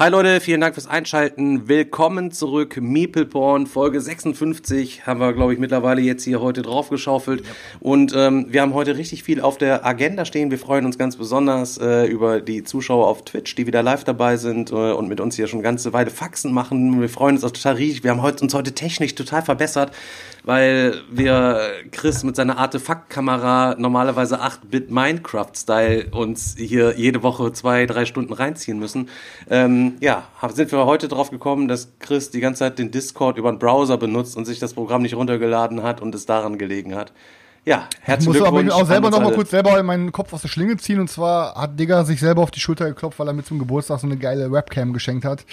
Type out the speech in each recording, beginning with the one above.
Hi Leute, vielen Dank fürs Einschalten. Willkommen zurück. Meepleporn, Folge 56 haben wir, glaube ich, mittlerweile jetzt hier heute draufgeschaufelt. Und ähm, wir haben heute richtig viel auf der Agenda stehen. Wir freuen uns ganz besonders äh, über die Zuschauer auf Twitch, die wieder live dabei sind äh, und mit uns hier schon ganze Weile Faxen machen. Wir freuen uns auch total riesig. Wir haben uns heute technisch total verbessert, weil wir Chris mit seiner Artefaktkamera normalerweise 8-Bit Minecraft-Style uns hier jede Woche zwei, drei Stunden reinziehen müssen. Ähm, ja, sind wir heute drauf gekommen, dass Chris die ganze Zeit den Discord über den Browser benutzt und sich das Programm nicht runtergeladen hat und es daran gelegen hat. Ja, Ich herzlichen muss aber Glückwunsch. auch selber an uns noch mal alle. kurz selber meinen Kopf aus der Schlinge ziehen. Und zwar hat Digga sich selber auf die Schulter geklopft, weil er mir zum Geburtstag so eine geile Webcam geschenkt hat.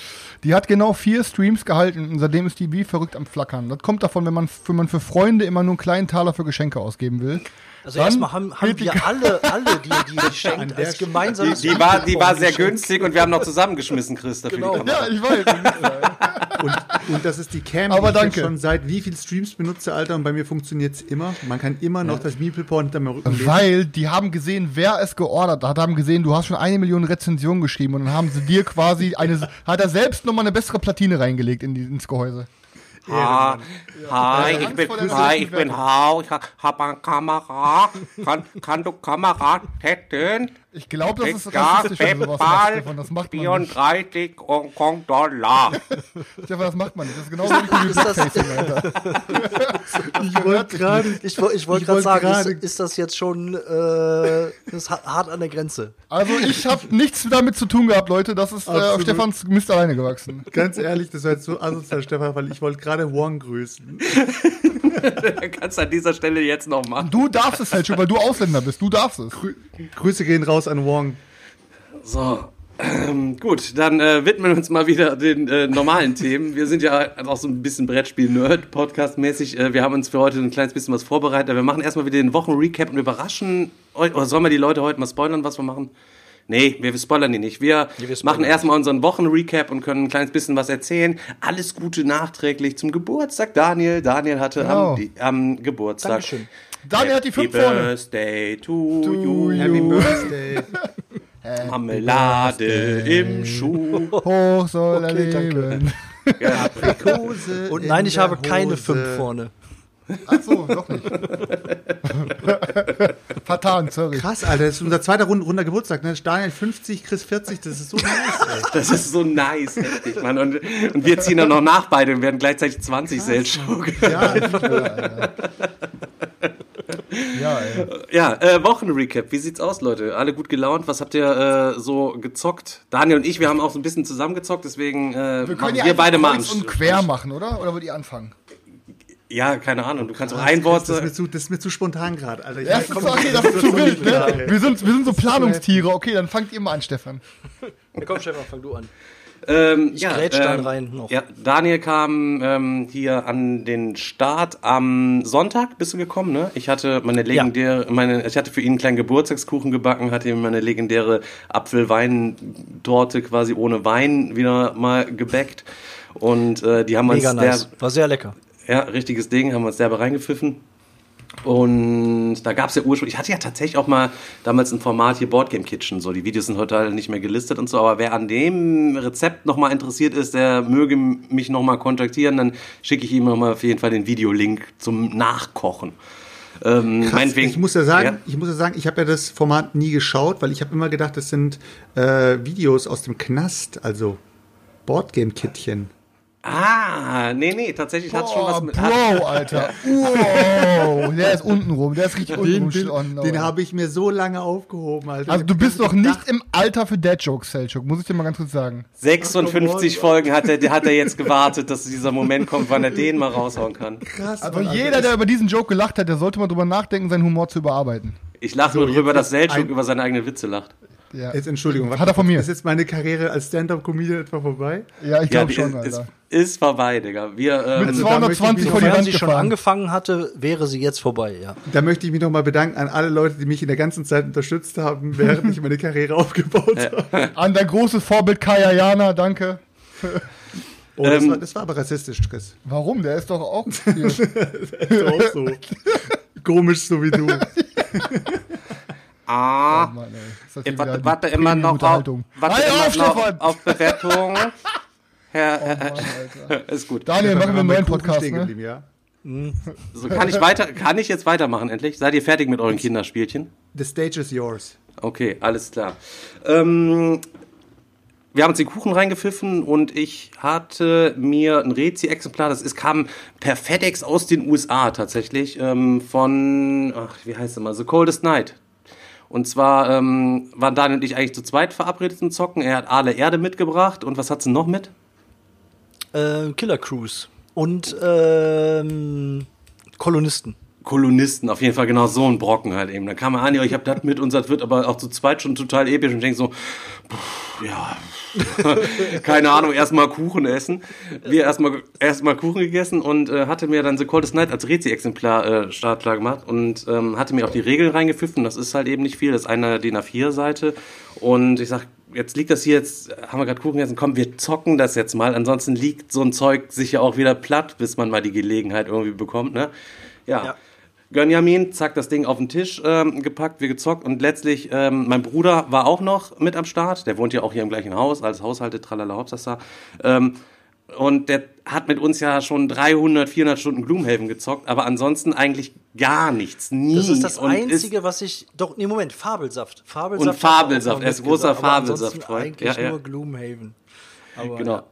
Die hat genau vier Streams gehalten und seitdem ist die wie verrückt am Flackern. Das kommt davon, wenn man, wenn man für Freunde immer nur einen kleinen Taler für Geschenke ausgeben will. Also Dann erstmal haben, haben die- wir alle, alle, die die geschenkt als gemeinsames Die war, die war sehr geschenkt. günstig und wir haben noch zusammengeschmissen, Chris, dafür Genau. die Kamera. Ja, ich weiß. Und, und das ist die Cam, Aber die ich danke. schon seit wie viel Streams benutze, Alter, und bei mir funktioniert's immer. Man kann immer noch das Meeple-Porn hinter mir Rücken lesen. Weil die haben gesehen, wer es geordert hat, haben gesehen, du hast schon eine Million Rezensionen geschrieben und dann haben sie dir quasi eine, hat er selbst nochmal eine bessere Platine reingelegt in die, ins Gehäuse. Ha, hi, Ja, ich bin, hi, ich bin. Hau, ich habe eine Kamera. Kann, kann du Kamera hätten? Ich glaube, das ist rassistisch, wenn du sowas machst, PayPal, Stefan. Das macht man nicht. 34 Hongkong Dollar. Stefan, das macht man nicht. Das ist genauso wie Ist das- Blackfacing, Alter. Ich wollte gerade. Ich, ich gerade wollte sagen, ist, ist das jetzt schon äh, das ist ha- hart an der Grenze? Also ich habe nichts damit zu tun gehabt, Leute. Das ist äh, auf. Stefans Mist alleine gewachsen. Ganz ehrlich, das war jetzt so asozial, Stefan, weil ich wollte gerade Wong grüßen. Kannst an dieser Stelle jetzt noch machen. Du darfst es halt schon, weil du Ausländer bist. Du darfst es. Grüße gehen raus an Wong. So. Ähm, gut, dann äh, widmen wir uns mal wieder den äh, normalen Themen. Wir sind ja auch so ein bisschen Brettspiel-Nerd-Podcast-mäßig. Äh, wir haben uns für heute ein kleines bisschen was vorbereitet. Wir machen erstmal wieder den Wochenrecap und überraschen euch. Oder sollen wir die Leute heute mal spoilern, was wir machen? Nee, wir spoilern die nicht. Wir, wir spoilern machen erstmal unseren Wochenrecap und können ein kleines bisschen was erzählen. Alles Gute nachträglich zum Geburtstag, Daniel. Daniel hatte Genau. am, am Geburtstag. Dankeschön. Daniel hat die Happy fünf vorne. Birthday to, you. Happy Birthday. Marmelade im Schuh. Hoch soll er Okay, danke. leben. Aprikose Und in nein, ich habe keine Hose. fünf vorne. Ach so, doch nicht. Vertan, sorry. Krass, Alter, das ist unser zweiter Rund, runder Geburtstag. Ne? Daniel 50, Chris 40, das ist so nice, ey. Das ist so nice, heftig, Mann. Und, und wir ziehen dann noch nach beide und werden gleichzeitig 20 Seltschuk. Ja, Ja, ey. Ja, äh, Wochenrecap. Wie sieht's aus, Leute? Alle gut gelaunt? Was habt ihr äh, so gezockt? Daniel und ich, wir haben auch so ein bisschen zusammengezockt, deswegen äh, Wir können ja wir einfach beide mal und quer machen, oder? Oder wollt ihr anfangen? Ja, keine Ahnung. Du kannst auch ein Wort das, ist mir zu, das ist mir zu spontan gerade, Alter. Ich Ja, das ist, okay, das ist zu wild, ne? Wir sind, wir sind so Planungstiere. Okay, dann fangt ihr mal an, Stefan. Ja, komm, Stefan, fang du an. Ähm, Ich ja, grätsch dann ähm, rein noch. Ja, Daniel kam ähm, hier an den Start am Sonntag. Bist du gekommen, ne? Ich hatte meine legendäre, meine, ich hatte für ihn einen kleinen Geburtstagskuchen gebacken, hatte ihm meine legendäre Apfelweintorte quasi ohne Wein wieder mal gebackt. Und äh, die haben Mega uns nice. der, War sehr lecker. ja, richtiges Ding, haben wir uns derbe reingepfiffen. Und da gab es ja ursprünglich, ich hatte ja tatsächlich auch mal damals ein Format hier Boardgame Kitchen, so die Videos sind heute halt nicht mehr gelistet und so, aber wer an dem Rezept nochmal interessiert ist, der möge mich nochmal kontaktieren, dann schicke ich ihm nochmal auf jeden Fall den Videolink zum Nachkochen. Ähm, Krass, ich muss ja sagen, Ja. ich muss ja sagen, ich habe ja das Format nie geschaut, weil ich habe immer gedacht, das sind äh, Videos aus dem Knast, also Boardgame-Kittchen. Ah, nee, nee, tatsächlich hat schon was mit. hat- Bro, Alter. Wow, der ist unten rum. Der ist richtig unten Den, rum. den, den habe ich mir so lange aufgehoben, Alter. Also du bist noch nicht im Alter für Dad-Jokes, Selchuk. Muss ich dir mal ganz kurz sagen. 56 Folgen hat er, hat er jetzt gewartet, dass dieser Moment kommt, wann er den mal raushauen kann. Krass, Also Mann, jeder, der über diesen Joke gelacht hat, der sollte mal drüber nachdenken, seinen Humor zu überarbeiten. Ich lache nur So, drüber, jetzt dass Selchuk über seine eigenen Witze lacht. Ja. Jetzt Entschuldigung, Hat er von mir. Ist jetzt meine Karriere als Stand-Up-Comedian etwa vorbei? Ja, ich Ja, glaube die schon, ist, Alter. ist vorbei, Digga. Wir, ähm, Mit Also da möchte ich 220 mich vor die Wand sie schon angefangen hatte, wäre sie jetzt vorbei, ja. Da möchte ich mich nochmal bedanken an alle Leute, die mich in der ganzen Zeit unterstützt haben, während ich meine Karriere aufgebaut habe. An der große Vorbild Kaya Jana, danke. Oh, das, Ähm, war, das war aber rassistisch, Chris. Warum? Der ist doch auch hier. Ist auch so. Komisch so wie du. Ah, Mann, ey. Ist das ich warte, immer noch auf, warte Halt immer auf, noch auf Bewertung. Herr, Oh Mann, Alter. ist gut. Daniel, machen wir einen neuen Podcast, ne? geblieben, ja. So, kann ich weiter, kann ich jetzt weitermachen endlich? Seid ihr fertig mit euren Kinderspielchen? The stage is yours. Okay, alles klar. Ähm, wir haben uns den Kuchen reingepfiffen und ich hatte mir ein Rezi-Exemplar, das ist, kam per FedEx aus den USA tatsächlich, ähm, von, ach, wie heißt es mal, The Coldest Night. Und zwar ähm, waren Daniel und ich eigentlich zu zweit verabredet zum Zocken. Er hat Aale Erde mitgebracht und was hat sie noch mit? Äh, Killer Cruise. Und ähm, Kolonisten. Kolonisten, auf jeden Fall genau so ein Brocken halt eben. Dann kam er an, ja, ich habe das mit und das wird aber auch zu zweit schon total episch und ich denke so, pff, ja, keine Ahnung, erstmal Kuchen essen. Wir erstmal erstmal Kuchen gegessen und äh, hatte mir dann The Coldest Night als Rezi-Exemplar äh, startklar gemacht und ähm, hatte mir auch die Regeln reingepfiffen. Das ist halt eben nicht viel, das ist eine DIN A4-Seite und ich sag, jetzt liegt das hier, jetzt haben wir gerade Kuchen gegessen, komm, wir zocken das jetzt mal. Ansonsten liegt so ein Zeug sicher auch wieder platt, bis man mal die Gelegenheit irgendwie bekommt, ne? Ja. Ja. Gönjamin, zack, das Ding auf den Tisch ähm, gepackt, wir gezockt und letztlich, ähm, mein Bruder war auch noch mit am Start, der wohnt ja auch hier im gleichen Haus, als Haushalte, tralala, Hauptsache. Ähm, und der hat mit uns ja schon 300, 400 Stunden Gloomhaven gezockt, aber ansonsten eigentlich gar nichts, nie. Das ist das und Einzige, was ich. Doch, nee, Moment, Fabelsaft. Fabelsaft Und Fabelsaft, er ist großer Fabelsaftfreund. Eigentlich Ja, ja. nur Gloomhaven. Aber, Genau. ja.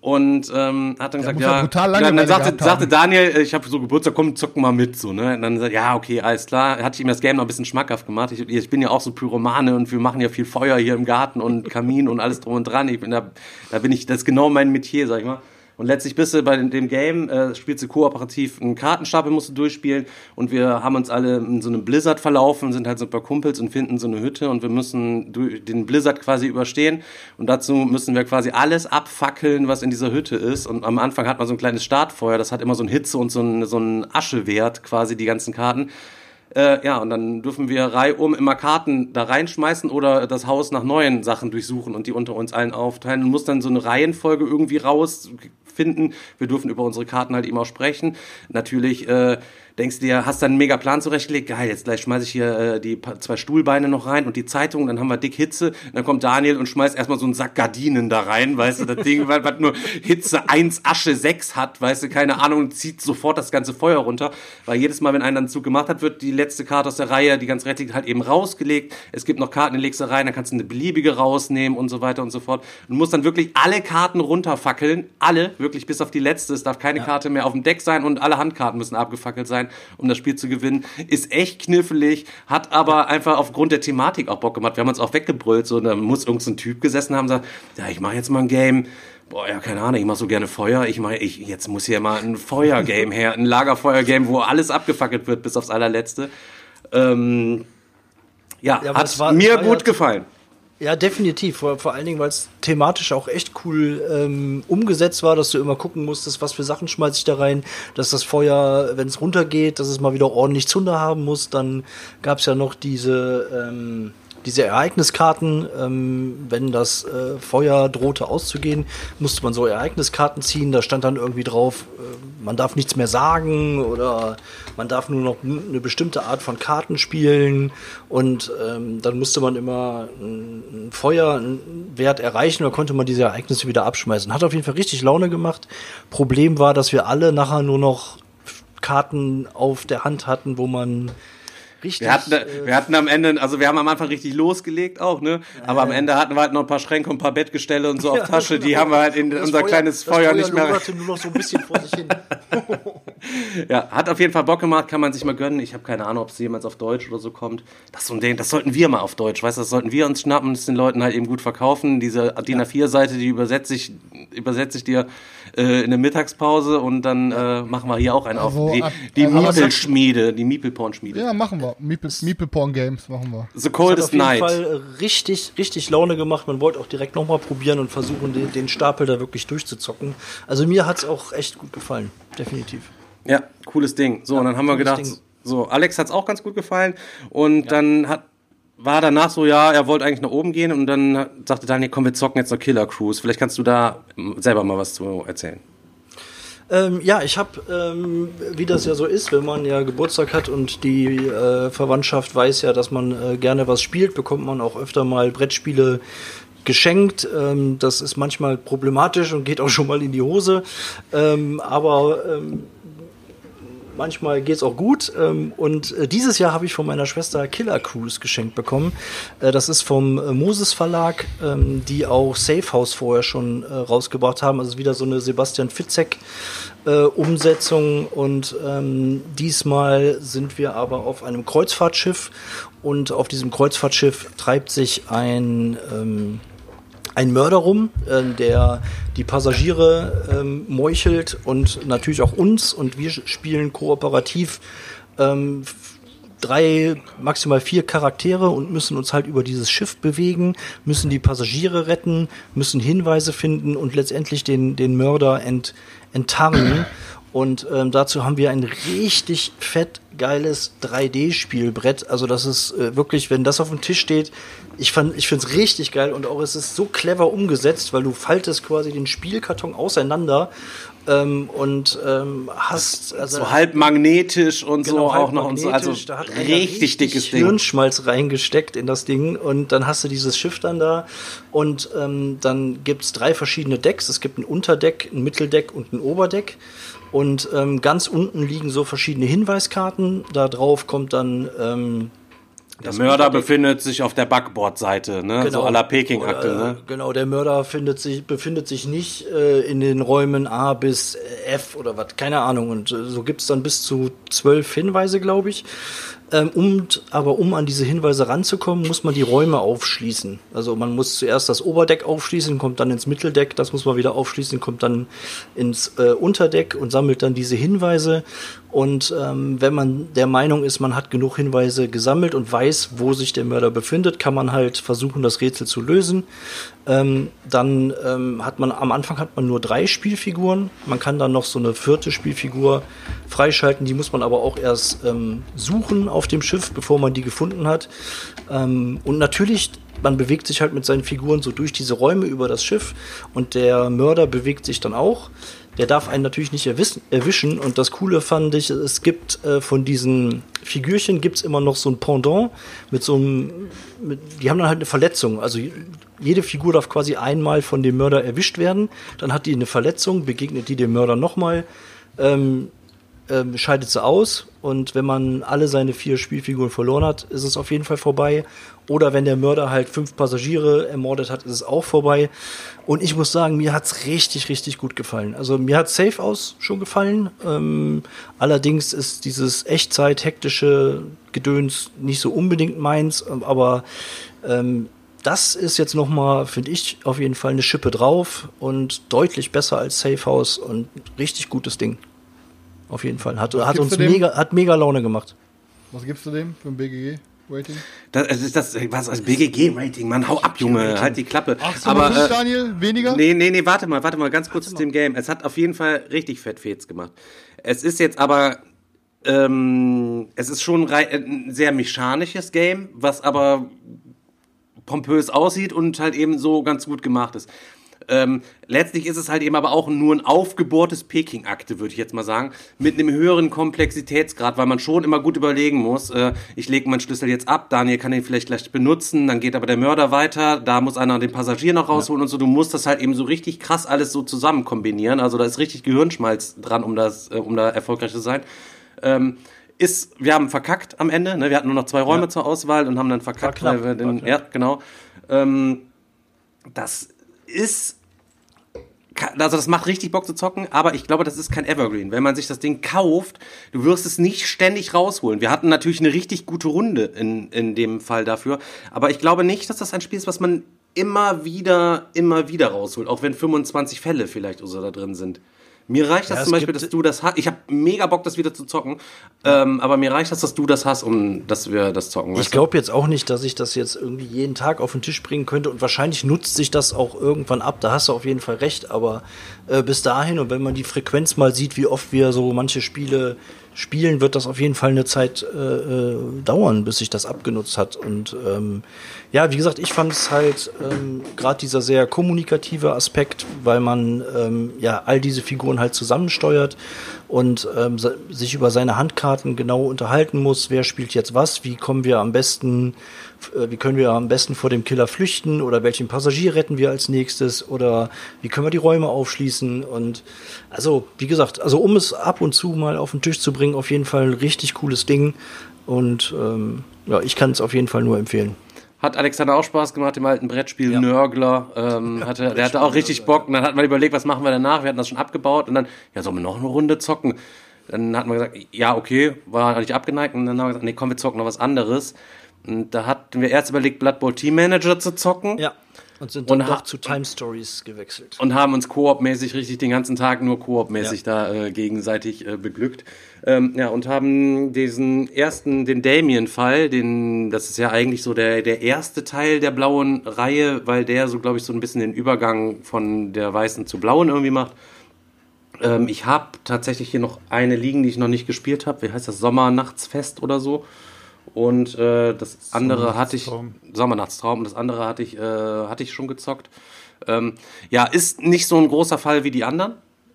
Und ähm, hat dann gesagt, muss ja, ja brutal dann, Langeweile dann sagte, sagte. Daniel, ich habe so Geburtstag, komm, zocken mal mit, so, ne? Und dann sagt, ja, okay, alles klar. Hatte ich ihm das Game noch ein bisschen schmackhaft gemacht. Ich, ich bin ja auch so Pyromane und wir machen ja viel Feuer hier im Garten und Kamin und alles drum und dran. Ich bin da, da bin ich, das ist genau mein Metier, sag ich mal. Und letztlich bist du bei dem- Game, äh, spielst du kooperativ einen Kartenstapel, musst du durchspielen. Und wir haben uns alle in so einem Blizzard verlaufen, sind halt so ein paar Kumpels und finden so eine Hütte und wir müssen den Blizzard quasi überstehen. Und dazu müssen wir quasi alles abfackeln, was in dieser Hütte ist. Und am Anfang hat man so ein kleines Startfeuer, das hat immer so ein Hitze und so ein, so ein Aschewert, quasi die ganzen Karten. Äh, ja, und dann dürfen wir reihum immer Karten da reinschmeißen oder das Haus nach neuen Sachen durchsuchen und die unter uns allen aufteilen und muss dann so eine Reihenfolge irgendwie rausfinden. Wir dürfen über unsere Karten halt auch sprechen. Natürlich äh, denkst du dir, hast dann einen mega Plan zurechtgelegt, geil, jetzt gleich schmeiße ich hier äh, die zwei Stuhlbeine noch rein und die Zeitung, dann haben wir dick Hitze, dann kommt Daniel und schmeißt erstmal so einen Sack Gardinen da rein, weißt du, das Ding, was, was nur Hitze 1, Asche 6 hat, weißt du, keine Ahnung, zieht sofort das ganze Feuer runter, weil jedes Mal, wenn einer einen Zug gemacht hat, wird die letzte Karte aus der Reihe, die ganz rettig halt eben rausgelegt, es gibt noch Karten, die legst du rein, dann kannst du eine beliebige rausnehmen und so weiter und so fort. Und musst dann wirklich alle Karten runterfackeln, alle, wirklich bis auf die letzte, es darf keine Karte mehr auf dem Deck sein und alle Handkarten müssen abgefackelt sein, um das Spiel zu gewinnen, ist echt knifflig, hat aber einfach aufgrund der Thematik auch Bock gemacht, wir haben uns auch weggebrüllt, so, da muss irgendein Typ gesessen haben und sagt, ja, ich mache jetzt mal ein Game, Boah, ja, keine Ahnung, ich mache so gerne Feuer. Ich meine, ich, jetzt muss hier mal ein Feuergame her, ein Lagerfeuergame, wo alles abgefackelt wird bis aufs allerletzte. Ähm, ja, Ja, hat war- mir war gut ja- gefallen. Ja, definitiv. Vor, vor allen Dingen, weil es thematisch auch echt cool ähm, umgesetzt war, dass du immer gucken musstest, was für Sachen schmeiß ich da rein, dass das Feuer, wenn es runtergeht, dass es mal wieder ordentlich Zunder haben muss. Dann gab es ja noch diese, ähm, diese Ereigniskarten. Ähm, wenn das äh, Feuer drohte auszugehen, musste man so Ereigniskarten ziehen. Da stand dann irgendwie drauf, äh, man darf nichts mehr sagen oder man darf nur noch eine bestimmte Art von Karten spielen und ähm, dann musste man immer einen Wert erreichen oder konnte man diese Ereignisse wieder abschmeißen. Hat auf jeden Fall richtig Laune gemacht. Problem war, dass wir alle nachher nur noch Karten auf der Hand hatten, wo man richtig. Wir hatten, äh, wir hatten am Ende, also wir haben am Anfang richtig losgelegt auch, ne? Aber am Ende hatten wir halt noch ein paar Schränke und ein paar Bettgestelle und so auf Ja, Tasche, die haben wir halt in unser kleines Feuer, nicht mehr. nur noch so ein bisschen vor sich hin. Ja, hat auf jeden Fall Bock gemacht, kann man sich mal gönnen. Ich habe keine Ahnung, ob es jemals auf Deutsch oder so kommt. Das ist so ein Ding, das sollten wir mal auf Deutsch, weißt du, das sollten wir uns schnappen, das den Leuten halt eben gut verkaufen. Diese DIN A4-Seite, die übersetze ich, übersetze ich dir äh, in der Mittagspause und dann äh, machen wir hier auch einen Also auf. Die, ab- die also- Miepelschmiede, die Miepelporn-Schmiede. Ja, machen wir. Meeple, Meeple Porn Games machen wir. The Hat Coldest auf jeden Night. Fall äh, richtig, richtig Laune gemacht. Man wollte auch direkt nochmal probieren und versuchen, den, den Stapel da wirklich durchzuzocken. Also mir hat's auch echt gut gefallen. Definitiv. Ja, cooles Ding. So, und dann haben wir gedacht, Ding. so, Alex hat's auch ganz gut gefallen. Und dann hat, war danach so, ja, er wollte eigentlich nach oben gehen und dann sagte Daniel, komm, wir zocken jetzt noch Killer Cruise. Vielleicht kannst du da selber mal was zu erzählen. Ähm, ja, ich habe, ähm, wie das ja so ist, wenn man ja Geburtstag hat und die äh, Verwandtschaft weiß ja, dass man äh, gerne was spielt, bekommt man auch öfter mal Brettspiele geschenkt. Ähm, das ist manchmal problematisch und geht auch schon mal in die Hose. Ähm, aber ähm, manchmal geht's auch gut. Ähm, und äh, dieses Jahr habe ich von meiner Schwester Killer Cruise geschenkt bekommen. Äh, das ist vom äh, Moses Verlag, ähm, die auch Safe House vorher schon äh, rausgebracht haben. Also wieder so eine Sebastian Fitzek äh, Umsetzung. Und ähm, diesmal sind wir aber auf einem Kreuzfahrtschiff. Und auf diesem Kreuzfahrtschiff treibt sich ein ähm, ein Mörder rum, äh, der die Passagiere ähm, meuchelt und natürlich auch uns. Und wir spielen kooperativ ähm, drei, maximal vier Charaktere und müssen uns halt über dieses Schiff bewegen, müssen die Passagiere retten, müssen Hinweise finden und letztendlich den, den Mörder ent, enttarnen. Und ähm, dazu haben wir ein richtig fett geiles 3D-Spielbrett. Also das ist äh, wirklich, wenn das auf dem Tisch steht, ich fand, ich finde es richtig geil und auch es ist so clever umgesetzt, weil du faltest quasi den Spielkarton auseinander ähm, und ähm, hast also So halb magnetisch und so Genau, halb auch noch und so. Also. Da hat einer richtig, dickes Ding. Hirnschmalz reingesteckt in das Ding und dann hast du dieses Schiff dann da und ähm, dann gibt's drei verschiedene Decks. Es gibt ein Unterdeck, ein Mitteldeck und ein Oberdeck. Und ähm, ganz unten liegen so verschiedene Hinweiskarten. Da drauf kommt dann ähm, Der Mörder befindet sich auf der Backbordseite, ne? So à la Peking-Akte, Oder, ne? äh, Genau, der Mörder findet sich, befindet sich nicht äh, in den Räumen A bis äh, F oder was, keine Ahnung. Und äh, so gibt's dann bis zu zwölf Hinweise, glaube ich. Ähm, und, aber um an diese Hinweise ranzukommen, muss man die Räume aufschließen. Also man muss zuerst das Oberdeck aufschließen, kommt dann ins Mitteldeck, das muss man wieder aufschließen, kommt dann ins äh, Unterdeck und sammelt dann diese Hinweise. Und ähm, wenn man der Meinung ist, man hat genug Hinweise gesammelt und weiß, wo sich der Mörder befindet, kann man halt versuchen, das Rätsel zu lösen. Ähm, dann ähm, hat man am Anfang hat man nur drei Spielfiguren. Man kann dann noch so eine vierte Spielfigur freischalten. Die muss man aber auch erst ähm, suchen auf dem Schiff, bevor man die gefunden hat. Ähm, und natürlich, man bewegt sich halt mit seinen Figuren so durch diese Räume über das Schiff und der Mörder bewegt sich dann auch. Der darf einen natürlich nicht erwischen. Und das Coole fand ich, es gibt äh, von diesen Figürchen gibt's immer noch so ein Pendant mit so einem, mit, die haben dann halt eine Verletzung. Also jede Figur darf quasi einmal von dem Mörder erwischt werden. Dann hat die eine Verletzung, begegnet die dem Mörder nochmal. Ähm, ähm, scheidet sie aus und wenn man alle seine vier Spielfiguren verloren hat, ist es auf jeden Fall vorbei. Oder wenn der Mörder halt fünf Passagiere ermordet hat, ist es auch vorbei. Und ich muss sagen, mir hat's richtig, richtig gut gefallen. Also mir hat Safe aus schon gefallen. Ähm, allerdings ist dieses Echtzeit-hektische Gedöns nicht so unbedingt meins, aber ähm, das ist jetzt noch mal, finde ich, auf jeden Fall eine Schippe drauf und deutlich besser als Safe House und richtig gutes Ding. Auf jeden Fall. Hat, hat uns mega, hat mega Laune gemacht. Was gibst du dem für ein BGG-Rating? Das, das ist das, was, das BGG-Rating, Mann, hau ab, Junge, halt die Klappe. 8,5, Aber, äh, Daniel? Weniger? Nee, nee, nee, warte mal, warte mal, ganz kurz zu dem Game. Es hat auf jeden Fall richtig fett Fets gemacht. Es ist jetzt aber, ähm, es ist schon ein sehr mechanisches Game, was aber pompös aussieht und halt eben so ganz gut gemacht ist. Ähm, letztlich ist es halt eben aber auch nur ein aufgebohrtes Peking-Akte, würde ich jetzt mal sagen, mit einem höheren Komplexitätsgrad, weil man schon immer gut überlegen muss, äh, ich lege meinen Schlüssel jetzt ab, Daniel kann den vielleicht gleich benutzen, dann geht aber der Mörder weiter, da muss einer den Passagier noch rausholen und so, du musst das halt eben so richtig krass alles so zusammen kombinieren, also da ist richtig Gehirnschmalz dran, um das, äh, um da erfolgreich zu sein. Ähm, ist, wir haben verkackt am Ende, ne? wir hatten nur noch zwei Räume zur Auswahl und haben dann verkackt, knapp, weil wir den, ja, genau. Ähm, das ist also das macht richtig Bock zu zocken, aber ich glaube, das ist kein Evergreen. Wenn man sich das Ding kauft, du wirst es nicht ständig rausholen. Wir hatten natürlich eine richtig gute Runde in, in dem Fall dafür, aber ich glaube nicht, dass das ein Spiel ist, was man immer wieder, immer wieder rausholt, auch wenn 25 Fälle vielleicht oder so da drin sind. Mir reicht das Ja, zum Beispiel, dass du das hast. Ich habe mega Bock, das wieder zu zocken. Ähm, aber mir reicht das, dass du das hast, um dass wir das zocken. Ich glaube jetzt auch nicht, dass ich das jetzt irgendwie jeden Tag auf den Tisch bringen könnte und wahrscheinlich nutzt sich das auch irgendwann ab. Da hast du auf jeden Fall recht, aber äh, bis dahin und wenn man die Frequenz mal sieht, wie oft wir so manche Spiele spielen, wird das auf jeden Fall eine Zeit äh, äh, dauern, bis sich das abgenutzt hat. Und ähm, ja, wie gesagt, ich fand es halt ähm, gerade dieser sehr kommunikative Aspekt, weil man ähm, ja all diese Figuren halt zusammensteuert und ähm, sich über seine Handkarten genau unterhalten muss, wer spielt jetzt was, wie kommen wir am besten, äh, wie können wir am besten vor dem Killer flüchten oder welchen Passagier retten wir als nächstes oder wie können wir die Räume aufschließen und also wie gesagt, also um es ab und zu mal auf den Tisch zu bringen, auf jeden Fall ein richtig cooles Ding und ähm, ja, ich kann es auf jeden Fall nur empfehlen. Hat Alexander auch Spaß gemacht, dem alten Brettspiel Ja. Nörgler. Ähm, hatte, der hatte auch richtig Bock. Und dann hat man überlegt, was machen wir danach? Wir hatten das schon abgebaut. Und dann, ja, sollen wir noch eine Runde zocken? Dann hat man gesagt, ja, okay, war nicht abgeneigt. Und dann haben wir gesagt, nee, komm, wir zocken noch was anderes. Und da hatten wir erst überlegt, Blood Bowl Team Manager zu zocken. Ja. Und sind dann Und doch zu Time Stories gewechselt. und haben uns Koop-mäßig richtig den ganzen Tag nur Koop-mäßig da äh, gegenseitig äh, beglückt. Ähm, ja, und haben diesen ersten, den Damien-Fall, den, das ist ja eigentlich so der, der erste Teil der blauen Reihe, weil der so, glaube ich, so ein bisschen den Übergang von der weißen zu blauen irgendwie macht. Ähm, ich habe tatsächlich hier noch eine liegen, die ich noch nicht gespielt habe. Wie heißt das? Sommernachtsfest oder so. Und äh, das andere hatte ich Sommernachtstraum. Und das andere hatte ich äh, hatte ich schon gezockt. Ähm, ja, ist nicht so ein großer Fall wie die anderen.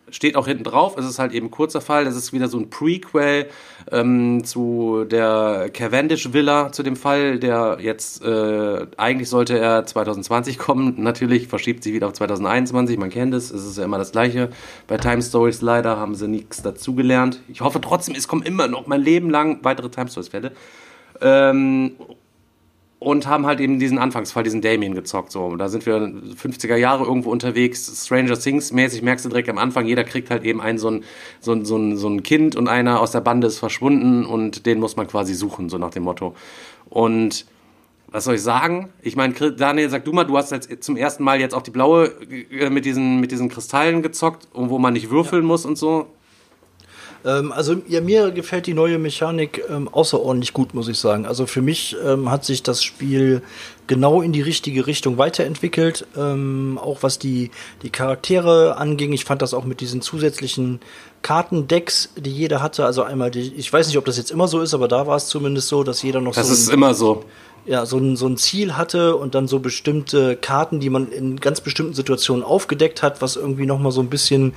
Steht auch hinten drauf. Es ist halt eben ein kurzer Fall. Das ist wieder so ein Prequel ähm, zu der Cavendish Villa, zu dem Fall, der jetzt äh, eigentlich sollte er 2020 kommen. Natürlich verschiebt sich wieder auf 2021. Man kennt es. Es ist ja immer das Gleiche. Bei Time Stories leider haben sie nichts dazugelernt. Ich hoffe trotzdem, es kommen immer noch mein Leben lang weitere Time Stories Fälle. Ähm, und haben halt eben diesen Anfangsfall, diesen Damien gezockt. So, da sind wir 50er Jahre irgendwo unterwegs, Stranger Things mäßig, merkst du direkt am Anfang, jeder kriegt halt eben ein so ein, so ein, so ein, so ein Kind und einer aus der Bande ist verschwunden und den muss man quasi suchen, so nach dem Motto. Und was soll ich sagen? Ich meine, Daniel, sag du mal, du hast jetzt zum ersten Mal jetzt auch die blaue äh, mit diesen, mit diesen Kristallen gezockt, und wo man nicht würfeln muss und so. Ähm, also ja, mir gefällt die neue Mechanik ähm, außerordentlich gut, muss ich sagen. Also für mich ähm, hat sich das Spiel genau in die richtige Richtung weiterentwickelt. Ähm, auch was die, die Charaktere anging. Ich fand das auch mit diesen zusätzlichen Kartendecks, die jeder hatte. Also einmal, die, ich weiß nicht, ob das jetzt immer so ist, aber da war es zumindest so, dass jeder noch Das so ist ein- immer so. Ja, so ein, so ein Ziel hatte und dann so bestimmte Karten, die man in ganz bestimmten Situationen aufgedeckt hat, was irgendwie nochmal so ein bisschen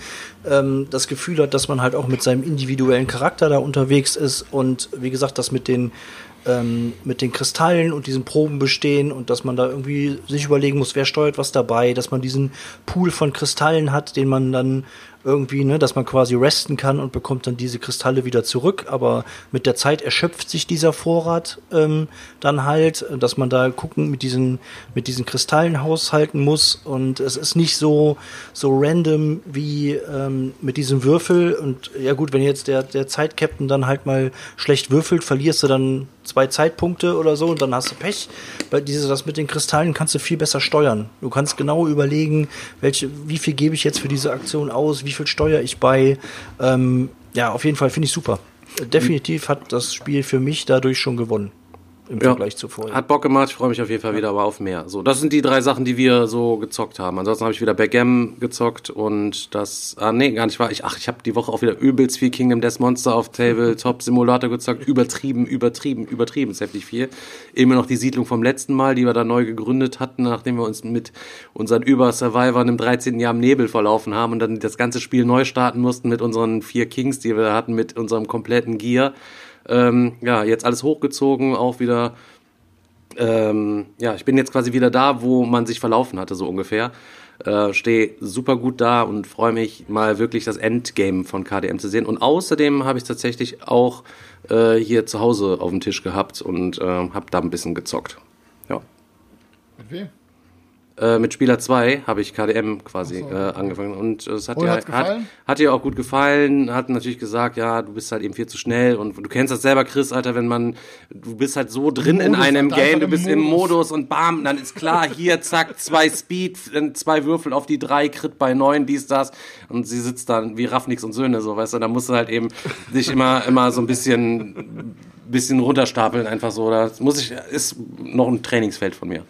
ähm, das Gefühl hat, dass man halt auch mit seinem individuellen Charakter da unterwegs ist und wie gesagt, das mit den ähm, mit den Kristallen und diesen Proben bestehen und dass man da irgendwie sich überlegen muss, wer steuert was dabei, dass man diesen Pool von Kristallen hat, den man dann irgendwie, ne, dass man quasi resten kann und bekommt dann diese Kristalle wieder zurück, aber mit der Zeit erschöpft sich dieser Vorrat ähm, dann halt, dass man da gucken mit diesen mit diesen Kristallen haushalten muss und es ist nicht so so random wie ähm, mit diesem Würfel und ja gut, wenn jetzt der der Zeitkapitän dann halt mal schlecht würfelt, verlierst du dann zwei Zeitpunkte oder so und dann hast du Pech. Weil diese das mit den Kristallen kannst du viel besser steuern. Du kannst genau überlegen, welche wie viel gebe ich jetzt für diese Aktion aus, wie viel steuere ich bei. Ähm, ja, auf jeden Fall finde ich super. Definitiv hat das Spiel für mich dadurch schon gewonnen im Ja. Vergleich zu vorher. Hat Bock gemacht, ich freue mich auf jeden Fall wieder aber auf mehr. So, das sind die drei Sachen, die wir so gezockt haben. Ansonsten habe ich wieder Backgammon gezockt und das, ah nee, gar nicht wahr. Ich, ach, ich habe die Woche auch wieder übelst viel Kingdom Death Monster auf Tabletop Simulator gezockt. Übertrieben, übertrieben, übertrieben, ist heftig viel. Immer noch die Siedlung vom letzten Mal, die wir da neu gegründet hatten, nachdem wir uns mit unseren Über-Survivern im 13. Jahr im Nebel verlaufen haben und dann das ganze Spiel neu starten mussten mit unseren vier Kings, die wir da hatten, mit unserem kompletten Gear. Ähm, ja, jetzt alles hochgezogen, auch wieder ähm, ja, ich bin jetzt quasi wieder da, wo man sich verlaufen hatte, so ungefähr. Äh, Stehe super gut da und freue mich mal wirklich das Endgame von KDM zu sehen. Und außerdem habe ich tatsächlich auch äh, hier zu Hause auf dem Tisch gehabt und äh, habe da ein bisschen gezockt. Ja. Mit wem? Äh, mit Spieler 2 habe ich KDM quasi äh, angefangen. Und es hat dir hat, hat dir auch gut gefallen, hat natürlich gesagt, ja, du bist halt eben viel zu schnell und du kennst das selber, Chris, Alter, wenn man, du bist halt so drin in einem Game, du bist im Modus. Modus und bam, dann ist klar, hier, zack, zwei Speed, zwei Würfel auf die drei, Crit bei neun, dies, das. Und sie sitzt dann wie Raffnix und Söhne, so, weißt du, da musst du halt eben dich immer, immer so ein bisschen, bisschen runterstapeln, einfach so, das muss ich, ist noch ein Trainingsfeld von mir.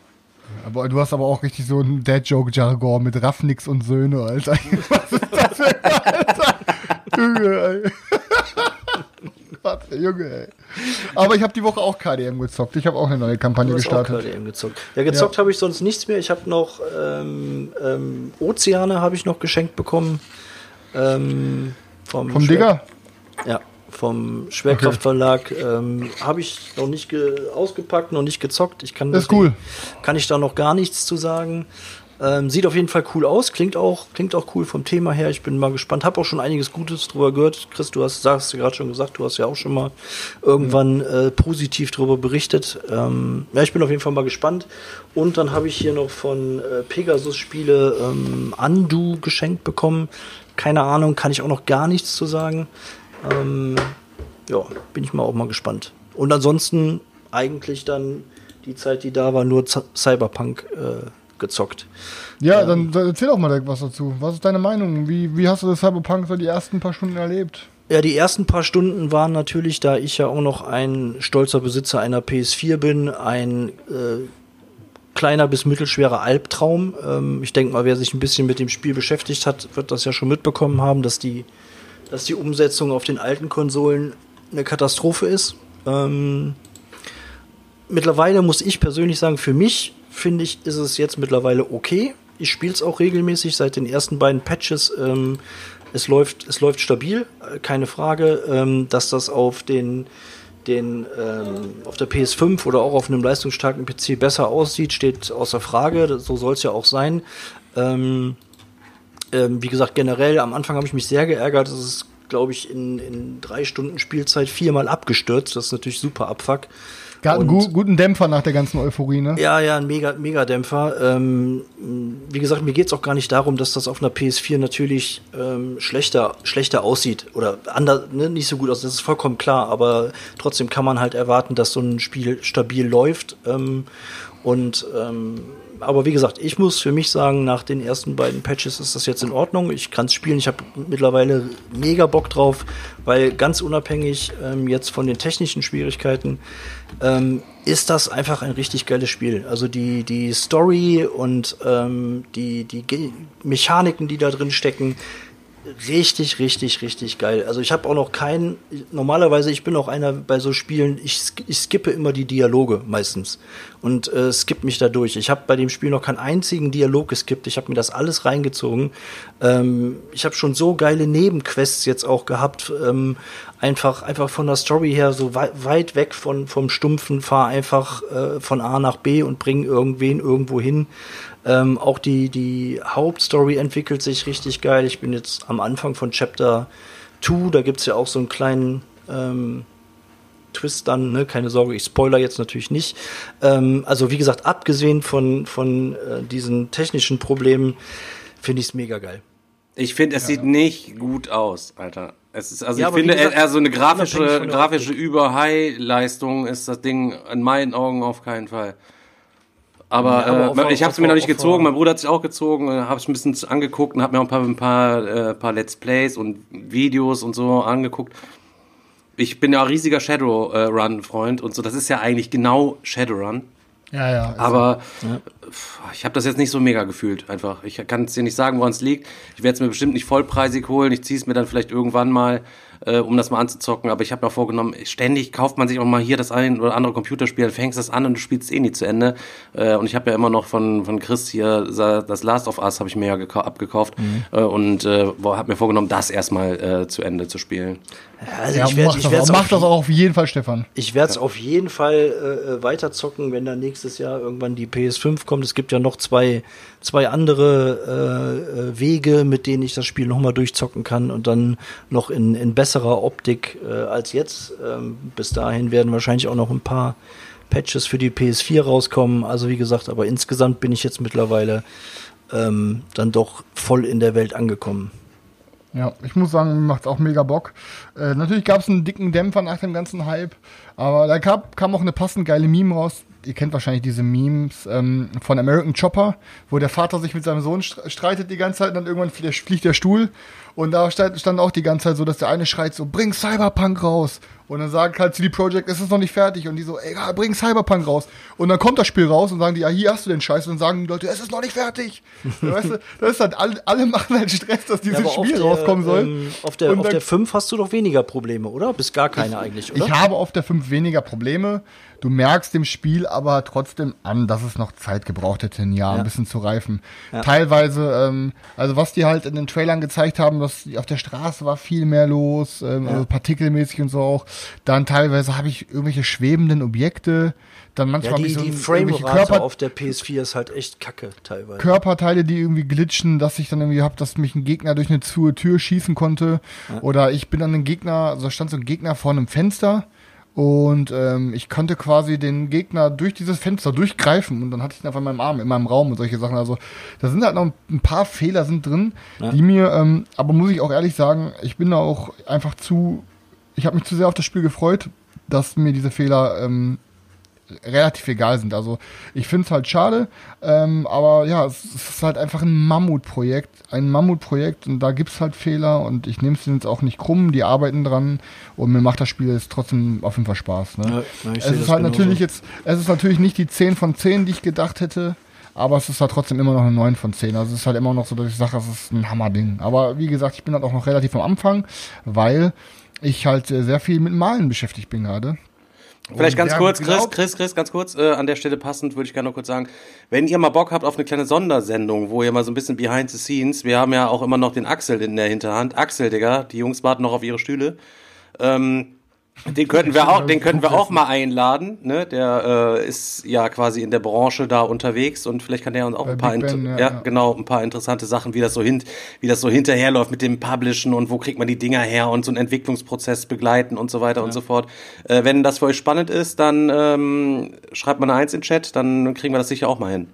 Aber du hast aber auch richtig so einen Dad-Joke-Jargon mit Raffnix und Söhne, Alter. Was ist das denn, Alter? Junge, ey. Warte, Junge, ey. Aber ich habe die Woche auch KDM gezockt. Ich habe auch eine neue Kampagne Du hast auch gestartet. KDM gezockt. Ja, gezockt habe ich sonst nichts mehr. Ich habe noch ähm, ähm, Ozeane habe ich noch geschenkt bekommen. Ähm, vom Vom Digger? Ja, vom Schwerkraftverlag ähm, habe ich noch nicht ge ausgepackt, noch nicht gezockt. Ich kann Das cool. Kann ich da noch gar nichts zu sagen. Ähm, sieht auf jeden Fall cool aus, klingt auch, klingt auch cool vom Thema her. Ich bin mal gespannt. Hab auch schon einiges Gutes drüber gehört. Chris, du hast, hast du gerade schon gesagt, du hast ja auch schon mal irgendwann äh, positiv drüber berichtet. Ähm, ja, ich bin auf jeden Fall mal gespannt. Und dann habe ich hier noch von äh, Pegasus Spiele ähm, Undo geschenkt bekommen. Keine Ahnung, kann ich auch noch gar nichts zu sagen. Ähm, ja, bin ich mal auch mal gespannt. Und ansonsten eigentlich dann die Zeit, die da war, nur Z Cyberpunk äh, gezockt. Ja, dann, dann erzähl doch mal was dazu. Was ist deine Meinung? Wie, wie hast du das Cyberpunk so die ersten paar Stunden erlebt? Ja, die ersten paar Stunden waren natürlich, da ich ja auch noch ein stolzer Besitzer einer PS4 bin, ein äh, kleiner bis mittelschwerer Albtraum. Ähm, ich denke mal, wer sich ein bisschen mit dem Spiel beschäftigt hat, wird das ja schon mitbekommen haben, dass die, dass die Umsetzung auf den alten Konsolen eine Katastrophe ist. Ähm, mittlerweile muss ich persönlich sagen, für mich finde ich, ist es jetzt mittlerweile okay. Ich spiele es auch regelmäßig seit den ersten beiden Patches. Ähm, es läuft, es läuft stabil, äh, keine Frage, ähm, dass das auf den den ähm, auf der PS5 oder auch auf einem leistungsstarken PC besser aussieht, steht außer Frage. So soll es ja auch sein. Ähm, ähm, wie gesagt, generell am Anfang habe ich mich sehr geärgert. Es ist, glaube ich, in, in drei Stunden Spielzeit viermal abgestürzt. Das ist natürlich super Abfuck. Gab einen gu guten Dämpfer nach der ganzen Euphorie, ne? Ja, ja, ein mega, mega Dämpfer. Ähm, wie gesagt, mir geht's auch gar nicht darum, dass das auf einer PS4 natürlich ähm, schlechter, schlechter aussieht oder anders, ne, nicht so gut aussieht. Das ist vollkommen klar, aber trotzdem kann man halt erwarten, dass so ein Spiel stabil läuft. Ähm, und ähm, aber wie gesagt, ich muss für mich sagen, nach den ersten beiden Patches ist das jetzt in Ordnung. Ich kann es spielen. Ich habe mittlerweile mega Bock drauf, weil ganz unabhängig ähm, jetzt von den technischen Schwierigkeiten ähm, ist das einfach ein richtig geiles Spiel. Also die, die Story und ähm, die, die Mechaniken, die da drin stecken, richtig, richtig, richtig geil. Also ich habe auch noch keinen, normalerweise, ich bin auch einer bei so Spielen, ich, ich skippe immer die Dialoge meistens und äh, skipp mich da durch. Ich habe bei dem Spiel noch keinen einzigen Dialog geskippt, ich habe mir das alles reingezogen. Ähm, ich habe schon so geile Nebenquests jetzt auch gehabt, ähm, einfach, einfach von der Story her so wei weit weg von, vom Stumpfen, fahr einfach äh, von A nach B und bring irgendwen irgendwo hin. Ähm, auch die, die Hauptstory entwickelt sich richtig geil. Ich bin jetzt am Anfang von Chapter 2, da gibt's ja auch so einen kleinen ähm, Twist dann, ne? keine Sorge, ich spoiler jetzt natürlich nicht. Ähm, also wie gesagt, abgesehen von, von äh, diesen technischen Problemen, finde ich es mega geil. Ich finde, es sieht nicht gut aus, Alter. Es ist, also Ja, ich finde, gesagt, eher so eine grafische, grafische. Über-High-Leistung ist das Ding in meinen Augen auf keinen Fall. Aber, Ja, aber äh, auf- ich habe es mir noch nicht auf- gezogen, mein Bruder hat sich auch gezogen, habe es ein bisschen angeguckt und habe mir auch ein paar, ein paar, äh, paar Let's Plays und Videos und so angeguckt. Ich bin ja auch riesiger Shadowrun-Freund und so. Das ist ja eigentlich genau Shadowrun. Ja, ja. Aber pf, ich habe das jetzt nicht so mega gefühlt, einfach. Ich kann es dir nicht sagen, woran es liegt. Ich werde es mir bestimmt nicht vollpreisig holen. Ich ziehe es mir dann vielleicht irgendwann mal, äh, um das mal anzuzocken. Aber ich habe mir auch vorgenommen, ständig kauft man sich auch mal hier das ein oder andere Computerspiel, dann fängst das an und du spielst eh nie zu Ende. Äh, und ich habe ja immer noch von, von Chris hier das Last of Us habe ich mir ja gekau- abgekauft äh, und äh, habe mir vorgenommen, das erstmal äh, zu Ende zu spielen. Also ja, ich werde mach, ich das, auch, mach auf das auch auf jeden Fall, Stefan. Ich werde es auf jeden Fall äh, äh, weiterzocken, wenn dann nächstes Jahr irgendwann die PS5 kommt. Es gibt ja noch zwei, zwei andere äh, äh, Wege, mit denen ich das Spiel nochmal durchzocken kann und dann noch in, in besserer Optik äh, als jetzt. Ähm, bis dahin werden wahrscheinlich auch noch ein paar Patches für die PS4 rauskommen. Also wie gesagt, aber insgesamt bin ich jetzt mittlerweile ähm, dann doch voll in der Welt angekommen. Ja, ich muss sagen, mir macht's auch mega Bock. Äh, natürlich gab's einen dicken Dämpfer nach dem ganzen Hype, aber da kam, kam auch eine passend geile Meme raus. Ihr kennt wahrscheinlich diese Memes ähm, von American Chopper, wo der Vater sich mit seinem Sohn streitet die ganze Zeit und dann irgendwann fliegt der Stuhl. Und da stand, stand auch die ganze Zeit so, dass der eine schreit so, bring Cyberpunk raus. Und dann sagt halt CD Projekt, es ist noch nicht fertig. Und die so, ey, bring Cyberpunk raus. Und dann kommt das Spiel raus und sagen die, ja, hier hast du den Scheiß. Und dann sagen die Leute, es ist noch nicht fertig. weißt du, das ist halt, alle, alle machen halt Stress, dass dieses ja, Spiel der, rauskommen soll. Ähm, auf der, auf der 5 hast du doch weniger Probleme, oder? Bis gar keine ich, eigentlich, oder? Ich habe auf der 5 weniger Probleme. Du merkst dem Spiel aber trotzdem an, dass es noch Zeit gebraucht hätte, ein Jahr, ja. ein bisschen zu reifen. Ja. Teilweise, ähm, also was die halt in den Trailern gezeigt haben, dass auf der Straße war viel mehr los, ähm, ja. also partikelmäßig und so auch. Dann teilweise habe ich irgendwelche schwebenden Objekte. Dann manchmal ja, die, so die Frame-Rate auf der PS4 ist halt echt kacke teilweise. Körperteile, die irgendwie glitschen, dass ich dann irgendwie hab, dass mich ein Gegner durch eine zu Tür schießen konnte. Oder ich bin an einem Gegner, also stand so ein Gegner vor einem Fenster und ähm, ich konnte quasi den Gegner durch dieses Fenster durchgreifen und dann hatte ich ihn einfach in meinem Arm, in meinem Raum und solche Sachen. Also da sind halt noch ein paar Fehler sind drin, ja. die mir, ähm, aber muss ich auch ehrlich sagen, ich bin da auch einfach zu, ich habe mich zu sehr auf das Spiel gefreut, dass mir diese Fehler ähm, relativ egal sind. Also ich finde es halt schade, ähm, aber ja, es, es, ist halt einfach ein Mammutprojekt, ein Mammutprojekt und da gibt es halt Fehler und ich nehme es jetzt auch nicht krumm, die arbeiten dran und mir macht das Spiel jetzt trotzdem auf jeden Fall Spaß. Ne? Ja, es ist halt natürlich jetzt, es ist natürlich nicht die 10 von 10, die ich gedacht hätte. Aber es ist halt trotzdem immer noch eine 9 von 10. Also es ist halt immer noch so, dass ich sage, das ist ein Hammerding. Aber wie gesagt, ich bin halt auch noch relativ am Anfang, weil ich halt sehr viel mit Malen beschäftigt bin gerade. Vielleicht ganz kurz, Chris, Chris, Chris, ganz kurz, äh, an der Stelle passend würde ich gerne noch kurz sagen, wenn ihr mal Bock habt auf eine kleine Sondersendung, wo ihr mal so ein bisschen behind the scenes, wir haben ja auch immer noch den Axel in der Hinterhand. Axel, Digga, die Jungs warten noch auf ihre Stühle. Ähm, den könnten wir auch, den könnten wir auch mal einladen. Ne? Der äh, ist ja quasi in der Branche da unterwegs und vielleicht kann der uns auch Bei ein paar, ben, ja, ja, genau, ein paar interessante Sachen, wie das so hin, wie das so hinterherläuft mit dem Publishen und wo kriegt man die Dinger her und so einen Entwicklungsprozess begleiten und so weiter ja. und so fort. Äh, wenn das für euch spannend ist, dann ähm, schreibt mal eine Eins in den Chat, dann kriegen wir das sicher auch mal hin.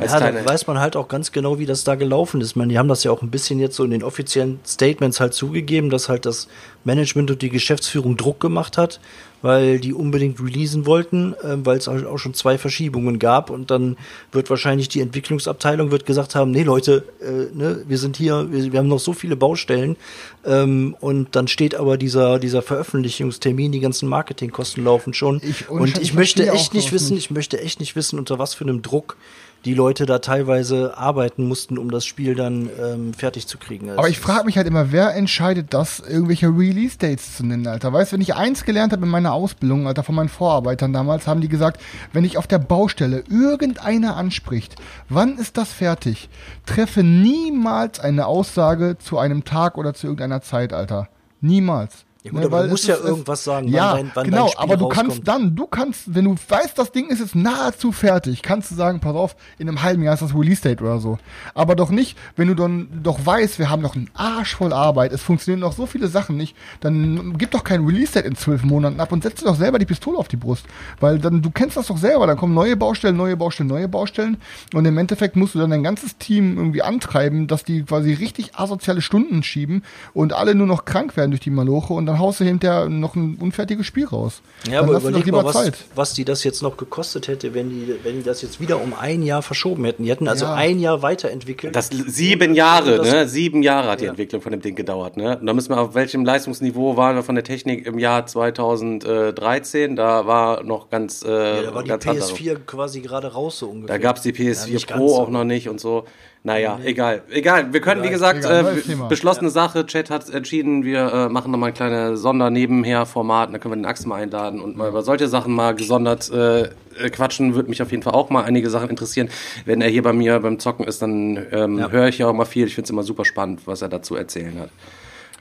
Ja, da weiß man halt auch ganz genau, wie das da gelaufen ist. Ich meine, die haben das ja auch ein bisschen jetzt so in den offiziellen Statements halt zugegeben, dass halt das Management und die Geschäftsführung Druck gemacht hat, weil die unbedingt releasen wollten, äh, weil es auch schon zwei Verschiebungen gab. Und dann wird wahrscheinlich die Entwicklungsabteilung wird gesagt haben, nee Leute, äh, ne, wir sind hier, wir, wir, haben noch so viele Baustellen. Ähm, und dann steht aber dieser dieser Veröffentlichungstermin, die ganzen Marketingkosten laufen schon. Ich, und, und ich möchte echt nicht wissen, ich möchte echt nicht wissen, unter was für einem Druck die Leute da teilweise arbeiten mussten, um das Spiel dann ähm, fertig zu kriegen. Aber ich frage mich halt immer, wer entscheidet das, irgendwelche Release-Dates zu nennen, Alter? Weißt du, wenn ich eins gelernt habe in meiner Ausbildung, Alter, von meinen Vorarbeitern damals, haben die gesagt, wenn ich auf der Baustelle irgendeiner anspricht, wann ist das fertig? Treffe niemals eine Aussage zu einem Tag oder zu irgendeiner Zeit, Alter. Niemals. Ja gut, ne, aber du musst ja irgendwas sagen, ja, wann dein, wann genau, aber du rauskommt. kannst dann, du kannst, wenn du weißt, das Ding ist jetzt nahezu fertig, kannst du sagen, pass auf, in einem halben Jahr ist das Release-Date oder so. Aber doch nicht, wenn du dann doch weißt, wir haben noch einen Arsch voll Arbeit, es funktionieren noch so viele Sachen nicht, dann gib doch kein Release-Date in zwölf Monaten ab und setz dir doch selber die Pistole auf die Brust. Weil dann, du kennst das doch selber, dann kommen neue Baustellen, neue Baustellen, neue Baustellen und im Endeffekt musst du dann dein ganzes Team irgendwie antreiben, dass die quasi richtig asoziale Stunden schieben und alle nur noch krank werden durch die Maloche und dann haust du hinterher noch ein unfertiges Spiel raus. Ja, Dann aber überleg mal, was, was die das jetzt noch gekostet hätte, wenn die, wenn die das jetzt wieder um ein Jahr verschoben hätten. Die hätten also ja. ein Jahr weiterentwickelt. Das sieben Jahre, das, ne? Sieben Jahre hat die ja. Entwicklung von dem Ding gedauert, ne? Und da müssen wir auf welchem Leistungsniveau waren wir von der Technik im Jahr 2013? Da war noch ganz. Äh, ja, da war die PS4 quasi gerade raus so ungefähr. Da gab es die PS4 Pro auch noch nicht und so. Naja, nee. egal. Egal. Wir können, egal, wie gesagt, egal, äh, beschlossene ja. Sache. Chat hat entschieden, wir äh, machen nochmal ein kleines Sonder-Nebenher-Format. Da können wir den Axel mal einladen und mal über solche Sachen mal gesondert äh, quatschen. Würde mich auf jeden Fall auch mal einige Sachen interessieren. Wenn er hier bei mir beim Zocken ist, dann ähm, ja. höre ich ja auch mal viel. Ich finde es immer super spannend, was er dazu erzählen hat.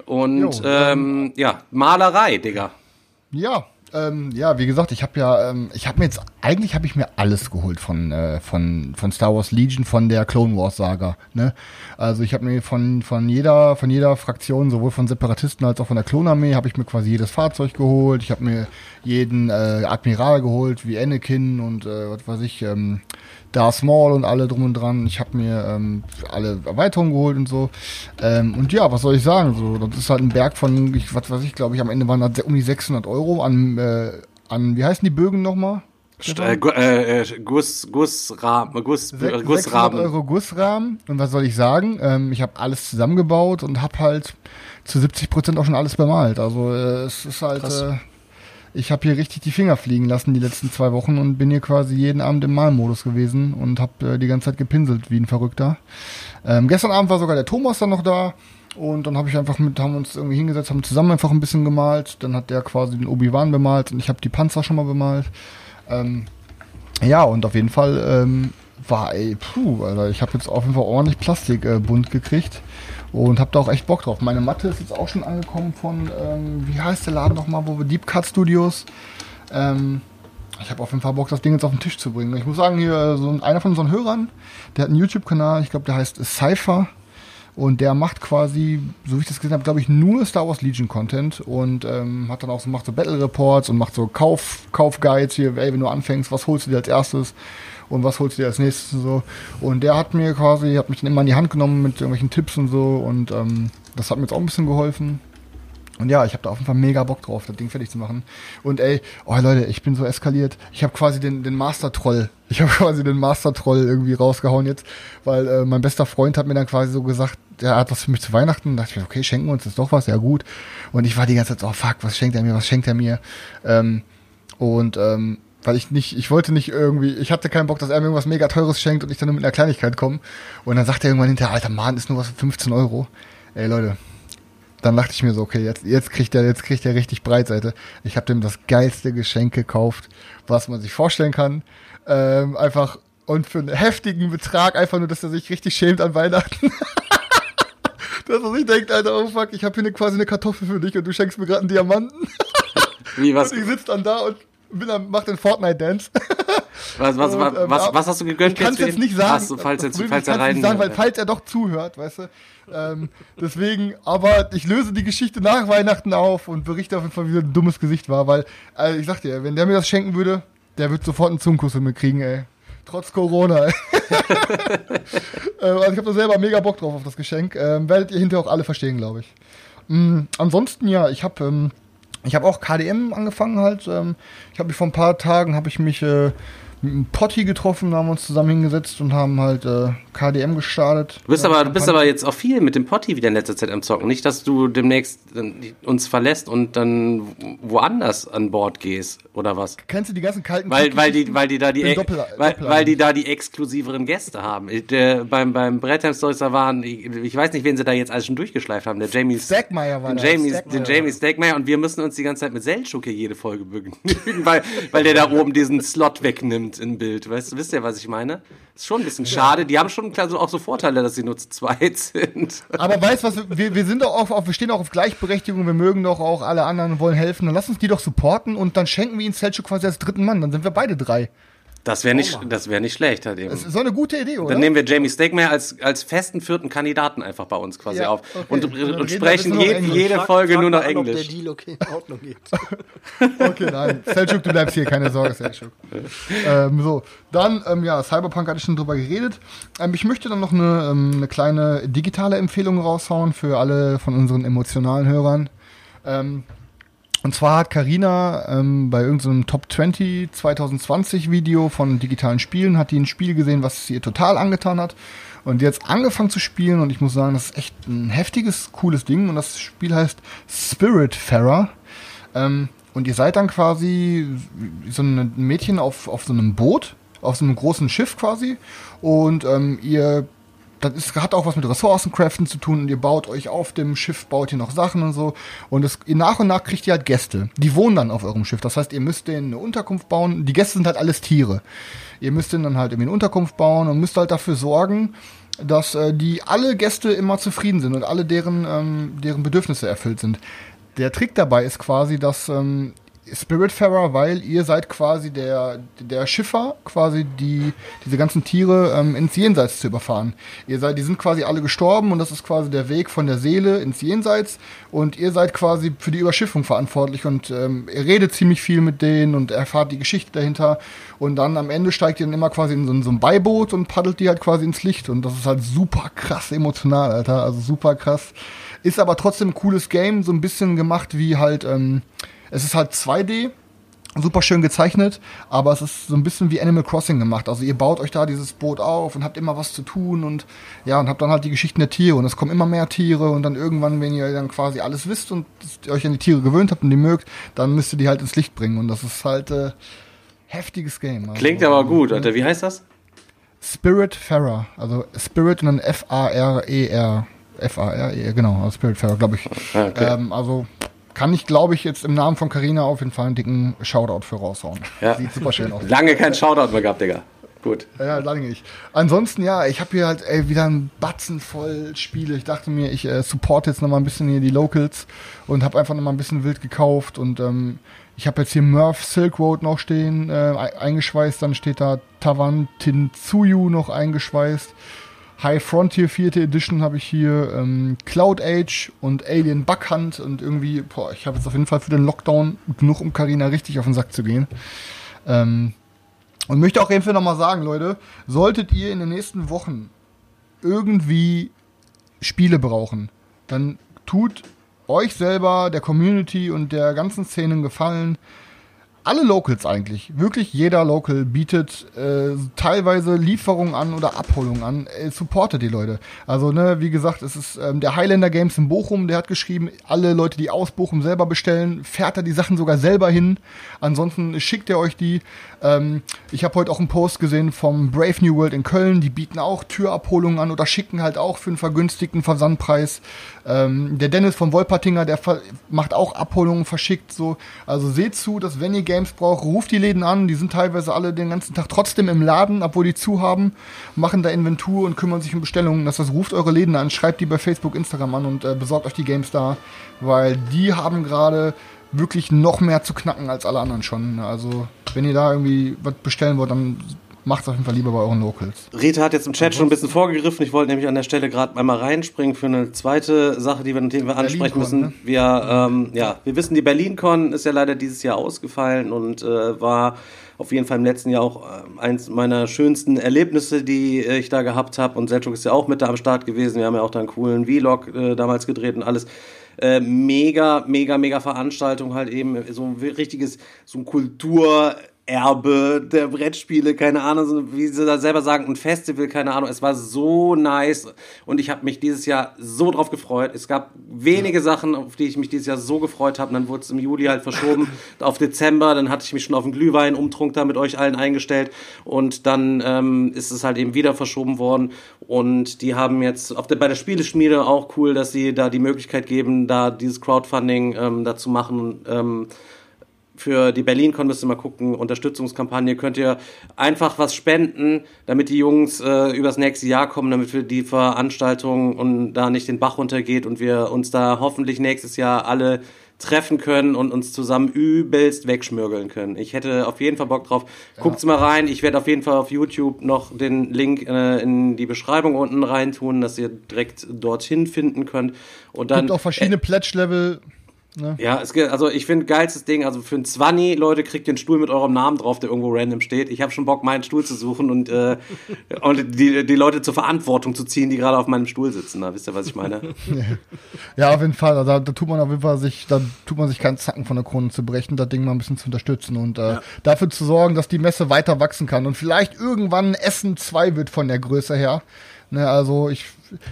Und jo, ähm, ja, Malerei, Digga. Ja, ähm, ja, wie gesagt, ich habe ja, ähm, ich habe mir jetzt eigentlich habe ich mir alles geholt von, äh, von, von Star Wars Legion, von der Clone Wars Saga. Ne? Also ich habe mir von, von, jeder, von jeder Fraktion, sowohl von Separatisten als auch von der Klonarmee, habe ich mir quasi jedes Fahrzeug geholt. Ich habe mir jeden äh, Admiral geholt, wie Anakin und äh, was weiß ich, ähm, Darth Maul und alle drum und dran. Ich habe mir ähm, alle Erweiterungen geholt und so. Ähm, und ja, was soll ich sagen? So, das ist halt ein Berg von, ich, was weiß ich, glaube ich, am Ende waren das um die 600 Euro an, äh, an wie heißen die Bögen nochmal? Äh, äh, äh, Guss, Gussrahmen, Guss, Sech- äh, 600 Gussrahmen. Euro Gussrahmen. Und was soll ich sagen? Ähm, ich habe alles zusammengebaut und habe halt zu 70 Prozent auch schon alles bemalt. Also äh, es ist halt, äh, ich habe hier richtig die Finger fliegen lassen die letzten zwei Wochen und bin hier quasi jeden Abend im Malmodus gewesen und habe äh, die ganze Zeit gepinselt wie ein Verrückter. Ähm, gestern Abend war sogar der Thomas dann noch da. Und dann habe ich einfach mit, haben uns irgendwie hingesetzt, haben zusammen einfach ein bisschen gemalt. Dann hat der quasi den Obi-Wan bemalt und ich habe die Panzer schon mal bemalt. Ähm, ja, und auf jeden Fall ähm, war, ey, puh, Alter, ich habe jetzt auf jeden Fall ordentlich Plastik äh, bunt gekriegt und habe da auch echt Bock drauf. Meine Matte ist jetzt auch schon angekommen von, ähm, wie heißt der Laden nochmal, wo wir Deep Cut Studios. Ähm, ich habe auf jeden Fall Bock, das Ding jetzt auf den Tisch zu bringen. Ich muss sagen, hier so ein, einer von unseren Hörern, der hat einen YouTube-Kanal, ich glaube, der heißt Cypher. Und der macht quasi, so wie ich das gesehen habe, glaube ich, nur Star Wars Legion Content und ähm, hat dann auch so, macht so Battle Reports und macht so Kauf, Kaufguides hier, ey, wenn du anfängst, was holst du dir als erstes und was holst du dir als nächstes und so. Und der hat mir quasi, hat mich dann immer in die Hand genommen mit irgendwelchen Tipps und so und ähm, das hat mir jetzt auch ein bisschen geholfen. Und ja, ich habe da auf jeden Fall mega Bock drauf, das Ding fertig zu machen. Und ey, oh Leute, ich bin so eskaliert. Ich habe quasi den, den Master-Troll, ich habe quasi den Master-Troll irgendwie rausgehauen jetzt, weil äh, mein bester Freund hat mir dann quasi so gesagt, er hat was für mich zu Weihnachten. Da dachte ich mir, okay, schenken wir uns jetzt doch was, ja gut. Und ich war die ganze Zeit so, oh fuck, was schenkt er mir, was schenkt er mir? Ähm, und ähm, weil ich nicht, ich wollte nicht irgendwie, ich hatte keinen Bock, dass er mir irgendwas mega teures schenkt und ich dann nur mit einer Kleinigkeit komme. Und dann sagt er irgendwann hinterher, alter Mann, ist nur was für 15 Euro. Ey Leute, dann dachte ich mir so, okay, jetzt, jetzt kriegt er, jetzt kriegt er richtig Breitseite. Ich habe dem das geilste Geschenk gekauft, was man sich vorstellen kann. Ähm, einfach und für einen heftigen Betrag, einfach nur, dass er sich richtig schämt an Weihnachten. dass er sich denkt, Alter, oh fuck, ich habe hier eine, quasi eine Kartoffel für dich und du schenkst mir gerade einen Diamanten. Wie, was, Und ich sitze dann da und bin am, mach den Fortnite-Dance. was, was, Und, ähm, was, was hast du gegönnt? Ich kann es für jetzt nicht sagen. So, falls, jetzt, falls er rein. nicht sagen, weil falls er doch zuhört, weißt du. Ähm, deswegen, aber ich löse die Geschichte nach Weihnachten auf und berichte auf jeden Fall, wie so ein dummes Gesicht war, weil, also ich sag dir, wenn der mir das schenken würde, der wird sofort einen Zungenkuss mit mir kriegen, ey. Trotz Corona, ey. ähm, also ich habe da selber mega Bock drauf auf das Geschenk. Ähm, werdet ihr hinterher auch alle verstehen, glaube ich. Mm, ansonsten ja, ich habe ähm, ich habe auch KDM angefangen halt. Ähm, ich habe mich vor ein paar Tagen habe ich mich äh, mit einem Potti getroffen, haben uns zusammen hingesetzt und haben halt äh, KDM gestartet. Du bist, aber, du bist aber jetzt auch viel mit dem Potti wieder in letzter Zeit am Zocken. Nicht, dass du demnächst dann uns verlässt und dann woanders an Bord gehst oder was? Kennst du die ganzen kalten Weil, weil, die, weil, die da die, Doppel- weil, weil die da die exklusiveren Gäste haben. Der, beim beim Brettheim Stories waren, ich, ich weiß nicht, wen sie da jetzt alles schon durchgeschleift haben. Der Jamie Stackmeyer war. Jamie, den Jamie Stackmeyer und wir müssen uns die ganze Zeit mit Selchuk hier jede Folge begnügen, weil, weil der da oben diesen Slot wegnimmt im Bild. Weißt du, wisst ihr, was ich meine? Ist schon ein bisschen schade. Die haben schon klar so auch so Vorteile, dass sie nur zu zweit sind. Aber weißt was, wir, wir sind doch auch auf, wir stehen auch auf Gleichberechtigung, wir mögen doch auch alle anderen und wollen helfen. Dann lass uns die doch supporten und dann schenken wir ihnen Selchuk quasi als dritten Mann. Dann sind wir beide drei. Das wäre nicht, das wäre nicht schlecht halt eben. Das ist so eine gute Idee, oder? Dann nehmen wir Jamie Stakemeyer als, als festen vierten Kandidaten einfach bei uns quasi Ja, auf okay. und, Und und, sprechen je, Englisch. jede Frag- Folge frag nur noch an, Ob der Englisch. Deal okay in Ordnung geht. Okay, nein. Selchuk, du bleibst hier, keine Sorge, Selchuk. ähm, so, dann, ähm, ja, Cyberpunk hatte ich schon drüber geredet. Ähm, ich möchte dann noch eine, ähm, eine kleine digitale Empfehlung raushauen für alle von unseren emotionalen Hörern. Ähm, und zwar hat Karina ähm, bei irgendeinem Top 20 2020 Video von digitalen Spielen, hat die ein Spiel gesehen, was ihr total angetan hat. Und jetzt angefangen zu spielen und ich muss sagen, das ist echt ein heftiges, cooles Ding. Und das Spiel heißt Spiritfarer. Ähm, und ihr seid dann quasi so ein Mädchen auf, auf so einem Boot, auf so einem großen Schiff quasi. Und ähm, ihr, das ist, hat auch was mit Ressourcencraften zu tun. Und ihr baut euch auf dem Schiff, baut ihr noch Sachen und so. Und es, nach und nach kriegt ihr halt Gäste. Die wohnen dann auf eurem Schiff. Das heißt, ihr müsst denen eine Unterkunft bauen. Die Gäste sind halt alles Tiere. Ihr müsst denen dann halt irgendwie eine Unterkunft bauen und müsst halt dafür sorgen, dass äh, die alle Gäste immer zufrieden sind und alle deren, ähm, deren Bedürfnisse erfüllt sind. Der Trick dabei ist quasi, dass ähm, Spiritfarer, weil ihr seid quasi der, der Schiffer, quasi die, diese ganzen Tiere ähm, ins Jenseits zu überfahren. Ihr seid, die sind quasi alle gestorben und das ist quasi der Weg von der Seele ins Jenseits und ihr seid quasi für die Überschiffung verantwortlich und ähm, ihr redet ziemlich viel mit denen und erfahrt die Geschichte dahinter und dann am Ende steigt ihr dann immer quasi in so, in so ein Beiboot und paddelt die halt quasi ins Licht und das ist halt super krass emotional, Alter, also super krass. Ist aber trotzdem ein cooles Game, so ein bisschen gemacht wie halt, ähm, es ist halt 2D, super schön gezeichnet, aber es ist so ein bisschen wie Animal Crossing gemacht. Also ihr baut euch da dieses Boot auf und habt immer was zu tun und ja, und habt dann halt die Geschichten der Tiere und es kommen immer mehr Tiere und dann irgendwann, wenn ihr dann quasi alles wisst und euch an die Tiere gewöhnt habt und die mögt, dann müsst ihr die halt ins Licht bringen und das ist halt äh, heftiges Game. Also, Klingt aber gut, Alter. Wie heißt das? Spirit Farer, also Spirit und dann F-A-R-E-R. F-A-R-E, genau, also Spirit Farer, glaube ich. Ah, okay. Ähm, also kann ich, glaube ich, jetzt im Namen von Carina auf jeden Fall einen dicken Shoutout für raushauen. Ja. Sieht super schön aus. Lange kein Shoutout mehr gehabt, Digga. Gut. Ja, lange nicht. Ansonsten, ja, ich habe hier halt ey, wieder einen Batzen voll Spiele. Ich dachte mir, ich äh, support jetzt noch mal ein bisschen hier die Locals und habe einfach noch mal ein bisschen wild gekauft. Und ähm, ich habe jetzt hier Murph Silk Road noch stehen, äh, eingeschweißt. Dann steht da Tavan Tintsuyu noch eingeschweißt. High Frontier 4. Edition habe ich hier, ähm, Cloud Age und Alien Bug Hunt und irgendwie, boah, ich habe jetzt auf jeden Fall für den Lockdown genug, um Karina richtig auf den Sack zu gehen. Ähm, und möchte auch einfach nochmal sagen, Leute, solltet ihr in den nächsten Wochen irgendwie Spiele brauchen, dann tut euch selber, der Community und der ganzen Szene einen Gefallen. Alle Locals eigentlich, wirklich jeder Local bietet äh, teilweise Lieferungen an oder Abholungen an. Äh, supportet die Leute. Also, ne, wie gesagt, es ist ähm, der Highlander Games in Bochum, der hat geschrieben, alle Leute, die aus Bochum selber bestellen, fährt er die Sachen sogar selber hin. Ansonsten schickt er euch die. Ähm, ich habe heute auch einen Post gesehen vom Brave New World in Köln, die bieten auch Türabholungen an oder schicken halt auch für einen vergünstigten Versandpreis. Ähm, der Dennis von Wolpertinger, der macht auch Abholungen, verschickt so. Also seht zu, dass wenn ihr Games braucht, ruft die Läden an. Die sind teilweise alle den ganzen Tag trotzdem im Laden, obwohl die zu haben, machen da Inventur und kümmern sich um Bestellungen. Das heißt, ruft eure Läden an, schreibt die bei Facebook, Instagram an und äh, besorgt euch die Games da, weil die haben gerade wirklich noch mehr zu knacken als alle anderen schon. Also wenn ihr da irgendwie was bestellen wollt, dann macht es auf jeden Fall lieber bei euren Locals. Rita hat jetzt im Chat schon ein bisschen vorgegriffen. Ich wollte nämlich an der Stelle gerade einmal reinspringen für eine zweite Sache, die wir, die wir ansprechen müssen. ne? Wir, ähm, ja, wir wissen, die BerlinCon ist ja leider dieses Jahr ausgefallen und äh, war auf jeden Fall im letzten Jahr auch äh, eins meiner schönsten Erlebnisse, die ich da gehabt habe. Und Selchuk ist ja auch mit da am Start gewesen. Wir haben ja auch da einen coolen Vlog äh, damals gedreht und alles. Äh, mega, mega, mega Veranstaltung halt eben. So ein richtiges, so ein Kultur. Erbe der Brettspiele, keine Ahnung, so wie sie da selber sagen, ein Festival, keine Ahnung. Es war so nice und ich habe mich dieses Jahr so drauf gefreut. Es gab wenige Sachen, auf die ich mich dieses Jahr so gefreut habe. Und dann wurde es im Juli halt verschoben auf Dezember. Dann hatte ich mich schon auf den Glühwein umtrunk da mit euch allen eingestellt und dann ähm, ist es halt eben wieder verschoben worden. Und die haben jetzt auf der, bei der Spieleschmiede auch cool, dass sie da die Möglichkeit geben, da dieses Crowdfunding ähm, da zu machen. Ähm, für die BerlinCon müsst ihr mal gucken, Unterstützungskampagne, könnt ihr einfach was spenden, damit die Jungs äh, übers nächste Jahr kommen, damit wir die Veranstaltung und da nicht den Bach runtergeht und wir uns da hoffentlich nächstes Jahr alle treffen können und uns zusammen übelst wegschmürgeln können. Ich hätte auf jeden Fall Bock drauf. Guckt's mal rein. Ich werde auf jeden Fall auf YouTube noch den Link äh, in die Beschreibung unten reintun, dass ihr direkt dorthin finden könnt. Und dann Gibt auch verschiedene Pledge-Level. Ne? ja, es geht, also ich finde geilstes Ding, also für ein 20, Leute, kriegt ihr einen Stuhl mit eurem Namen drauf, der irgendwo random steht. Ich habe schon Bock, meinen Stuhl zu suchen und, äh, und die, die Leute zur Verantwortung zu ziehen, die gerade auf meinem Stuhl sitzen. Da wisst ihr, was ich meine? Ja, auf jeden Fall. Also, da, da tut man auf jeden Fall sich, da tut man sich keinen Zacken von der Krone zu brechen, das Ding mal ein bisschen zu unterstützen und äh, dafür zu sorgen, dass die Messe weiter wachsen kann und vielleicht irgendwann Essen 2 wird von der Größe her. Ne, also ich,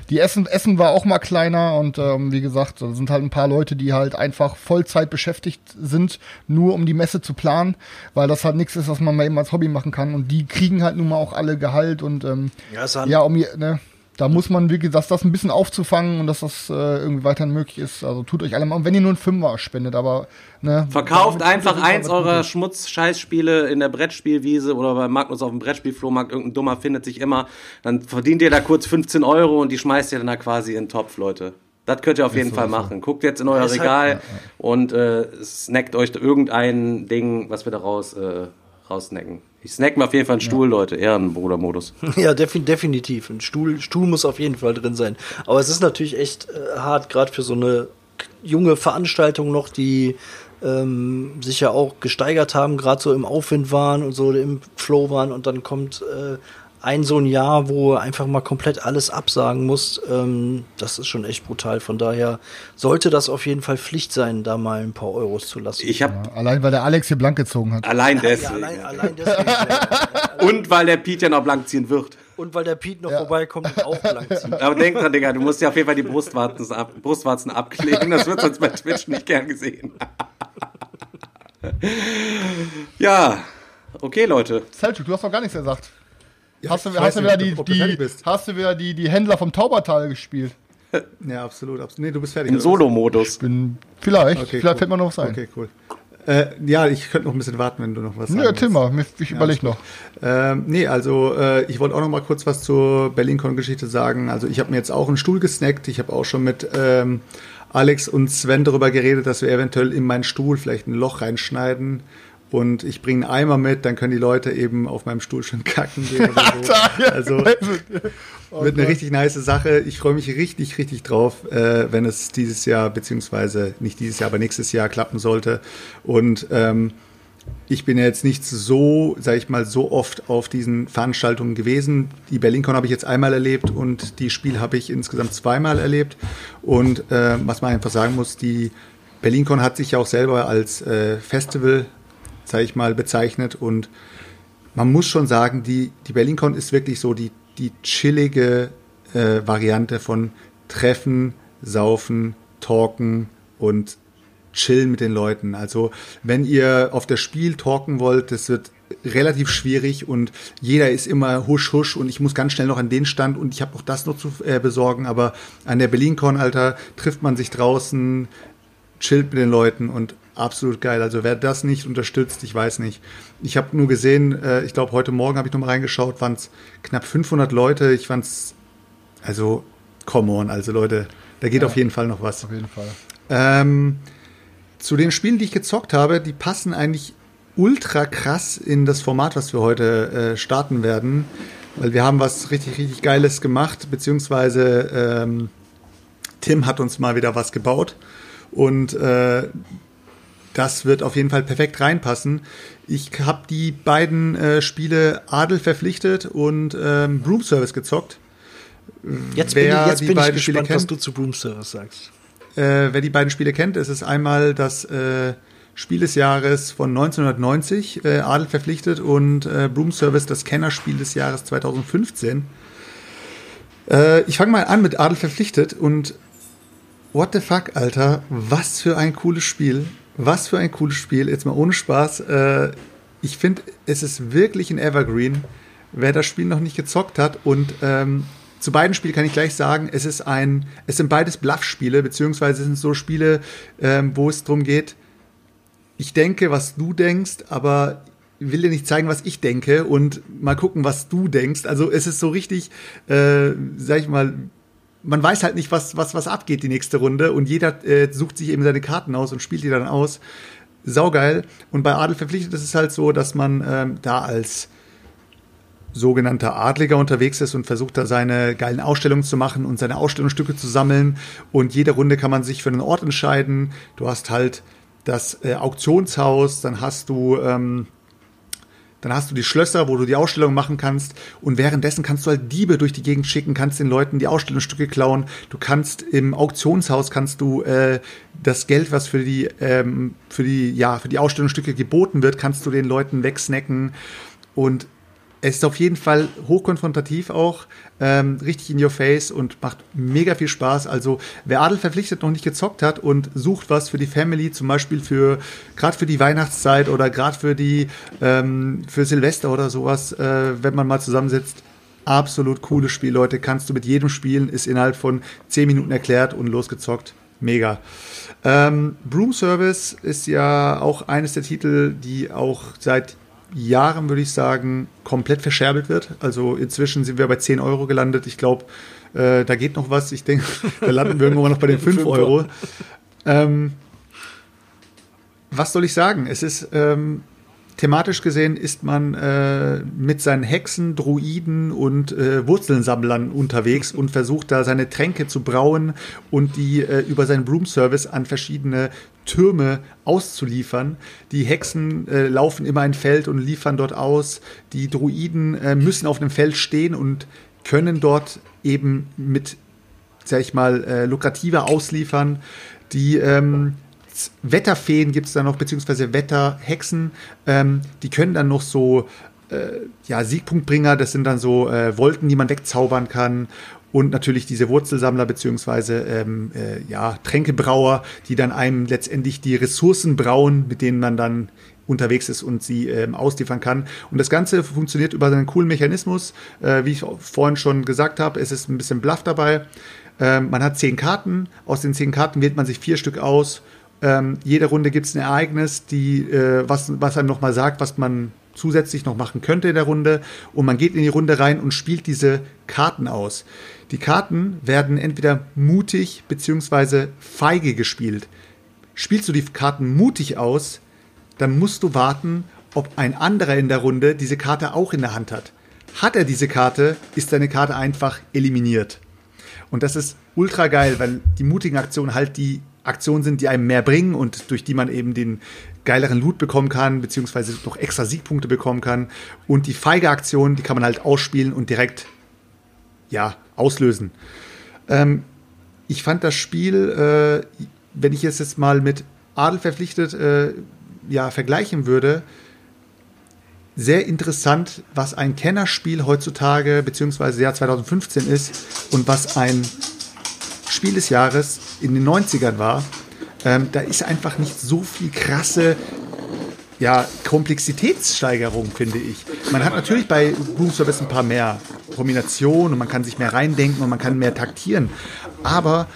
die Essen, Essen war auch mal kleiner und ähm, wie gesagt, da sind halt ein paar Leute, die halt einfach Vollzeit beschäftigt sind, nur um die Messe zu planen, weil das halt nichts ist, was man mal eben als Hobby machen kann. Und die kriegen halt nun mal auch alle Gehalt und ähm, Ja, hat- ja, um ne, da muss man wirklich, dass das ein bisschen aufzufangen und dass das äh, irgendwie weiterhin möglich ist. Also tut euch alle mal, und wenn ihr nur einen Fünfer spendet, aber ne, Verkauft einfach eins eurer. Schmutz-Scheißspiele in der Brettspielwiese oder bei Magnus auf dem Brettspielflohmarkt. Irgendein Dummer findet sich immer. Dann verdient ihr da kurz 15 Euro und die schmeißt ihr dann da quasi in den Topf, Leute. Das könnt ihr auf jeden so, Fall so. machen. Guckt jetzt in euer Ist halt- Regal und äh, snackt euch irgendein Ding, was wir da raus, äh, raussnacken. Ich snack mir auf jeden Fall einen Stuhl, Leute. Ehrenbruder-Modus. Ja, defin definitiv. Ein Stuhl, Stuhl muss auf jeden Fall drin sein. Aber es ist natürlich echt äh, hart, gerade für so eine junge Veranstaltung noch, die ähm, sich ja auch gesteigert haben, gerade so im Aufwind waren und so im Flow waren und dann kommt äh, ein so ein Jahr, wo er einfach mal komplett alles absagen muss. Ähm, das ist schon echt brutal. Von daher sollte das auf jeden Fall Pflicht sein, da mal ein paar Euros zu lassen. Ich habe Ja, allein weil der Alex hier blank gezogen hat. allein ja, deswegen. allein, allein deswegen. und weil der Pete ja noch blank ziehen wird. und weil der Pete noch vorbeikommt und auch blank zieht. Aber denk dran, Digga, du musst ja auf jeden Fall die Brustwarzen, ab, Brustwarzen abkleben. Das wird sonst bei Twitch nicht gern gesehen. ja, okay, Leute. Selchuk, du hast doch gar nichts gesagt. Ja, Hast du, hast du wieder, die, die, bist. hast du wieder die, die Händler vom Taubertal gespielt? Ja, absolut, absolut. Nee, du bist fertig. Im? Solo-Modus. Bin, vielleicht, Okay, vielleicht cool. fällt mir noch was ein. Okay, cool. Äh, ja, ich könnte noch ein bisschen warten, wenn du noch was Nö, sagen erzähl mal, ich überleg noch. Ähm, nee, also äh, ich wollte auch noch mal kurz was zur BerlinCon-Geschichte sagen. Also ich habe mir jetzt auch einen Stuhl gesnackt. Ich habe auch schon mit ähm, Alex und Sven darüber geredet, dass wir eventuell in meinen Stuhl vielleicht ein Loch reinschneiden. Und ich bringe einen Eimer mit, dann können die Leute eben auf meinem Stuhl schon kacken gehen oder so. Also wird eine richtig nice Sache. Ich freue mich richtig, richtig drauf, äh, wenn es dieses Jahr, beziehungsweise nicht dieses Jahr, aber nächstes Jahr klappen sollte. Und ähm, ich bin ja jetzt nicht so, sage ich mal, so oft auf diesen Veranstaltungen gewesen. Die BerlinCon habe ich jetzt einmal erlebt und die Spiel habe ich insgesamt zweimal erlebt. Und äh, was man einfach sagen muss, die BerlinCon hat sich ja auch selber als äh, Festival, sage ich mal, bezeichnet und man muss schon sagen, die, die BerlinCon ist wirklich so die, die chillige äh, Variante von Treffen, Saufen, Talken und chillen mit den Leuten. Also wenn ihr auf das Spiel talken wollt, das wird relativ schwierig und jeder ist immer husch husch und ich muss ganz schnell noch an den Stand und ich habe auch das noch zu äh, besorgen, aber an der BerlinCon, Alter, trifft man sich draußen, chillt mit den Leuten und absolut geil. Also wer das nicht unterstützt, ich weiß nicht. Ich habe nur gesehen, äh, ich glaube heute Morgen habe ich noch mal reingeschaut, waren es knapp 500 Leute. Ich fand's also come on, also Leute, da geht auf jeden Fall noch was. Auf jeden Fall. Ähm, zu den Spielen, die ich gezockt habe, die passen eigentlich ultra krass in das Format, was wir heute äh, starten werden, weil wir haben was richtig, richtig Geiles gemacht, beziehungsweise ähm, Tim hat uns mal wieder was gebaut und äh, das wird auf jeden Fall perfekt reinpassen. Ich habe die beiden äh, Spiele Adel verpflichtet und ähm, Broom Service gezockt. Jetzt bin ich, Wer jetzt die bin ich beiden Spiele gespannt, was kennt. du zu Broom Service sagst. Äh, wer die beiden Spiele kennt, es ist einmal das äh, Spiel des Jahres von 1990, äh, Adel verpflichtet, und äh, Broom Service, das Kennerspiel des Jahres 2015. Äh, ich fange mal an mit Adel verpflichtet und what the fuck, Alter, was für ein cooles Spiel. Was für ein cooles Spiel, jetzt mal ohne Spaß. Äh, ich finde, es ist wirklich ein Evergreen. Wer das Spiel noch nicht gezockt hat und ähm, zu beiden Spielen kann ich gleich sagen, es ist ein, es sind beides Bluff-Spiele, beziehungsweise es sind so Spiele, ähm, wo es darum geht, ich denke, was du denkst, aber will dir nicht zeigen, was ich denke und mal gucken, was du denkst. Also es ist so richtig, äh, sag ich mal, man weiß halt nicht, was, was, was abgeht die nächste Runde und jeder äh, sucht sich eben seine Karten aus und spielt die dann aus. Saugeil. Und bei Adel verpflichtet ist es halt so, dass man ähm, da als sogenannter Adliger unterwegs ist und versucht da seine geilen Ausstellungen zu machen und seine Ausstellungsstücke zu sammeln. Und jede Runde kann man sich für einen Ort entscheiden. Du hast halt das äh, Auktionshaus, dann hast du ähm, dann hast du die Schlösser, wo du die Ausstellung machen kannst. Und währenddessen kannst du halt Diebe durch die Gegend schicken, kannst den Leuten die Ausstellungsstücke klauen. Du kannst im Auktionshaus kannst du äh, das Geld, was für die ähm, für die ja für die Ausstellungsstücke geboten wird, kannst du den Leuten wegsnacken. Und es ist auf jeden Fall hochkonfrontativ auch, ähm, richtig in your face und macht mega viel Spaß. Also wer Adel verpflichtet noch nicht gezockt hat und sucht was für die Family, zum Beispiel für gerade für die Weihnachtszeit oder gerade für die ähm, für Silvester oder sowas, äh, wenn man mal zusammensitzt, absolut cooles Spiel, Leute. Kannst du mit jedem spielen, ist innerhalb von 10 Minuten erklärt und losgezockt. Mega. Ähm, Broom Service ist ja auch eines der Titel, die auch seit Jahren, würde ich sagen, komplett verscherbelt wird. Also inzwischen sind wir bei 10 Euro gelandet. Ich glaube, äh, da geht noch was. Ich denke, da landen wir irgendwann noch bei den 5 Euro. Ähm, was soll ich sagen? Es ist ähm, thematisch gesehen ist man äh, mit seinen Hexen, Druiden und äh, Wurzelsammlern unterwegs und versucht da seine Tränke zu brauen und die äh, über seinen Broom Service an verschiedene Türme auszuliefern. Die Hexen äh, laufen immer ein Feld und liefern dort aus. Die Druiden äh, müssen auf einem Feld stehen und können dort eben mit, sag ich mal, äh, lukrativer ausliefern. Die ähm, Wetterfeen gibt es da noch, beziehungsweise Wetterhexen. Ähm, die können dann noch so, äh, ja, Siegpunktbringer, das sind dann so äh, Wolken, die man wegzaubern kann. Und natürlich diese Wurzelsammler, beziehungsweise ähm, äh, ja, Tränkebrauer, die dann einem letztendlich die Ressourcen brauen, mit denen man dann unterwegs ist und sie ähm, ausliefern kann. Und das Ganze funktioniert über einen coolen Mechanismus. Äh, wie ich vorhin schon gesagt habe, es ist ein bisschen Bluff dabei. Ähm, man hat zehn Karten. Aus den zehn Karten wählt man sich vier Stück aus ähm, jede Runde gibt es ein Ereignis, die, äh, was, was einem nochmal sagt, was man zusätzlich noch machen könnte in der Runde. Und man geht in die Runde rein und spielt diese Karten aus. Die Karten werden entweder mutig bzw. feige gespielt. Spielst du die Karten mutig aus, dann musst du warten, ob ein anderer in der Runde diese Karte auch in der Hand hat. Hat er diese Karte, ist seine Karte einfach eliminiert. Und das ist ultra geil, weil die mutigen Aktionen halt die Aktionen sind, die einem mehr bringen und durch die man eben den geileren Loot bekommen kann, beziehungsweise noch extra Siegpunkte bekommen kann. Und die feige Aktion, die kann man halt ausspielen und direkt, ja, auslösen. Ähm, ich fand das Spiel, äh, wenn ich es jetzt mal mit Adel verpflichtet, äh, ja, vergleichen würde, sehr interessant, was ein Kennerspiel heutzutage, beziehungsweise Jahr 2015 ist und was ein Spiel des Jahres in den 90ern war, ähm, da ist einfach nicht so viel krasse ja, Komplexitätssteigerung, finde ich. Man hat natürlich bei Room Service ein paar mehr Kombinationen und man kann sich mehr reindenken und man kann mehr taktieren. Aber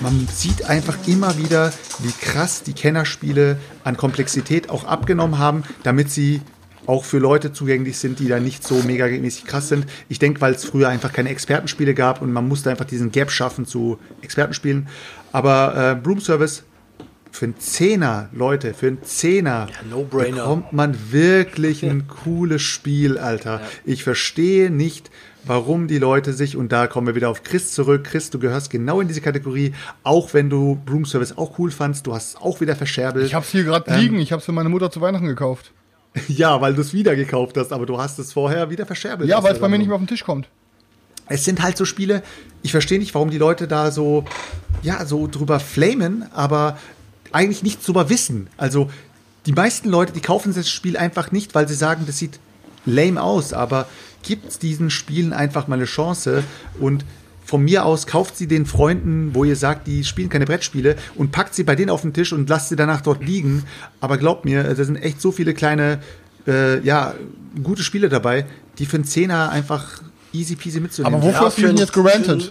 man sieht einfach immer wieder, wie krass die Kennerspiele an Komplexität auch abgenommen haben, damit sie auch für Leute zugänglich sind, die da nicht so megamäßig krass sind. Ich denke, weil es früher einfach keine Expertenspiele gab und man musste einfach diesen Gap schaffen zu Expertenspielen. Aber äh, Broom Service für einen Zehner, Leute, für einen Zehner ja, no bekommt man wirklich ein cooles Spiel, Alter. Ja. Ich verstehe nicht, warum die Leute sich, und da kommen wir wieder auf Chris zurück. Chris, du gehörst genau in diese Kategorie, auch wenn du Broom Service auch cool fandst, du hast es auch wieder verscherbelt. Ich hab's hier gerade ähm, liegen, ich hab's für meine Mutter zu Weihnachten gekauft. Ja, weil du es wieder gekauft hast, aber du hast es vorher wieder verscherbelt. Ja, weil es bei mir nicht mehr auf den Tisch kommt. Es sind halt so Spiele, ich verstehe nicht, warum die Leute da so, ja, so drüber flamen, aber eigentlich nichts drüber wissen. Also, die meisten Leute, die kaufen das Spiel einfach nicht, weil sie sagen, das sieht lame aus, aber gibt diesen Spielen einfach mal eine Chance und von mir aus kauft sie den Freunden, wo ihr sagt, die spielen keine Brettspiele und packt sie bei denen auf den Tisch und lasst sie danach dort liegen. Aber glaubt mir, da sind echt so viele kleine, äh, ja, gute Spiele dabei, die für einen Zehner einfach easy peasy mitzunehmen. Aber wofür ja, hast du denn jetzt gerantet?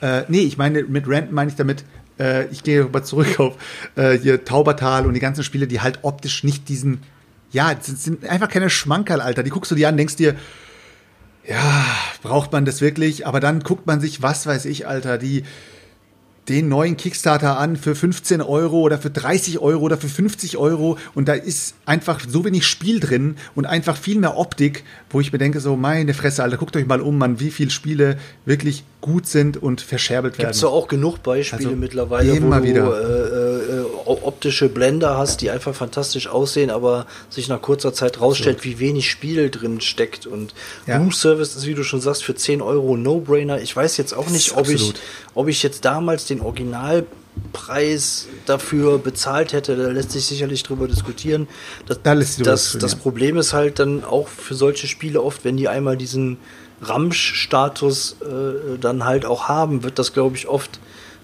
Äh, nee, ich meine, mit Rant meine ich damit, äh, ich gehe mal zurück auf äh, hier Taubertal und die ganzen Spiele, die halt optisch nicht diesen, ja, sind einfach keine Schmankerl, Alter. Die guckst du dir an, denkst dir, ja, braucht man das wirklich? Aber dann guckt man sich, was weiß ich, Alter, die den neuen Kickstarter an für 15 Euro oder für 30 Euro oder für 50 Euro und da ist einfach so wenig Spiel drin und einfach viel mehr Optik, wo ich mir denke, so meine Fresse, Alter, guckt euch mal um, man, wie viele Spiele wirklich gut sind und verscherbelt werden. Gibt es auch genug Beispiele also mittlerweile, wo du wieder. Äh, äh, optische Blender hast, die einfach fantastisch aussehen, aber sich nach kurzer Zeit rausstellt, so. wie wenig Spiel drin steckt. Und ja. Room Service ist, wie du schon sagst, für 10 Euro No-Brainer. Ich weiß jetzt auch nicht, ob ich, ob ich jetzt damals den Originalpreis dafür bezahlt hätte. Da lässt sich sicherlich drüber diskutieren. Das, da das, das, das Problem ist halt dann auch für solche Spiele oft, wenn die einmal diesen Ramsch-Status äh, dann halt auch haben, wird das, glaube ich, oft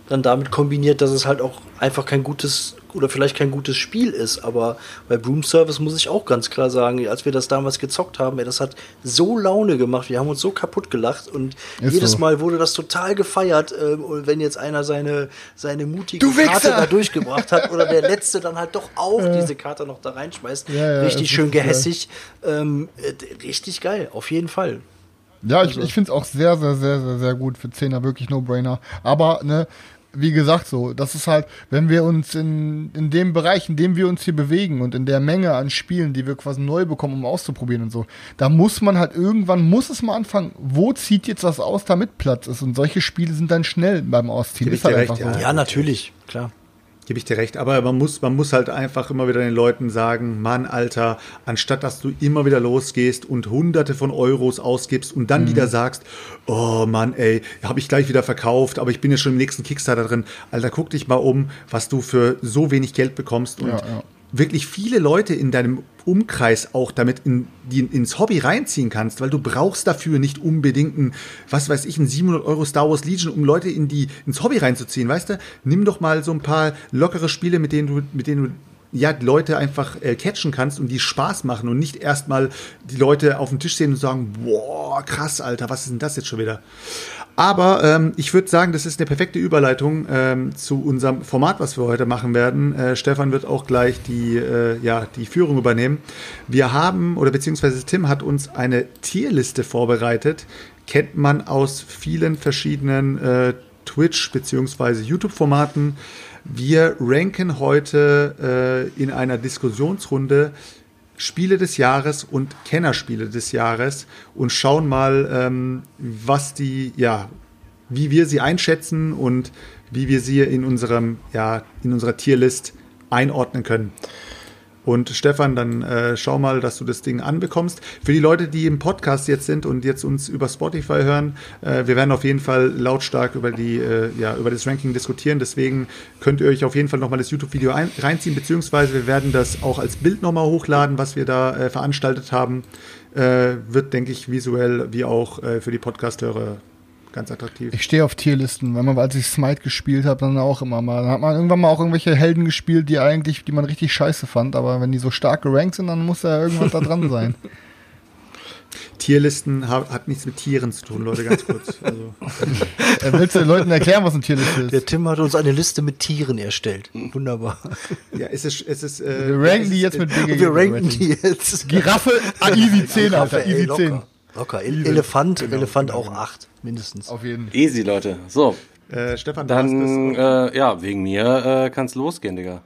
dann damit kombiniert, dass es halt auch einfach kein gutes oder vielleicht kein gutes Spiel ist, aber bei Broom Service muss ich auch ganz klar sagen, als wir das damals gezockt haben, ey, das hat so Laune gemacht, wir haben uns so kaputt gelacht und Ist jedes so. Mal wurde das total gefeiert, und wenn jetzt einer seine, seine mutige Du Karte Wichser! da durchgebracht hat oder der Letzte dann halt doch auch diese Karte noch da reinschmeißt. Ja, ja, richtig schön geil. gehässig, ähm, äh, richtig geil, auf jeden Fall. Ja, ich, ich finde es auch sehr, sehr, sehr, sehr, sehr gut für Zehner, wirklich No-Brainer. Aber, ne, wie gesagt, so, das ist halt, wenn wir uns in, in dem Bereich, in dem wir uns hier bewegen und in der Menge an Spielen, die wir quasi neu bekommen, um auszuprobieren und so, da muss man halt irgendwann, muss es mal anfangen, wo zieht jetzt das aus, damit Platz ist. Und solche Spiele sind dann schnell beim Ausziehen. Ist halt dir einfach recht, so. Ja, natürlich, klar. Gebe ich dir recht, aber man muss, man muss halt einfach immer wieder den Leuten sagen, Mann, Alter, anstatt dass du immer wieder losgehst und hunderte von Euros ausgibst und dann wieder sagst, oh Mann, ey, habe ich gleich wieder verkauft, aber ich bin ja schon im nächsten Kickstarter drin. Alter, guck dich mal um, was du für so wenig Geld bekommst und Ja, ja. Wirklich viele Leute in deinem Umkreis auch damit in, die, ins Hobby reinziehen kannst, weil du brauchst dafür nicht unbedingt ein, was weiß ich, ein 700 Euro Star Wars Legion, um Leute in die, ins Hobby reinzuziehen, weißt du? Nimm doch mal so ein paar lockere Spiele, mit denen du, mit denen du ja, Leute einfach äh, catchen kannst und die Spaß machen und nicht erstmal die Leute auf dem Tisch sehen und sagen, boah, krass, Alter, was ist denn das jetzt schon wieder? Aber ähm, ich würde sagen, das ist eine perfekte Überleitung ähm, zu unserem Format, was wir heute machen werden. Äh, Stefan wird auch gleich die, äh, ja, die Führung übernehmen. Wir haben, oder beziehungsweise Tim hat uns eine Tierliste vorbereitet. Kennt man aus vielen verschiedenen äh, Twitch- beziehungsweise YouTube-Formaten. Wir ranken heute äh, in einer Diskussionsrunde Spiele des Jahres und Kennerspiele des Jahres und schauen mal, ähm, was die, ja, wie wir sie einschätzen und wie wir sie in unserem, ja, in unserer Tierlist einordnen können. Und Stefan, dann äh, schau mal, dass du das Ding anbekommst. Für die Leute, die im Podcast jetzt sind und jetzt uns über Spotify hören, äh, wir werden auf jeden Fall lautstark über die, äh, ja, über das Ranking diskutieren. Deswegen könnt ihr euch auf jeden Fall nochmal das YouTube-Video ein- reinziehen, beziehungsweise wir werden das auch als Bild nochmal hochladen, was wir da äh, veranstaltet haben. Äh, wird, denke ich, visuell wie auch äh, für die Podcast-Hörer ganz attraktiv. Ich stehe auf Tierlisten, weil man, als ich Smite gespielt habe, dann auch immer mal. Dann hat man irgendwann mal auch irgendwelche Helden gespielt, die eigentlich, die man richtig scheiße fand, aber wenn die so stark gerankt sind, dann muss da irgendwas da dran sein. Tierlisten ha hat nichts mit Tieren zu tun, Leute, ganz kurz. Also, Äh, willst du den Leuten erklären, was eine Tierliste Der ist? Tim hat uns eine Liste mit Tieren erstellt. Wunderbar. ja, es ist, es ist, äh, Wir ja, ranken es die jetzt mit äh. Und wir ranken die jetzt. Giraffe, ah, easy 10, Giraffe, Alter, easy locker. 10. Locker. El Elefant, Elefant auch acht, mindestens. Auf jeden Fall. Easy, Leute. So, Äh, Stefan, dann, äh, ja, wegen mir äh, kann's losgehen, Digga.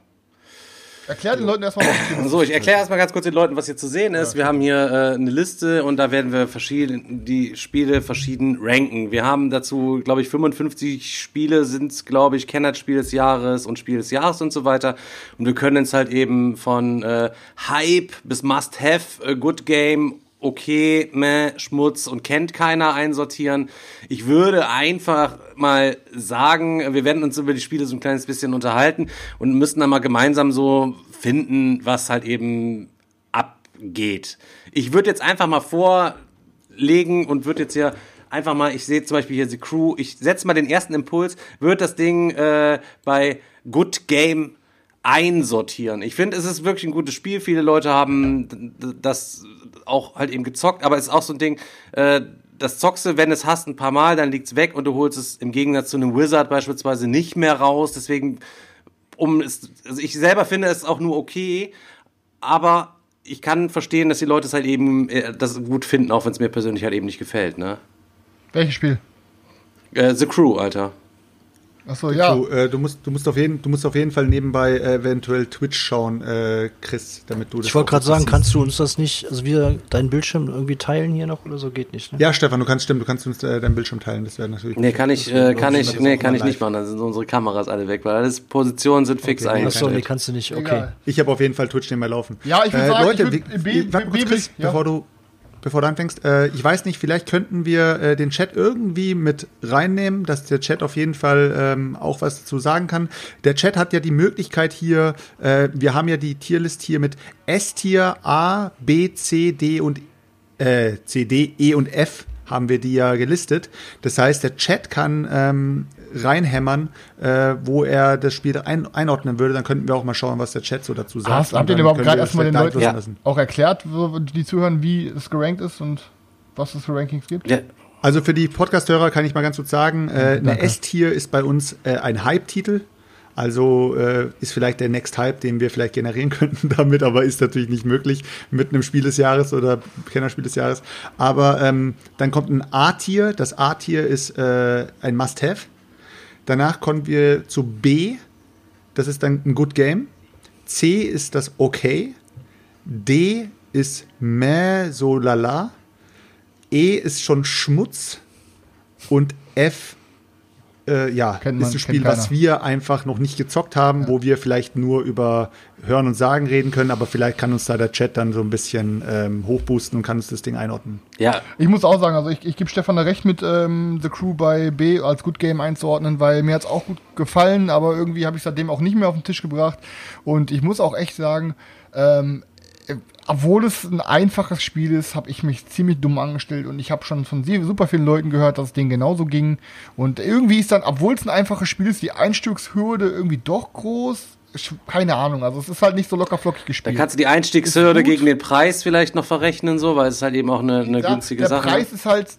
Erklär den Leuten erstmal, was Tierliste So, ich erkläre erstmal ganz kurz den Leuten, was hier zu sehen ist. Wir haben hier äh, eine Liste und da werden wir verschieden, die Spiele verschieden ranken. Wir haben dazu, glaube ich, 55 Spiele sind, glaube ich, Kennerspiel des Jahres und Spiel des Jahres und so weiter. Und wir können uns halt eben von äh, Hype bis Must-Have, äh, Good Game, okay, meh, Schmutz und kennt keiner einsortieren. Ich würde einfach mal sagen, wir werden uns über die Spiele so ein kleines bisschen unterhalten und müssen dann mal gemeinsam so finden, was halt eben abgeht. Ich würde jetzt einfach mal vorlegen und würde jetzt hier einfach mal, ich sehe zum Beispiel hier The Crew, ich setze mal den ersten Impuls, würde das Ding äh, bei Good Game einsortieren. Ich finde, es ist wirklich ein gutes Spiel. Viele Leute haben das auch halt eben gezockt, aber es ist auch so ein Ding, äh, das zockst du, wenn es hast, ein paar Mal, dann liegt's weg und du holst es im Gegensatz zu einem Wizard beispielsweise nicht mehr raus. Deswegen, um es, also ich selber finde es auch nur okay, aber ich kann verstehen, dass die Leute es halt eben äh, das gut finden, auch wenn es mir persönlich halt eben nicht gefällt, ne? Welches Spiel? Äh, The Crew, Alter. Achso, ja. Du, äh, du, musst, du, musst auf jeden, du musst auf jeden Fall nebenbei äh, eventuell Twitch schauen, äh, Chris, damit du das Ich wollte gerade sagen, siehst. kannst du uns das nicht, also wir deinen Bildschirm irgendwie teilen hier noch oder so? Geht nicht, ne? Ja, Stefan, du kannst stimmen, du kannst uns äh, deinen Bildschirm teilen, das wäre natürlich. Nee, kann ich, äh, kann ich, nee, kann ich nicht machen. Da sind unsere Kameras alle weg, weil alles Positionen sind fix Okay, nee, Achso, nee, eingestellt. kannst du nicht, okay. Egal. Ich habe auf jeden Fall Twitch nebenbei laufen. Ja, ich würd äh, sagen, Leute, ich würd- B- warte kurz, B- Chris, ja. bevor du bevor du anfängst, äh, ich weiß nicht, vielleicht könnten wir äh, den Chat irgendwie mit reinnehmen, dass der Chat auf jeden Fall ähm, auch was dazu sagen kann. Der Chat hat ja die Möglichkeit hier, äh, wir haben ja die Tierlist hier mit S-Tier, A, B, C, D und äh, C, D, E und F haben wir die ja gelistet. Das heißt, der Chat kann ähm, reinhämmern, äh, wo er das Spiel ein, einordnen würde. Dann könnten wir auch mal schauen, was der Chat so dazu sagt. Hast, habt ihr überhaupt gerade erstmal den Leuten Ja. lassen. auch erklärt, die zuhören, wie es gerankt ist und was es für Rankings gibt? Ja, Also für die Podcast-Hörer kann ich mal ganz kurz sagen, äh, eine. S-Tier ist bei uns äh, ein Hype-Titel. Also äh, ist vielleicht der Next Hype, den wir vielleicht generieren könnten damit, aber ist natürlich nicht möglich mit einem Spiel des Jahres oder Kennerspiel des Jahres. Aber ähm, dann kommt ein A-Tier. Das A-Tier ist äh, ein Must-Have. Danach kommen wir zu B. Das ist dann ein Good Game. C ist das Okay. D ist meh, so lala. E ist schon Schmutz und F äh, ja, Kennt man, ist ein Spiel, was wir einfach noch nicht gezockt haben, wo wir vielleicht nur über Hören und Sagen reden können, aber vielleicht kann uns da der Chat dann so ein bisschen ähm, hochboosten und kann uns das Ding einordnen. ja, Ich muss auch sagen, also ich, ich gebe Stefan da recht mit ähm, The Crew bei B als Good Game einzuordnen, weil mir hat es auch gut gefallen, aber irgendwie habe ich seitdem auch nicht mehr auf den Tisch gebracht. Und ich muss auch echt sagen, ähm, äh, obwohl es ein einfaches Spiel ist, habe ich mich ziemlich dumm angestellt und ich habe schon von super vielen Leuten gehört, dass es denen genauso ging. Und irgendwie ist dann, obwohl es ein einfaches Spiel ist, die Einstiegshürde irgendwie doch groß. Keine Ahnung, also es ist halt nicht so locker flockig da gespielt. kannst du die Einstiegshürde Ist gegen den Preis vielleicht noch verrechnen, so, weil es ist halt eben auch eine, eine Ja, günstige der Sache. Preis ist halt,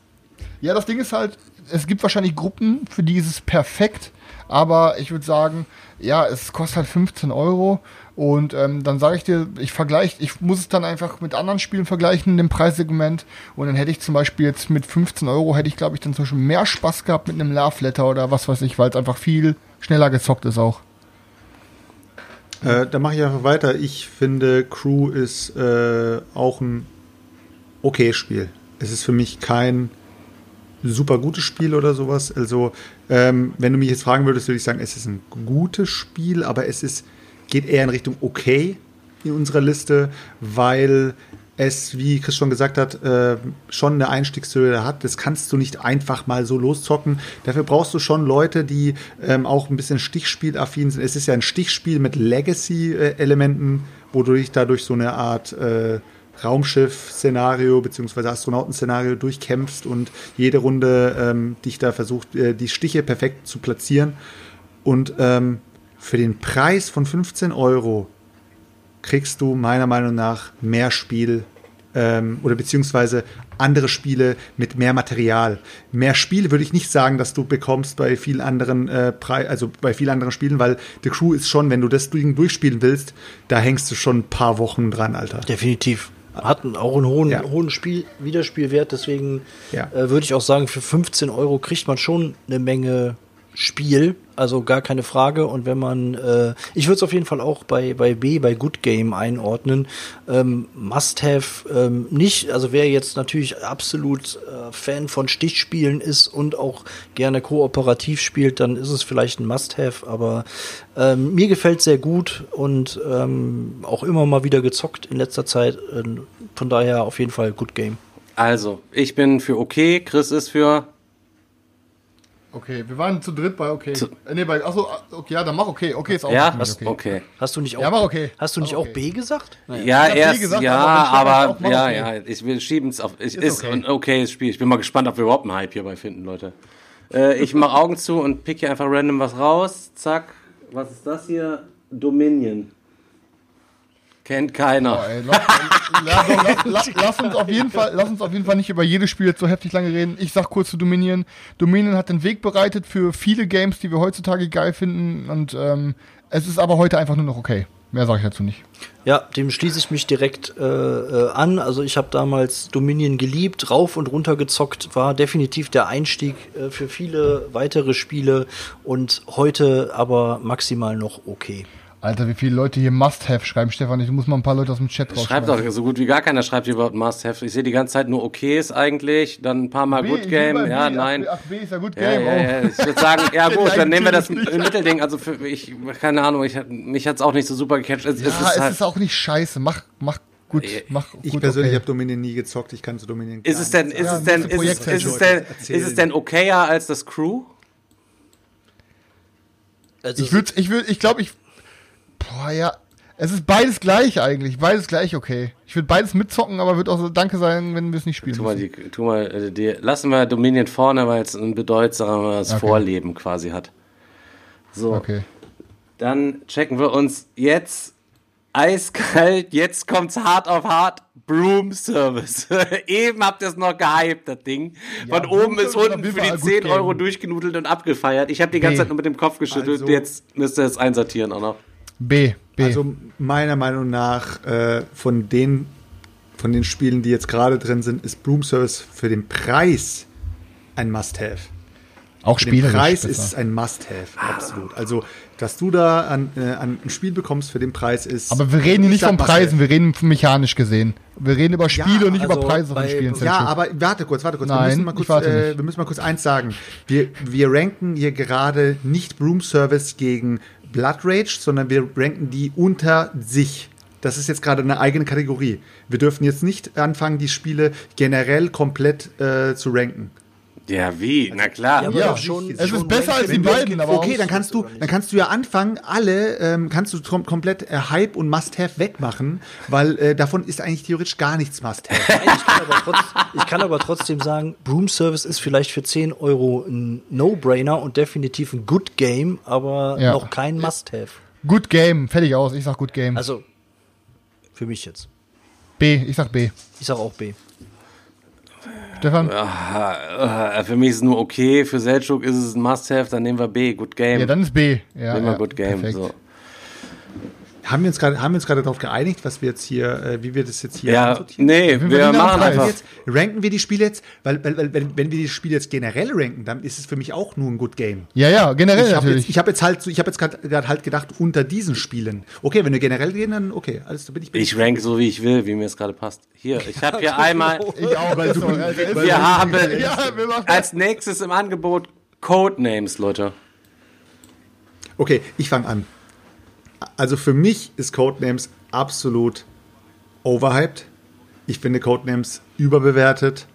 ja, das Ding ist halt, es gibt wahrscheinlich Gruppen, für die ist es perfekt, aber ich würde sagen, ja, es kostet halt 15 Euro und ähm, dann sage ich dir, ich vergleiche, ich muss es dann einfach mit anderen Spielen vergleichen in dem Preissegment und dann hätte ich zum Beispiel jetzt mit 15 Euro hätte ich glaube ich dann zum Beispiel mehr Spaß gehabt mit einem Love Letter oder was weiß ich, weil es einfach viel schneller gezockt ist auch. Äh, da mache ich einfach weiter. Ich finde, Crew ist äh, auch ein okay Spiel. Es ist für mich kein super gutes Spiel oder sowas. Also, ähm, wenn du mich jetzt fragen würdest, würde ich sagen, es ist ein gutes Spiel, aber es ist, geht eher in Richtung okay in unserer Liste, weil es, wie Chris schon gesagt hat, äh, schon eine Einstiegshöhe hat. Das kannst du nicht einfach mal so loszocken. Dafür brauchst du schon Leute, die ähm, auch ein bisschen Stichspielaffin sind. Es ist ja ein Stichspiel mit Legacy-Elementen, wo du dich dadurch so eine Art äh, Raumschiff-Szenario beziehungsweise Astronauten-Szenario durchkämpfst und jede Runde ähm, dich da versucht, äh, die Stiche perfekt zu platzieren. Und ähm, für den Preis von 15 Euro kriegst du meiner Meinung nach mehr Spiel ähm, oder beziehungsweise andere Spiele mit mehr Material. Mehr Spiel würde ich nicht sagen, dass du bekommst bei vielen anderen äh, Pre also bei vielen anderen Spielen, weil The Crew ist schon, wenn du das durchspielen willst, da hängst du schon ein paar Wochen dran, Alter. Definitiv. Hat einen- auch einen hohen, Ja. hohen Spiel Wiederspielwert, deswegen Ja. äh, würde ich auch sagen, für 15 Euro kriegt man schon eine Menge Spiel, also gar keine Frage. Und wenn man, äh, ich würde es auf jeden Fall auch bei, bei B, bei Good Game einordnen. Ähm, must have ähm, nicht, also wer jetzt natürlich absolut äh, Fan von Stichspielen ist und auch gerne kooperativ spielt, dann ist es vielleicht ein Must have, aber ähm, mir gefällt sehr gut und ähm, auch immer mal wieder gezockt in letzter Zeit. Ähm, von daher auf jeden Fall Good Game. Also, ich bin für okay, Chris ist für. Okay, wir waren zu dritt bei okay. Äh, nee, bei, achso, okay, ja, dann mach okay. Okay ist auch Ja, mich okay. okay. Hast du nicht auch, Ja, aber okay. Hast du nicht Aber auch okay. B gesagt? Ja, Ich hab erst, B gesagt, ja, aber aber, auch ja, okay. ja, ich will schieben es auf, ich, Ist ist okay. ein okayes Spiel. Ich bin mal gespannt, ob wir überhaupt einen Hype hierbei finden, Leute. Äh, ich mache Augen zu und pick hier einfach random was raus. Zack. Was ist das hier? Dominion. Kennt keiner. Boah, ey, lass, la- so, lass, lass, lass, uns auf jeden Fall, lass uns auf jeden Fall nicht über jedes Spiel jetzt so heftig lange reden. Ich sag kurz zu Dominion. Dominion hat den Weg bereitet für viele Games, die wir heutzutage geil finden. Und ähm, es ist aber heute einfach nur noch okay. Mehr sage ich dazu nicht. Ja, dem schließe ich mich direkt äh, äh, an. Also ich habe damals Dominion geliebt, rauf und runter gezockt, war definitiv der Einstieg äh, für viele weitere Spiele und heute aber maximal noch okay. Alter, wie viele Leute hier Must-Have schreiben, Stefan. Ich muss mal ein paar Leute aus dem Chat Schreibt rausschreiben. doch so gut wie gar keiner schreibt hier überhaupt Must-Have. Ich sehe die ganze Zeit nur Okays eigentlich, dann ein paar Mal B, Good Game. Ja, B. nein. Ach, B ist ja Good Ja, Game. ja, oh. ja. Ich würde sagen, ja gut, dann nehmen wir das eigentümlich Mittelding. Also für ich, keine Ahnung, ich, mich hat's auch nicht so super gecatcht. Es, Ja, es ist halt, es ist auch nicht scheiße. Mach, mach gut. Mach Ich gut, persönlich okay. habe Dominion nie gezockt, ich kann zu Dominion ist es denn, ist Ja, es denn, ist es, ist es denn, ist es denn okayer als das Crew? Also Ich würde, ich würde, ich glaube, ich. Boah, ja. Es ist beides gleich eigentlich, beides gleich okay. Ich würde beides mitzocken, aber würde auch so Danke sein, wenn wir es nicht spielen. Tu mal, die, tu mal äh, die, lassen wir Dominion vorne, weil es ein bedeutsames Okay. Vorleben quasi hat. So, Okay. dann checken wir uns jetzt eiskalt, jetzt kommt's hart auf hart. Broom Service. Eben habt ihr es noch gehypt, das Ding. Von Broom oben bis unten für die Fall 10 gut Euro durchgenudelt und abgefeiert. Ich habe die ganze B. Zeit nur mit dem Kopf geschüttelt. Also- jetzt müsst ihr es einsortieren auch noch. B. B. Also meiner Meinung nach äh, von den von den Spielen, die jetzt gerade drin sind, ist Broom Service für den Preis ein Must-Have. auch Für den spielerisch. Preis besser. ist es ein Must-Have, absolut. Also, dass du da an, äh, an ein Spiel bekommst für den Preis ist. aber wir reden hier ich nicht von. Preisen, wir reden mechanisch gesehen. Wir reden über Spiele und nicht also über Preise von Spielen. Ja, aber warte kurz, warte kurz. wir, Nein, müssen mal kurz äh, wir müssen mal kurz eins sagen. Wir, wir ranken hier gerade nicht Broom Service gegen Blood Rage, sondern wir ranken die unter sich. Das ist jetzt gerade eine eigene Kategorie. Wir dürfen jetzt nicht anfangen, die Spiele generell komplett äh, zu ranken. Ja, wie? Na klar. Ja, aber Ja, schon, es ist schon besser als die beiden, aber Okay, dann kannst du, dann kannst du ja anfangen, alle ähm, kannst du kom komplett äh, Hype und Must-Have wegmachen, weil äh, davon ist eigentlich theoretisch gar nichts Must-Have. Ich, kann aber trotz, ich kann aber trotzdem sagen, Broom Service ist vielleicht für 10 Euro ein No-Brainer und definitiv ein Good Game, aber Ja. noch kein Must-Have. Good Game, fertig aus. Ich sag Good Game. Also, für mich jetzt. B, ich sag B. Ich sag auch B. Stefan? Äh, Für mich ist es nur okay. Für Selchuk ist es ein Must-Have. Dann nehmen wir B. Good Game. Ja, dann ist B. Ja, nehmen wir ja, Good Game. perfekt. So. Haben wir uns gerade, haben wir uns gerade darauf geeinigt, was wir jetzt hier, äh, wie wir das jetzt hier Ja, nee, wir wir machen einfach. Jetzt, ranken wir die Spiele jetzt, weil, weil, weil wenn, wenn wir die Spiele jetzt generell ranken, dann ist es für mich auch nur ein Good Game. Ja, ja, generell Ich habe natürlich. jetzt, ich hab jetzt halt, ich habe jetzt gerade halt gedacht unter diesen Spielen. Okay, wenn wir generell gehen, dann okay, alles da bin ich. bin Ich rank so, wie ich will, wie mir es gerade passt. Hier, ich habe hier einmal. ich auch, weil du, Wir haben Ja, wir als nächstes im Angebot Codenames, Leute. Okay, ich fange an. Also für mich ist Codenames absolut overhyped. Ich finde Codenames überbewertet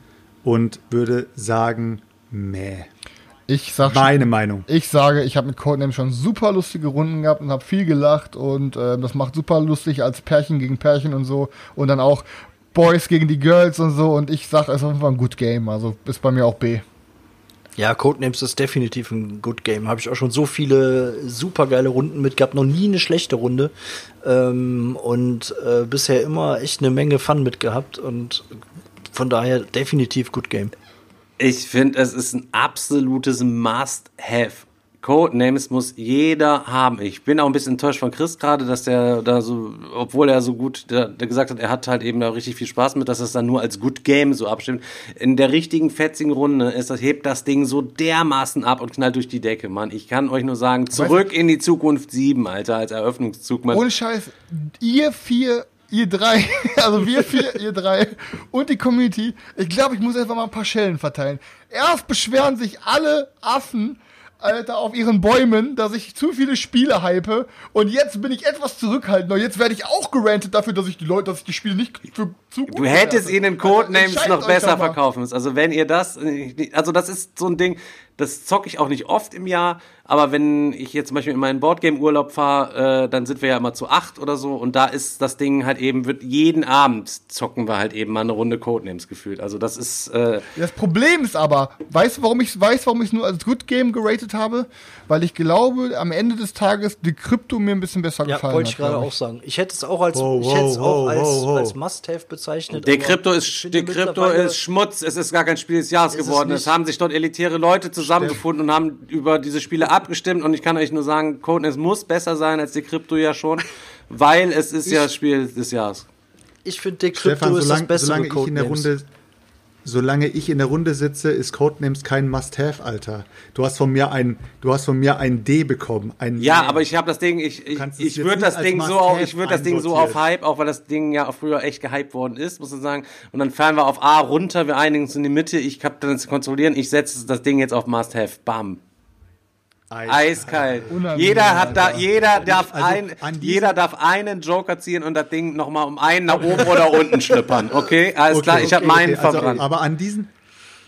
und würde sagen, meh. Ich sag schon, Meine Meinung. ich sage, ich habe mit Codenames schon super lustige Runden gehabt und habe viel gelacht und äh, das macht super lustig als Pärchen gegen Pärchen und so und dann auch Boys gegen die Girls und so und ich sag, es ist auf jeden Fall ein Good Game, also ist bei mir auch B. Ja, Codenames ist definitiv ein Good Game. Habe ich auch schon so viele super geile Runden mit gehabt. Noch nie eine schlechte Runde. Ähm, und äh, bisher immer echt eine Menge Fun mit gehabt. Und von daher definitiv Good Game. Ich finde, es ist ein absolutes Must-Have. Codenames muss jeder haben. Ich bin auch ein bisschen enttäuscht von Chris gerade, dass der da so, obwohl er so gut der, der gesagt hat, er hat halt eben da richtig viel Spaß mit, dass es dann nur als Good Game so abstimmt. In der richtigen fetzigen Runde ist das, hebt das Ding so dermaßen ab und knallt durch die Decke, Mann. Ich kann euch nur sagen, zurück in die Zukunft 7, Alter, als Eröffnungszug. Man, Ohne Scheiß, ihr vier, ihr drei, also wir vier, ihr drei und die Community, ich glaube, ich muss einfach mal ein paar Schellen verteilen. Erst beschweren sich alle Affen, Alter, auf ihren Bäumen, dass ich zu viele Spiele hype und jetzt bin ich etwas zurückhaltender. Jetzt werde ich auch gerantet dafür, dass ich die Leute, dass ich die Spiele nicht für zu gut Du hättest ihnen Codenames Entscheidet noch besser verkaufen müssen. Also wenn ihr das, also das ist so ein Ding, das zocke ich auch nicht oft im Jahr, aber wenn ich jetzt zum Beispiel in meinen Boardgame-Urlaub fahre, äh, dann sind wir ja immer zu acht oder so und da ist das Ding halt eben, wird jeden Abend zocken wir halt eben mal eine Runde Codenames gefühlt. Also das ist, äh, Das Problem ist aber, weißt du, warum ich weiß, warum ich nur als Good Game geratet habe? Weil ich glaube, am Ende des Tages die Krypto mir ein bisschen besser Ja, gefallen wollte ich gerade auch sagen. Ich hätte es auch als, Wow, ich hätte es wow, auch wow, als, wow, wow. als Must-Have bezeichnet. der Krypto ist, der Krypto ist Schmutz. Es ist gar kein Spiel des Jahres es geworden. Es nicht. haben sich dort elitäre Leute zusammengefunden und haben über diese Spiele abgestimmt und ich kann euch nur sagen, Codenames muss besser sein als die Krypto ja schon, weil es ist ja das Spiel des Jahres. Ich finde, der Krypto Stefan, ist das solange, bessere solange ich in der. Runde, solange ich in der Runde sitze, ist Codenames kein Must-Have, Alter. Du hast von mir ein, du hast von mir ein D bekommen. Ein Ja, Nee. aber ich habe das Ding, ich, ich, ich würde das Ding so Must-have auf, ich würde das Ding so auf. Hype, auch weil das Ding ja auch früher echt gehypt worden ist, muss man sagen. Und dann fahren wir auf A runter, wir einigen uns in die Mitte, ich hab dann zu kontrollieren, ich setze das Ding jetzt auf Must Have, bam. Eiskalt. Jeder hat da, jeder darf also ein, jeder darf einen Joker ziehen und das Ding nochmal um einen nach oben oder unten schlippern. Okay, alles klar, ich habe meinen also, verbrannt. aber an diesen,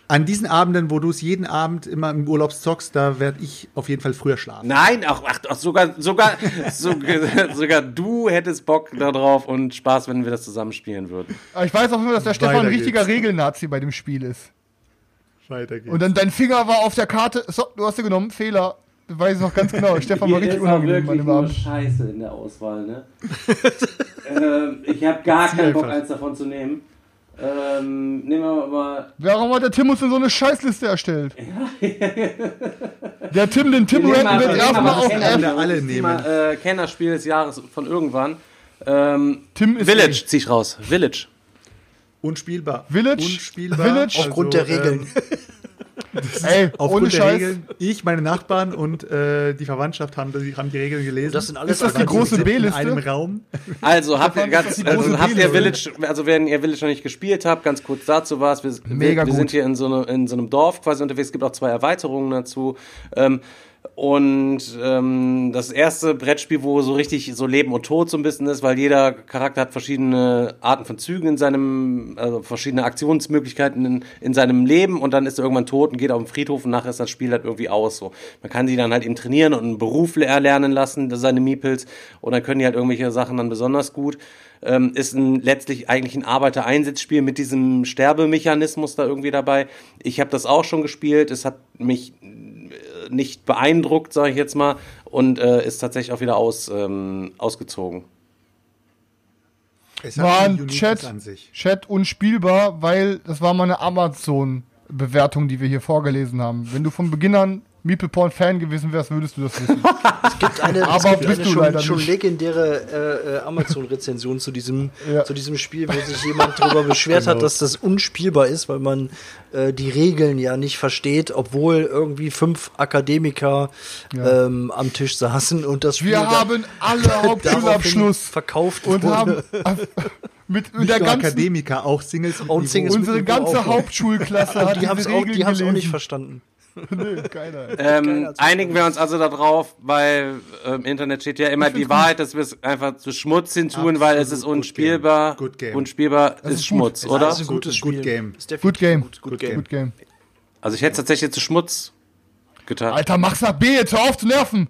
an diesen Abenden, wo du es jeden Abend immer im Urlaub zockst, da werde ich auf jeden Fall früher schlafen. Nein, ach, ach, sogar, sogar, sogar, sogar du hättest Bock darauf und Spaß, wenn wir das zusammen spielen würden. Ich weiß auch nur, dass der Stefan ein Weiter richtiger geht's. Regelnazi bei dem Spiel ist. Weiter geht's. Und dann dein Finger war auf der Karte. So, du hast sie genommen. Fehler. Weiß ich noch ganz genau. Stefan war richtig unangenehm an dem Abend. Scheiße in der Auswahl, ne? ähm, ich habe gar keinen Bock, einfach. eins davon zu nehmen. Ähm, nehmen wir mal. Warum hat der Tim uns denn so eine Scheißliste erstellt? der Tim, den Tim Wir nehmen ranken mal- wir wir jetzt nehmen mal erstmal das auf Kenner- alle ich nehmen. Mal, äh, Kennerspiel des Jahres von irgendwann. Ähm, Tim ist Village zieh ich raus. Village. Unspielbar. Village? Unspielbar. Village? Aufgrund der Regeln. Ey, ohne Aufgrund der Scheiß. Regeln. Ich, meine Nachbarn und äh, die Verwandtschaft haben, die, haben die Regeln gelesen. Das sind alles Ist das die große in B-Liste? einem Raum. Also habt ihr ganz, also habt ihr Village, also wenn ihr Village noch nicht gespielt habt, ganz kurz dazu was. Wir, Mega wir, wir gut. sind hier in so, eine, in so einem Dorf quasi unterwegs. Es gibt auch zwei Erweiterungen dazu. Ähm, und ähm, das erste Brettspiel, wo so richtig so Leben und Tod so ein bisschen ist, weil jeder Charakter hat verschiedene Arten von Zügen in seinem, also verschiedene Aktionsmöglichkeiten in, in seinem Leben und dann ist er irgendwann tot und geht auf den Friedhof und nachher ist das Spiel halt irgendwie aus. So. Man kann sie dann halt eben trainieren und einen Beruf erlernen lassen, seine Meeples, und dann können die halt irgendwelche Sachen dann besonders gut. Ähm, ist ein, letztlich eigentlich ein Arbeitereinsatzspiel mit diesem Sterbemechanismus da irgendwie dabei. Ich habe das auch schon gespielt. Es hat mich nicht beeindruckt, sage ich jetzt mal, und äh, ist tatsächlich auch wieder aus, ähm, ausgezogen. Es hat War ein Chat, an sich. Chat unspielbar, weil das war mal eine Amazon-Bewertung, die wir hier vorgelesen haben. Wenn du von Beginn an Meeple Porn Fan gewesen wärst, würdest du das wissen. Es gibt eine, Aber es gibt bist eine du schon, schon legendäre äh, äh, Amazon-Rezension zu diesem, Ja. zu diesem Spiel, wo sich jemand darüber beschwert Genau. hat, dass das unspielbar ist, weil man äh, die Regeln ja nicht versteht, obwohl irgendwie fünf Akademiker Ja. ähm, am Tisch saßen und das Spiel Wir da- haben alle Hauptschulabschluss verkauft und wurde. haben mit Nicht der nur ganzen Akademiker, auch Singles mit Und. Singles mit unsere ganze. Hauptschulklasse hat die haben es auch, die auch nicht verstanden. Nee, keiner. Ähm, einigen wir uns also darauf, weil äh, im Internet steht ja immer die Wahrheit, dass wir es einfach zu Schmutz hin tun, weil es ist good unspielbar. game. Good game. Unspielbar ist, ist. Schmutz, Es oder? Das ist ein gutes Good Spiel. game. Ist definitiv Good game. Gut, good game. Good Game. Also ich hätte es tatsächlich zu Schmutz getan. Alter, mach's nach B jetzt, hör auf zu nerven.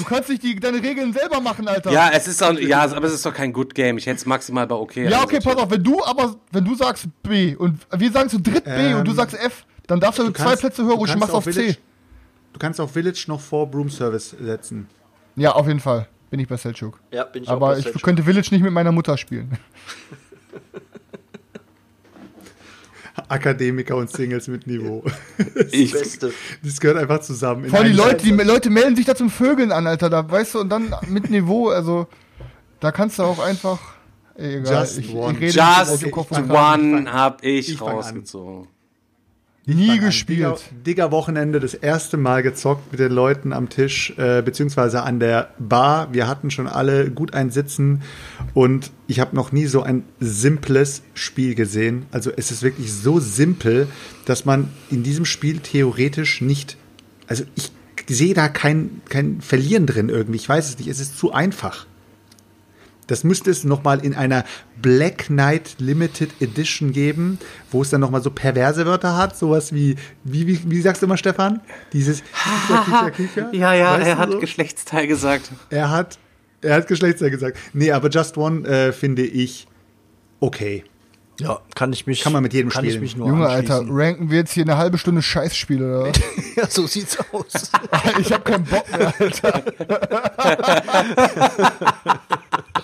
Du kannst nicht die, deine Regeln selber machen, Alter. Ja, es ist auch, ja, aber es ist doch kein Good Game. Ich hätte es maximal bei okay. Ja, okay, pass auf, wenn du aber, wenn du sagst B und wir sagen zu dritt B Ähm, und du sagst F, dann darfst du, Du zwei kannst- Plätze höher kannst machst auf Village, C. Du kannst auf Village noch vor Broom Service setzen. Ja, auf jeden Fall. Bin ich bei Selchuk. Ja, bin ich Aber auch ich Selchuk. könnte Village nicht mit meiner Mutter spielen. Akademiker und Singles mit Niveau. Ich, Beste. Das gehört einfach zusammen. in Vor allem die Leute, die Leute melden sich da zum Vögeln an, Alter. Da weißt du, und dann mit Niveau, also da kannst du auch einfach. Ey, egal, Just ich, one. ich Just. One hab ich, ich rausgezogen. Nie gespielt. Digger, Digger Wochenende das erste Mal gezockt mit den Leuten am Tisch, äh, beziehungsweise an der Bar. Wir hatten schon alle gut ein Sitzen und ich habe noch nie so ein simples Spiel gesehen. Also es ist wirklich so simpel, dass man in diesem Spiel theoretisch nicht, also ich sehe da kein, kein Verlieren drin irgendwie. Ich weiß es nicht. Es ist zu einfach. Das müsste es nochmal in einer Black Knight Limited Edition geben, wo es dann nochmal so perverse Wörter hat, sowas wie, wie, wie, wie sagst du immer, Stefan? Dieses Kicher, Kicher, Kicher. Ja, ja, Weißt er hat so? Geschlechtsteil gesagt. Er hat, er hat Geschlechtsteil gesagt. Nee, aber Just One äh, finde ich okay. Ja, kann ich mich. Kann man mit jedem kann ich spielen. mich nur Junge, Alter, ranken wir jetzt hier eine halbe Stunde Scheißspiele, oder? was? Ja, so sieht's aus. ich hab keinen Bock mehr, Alter.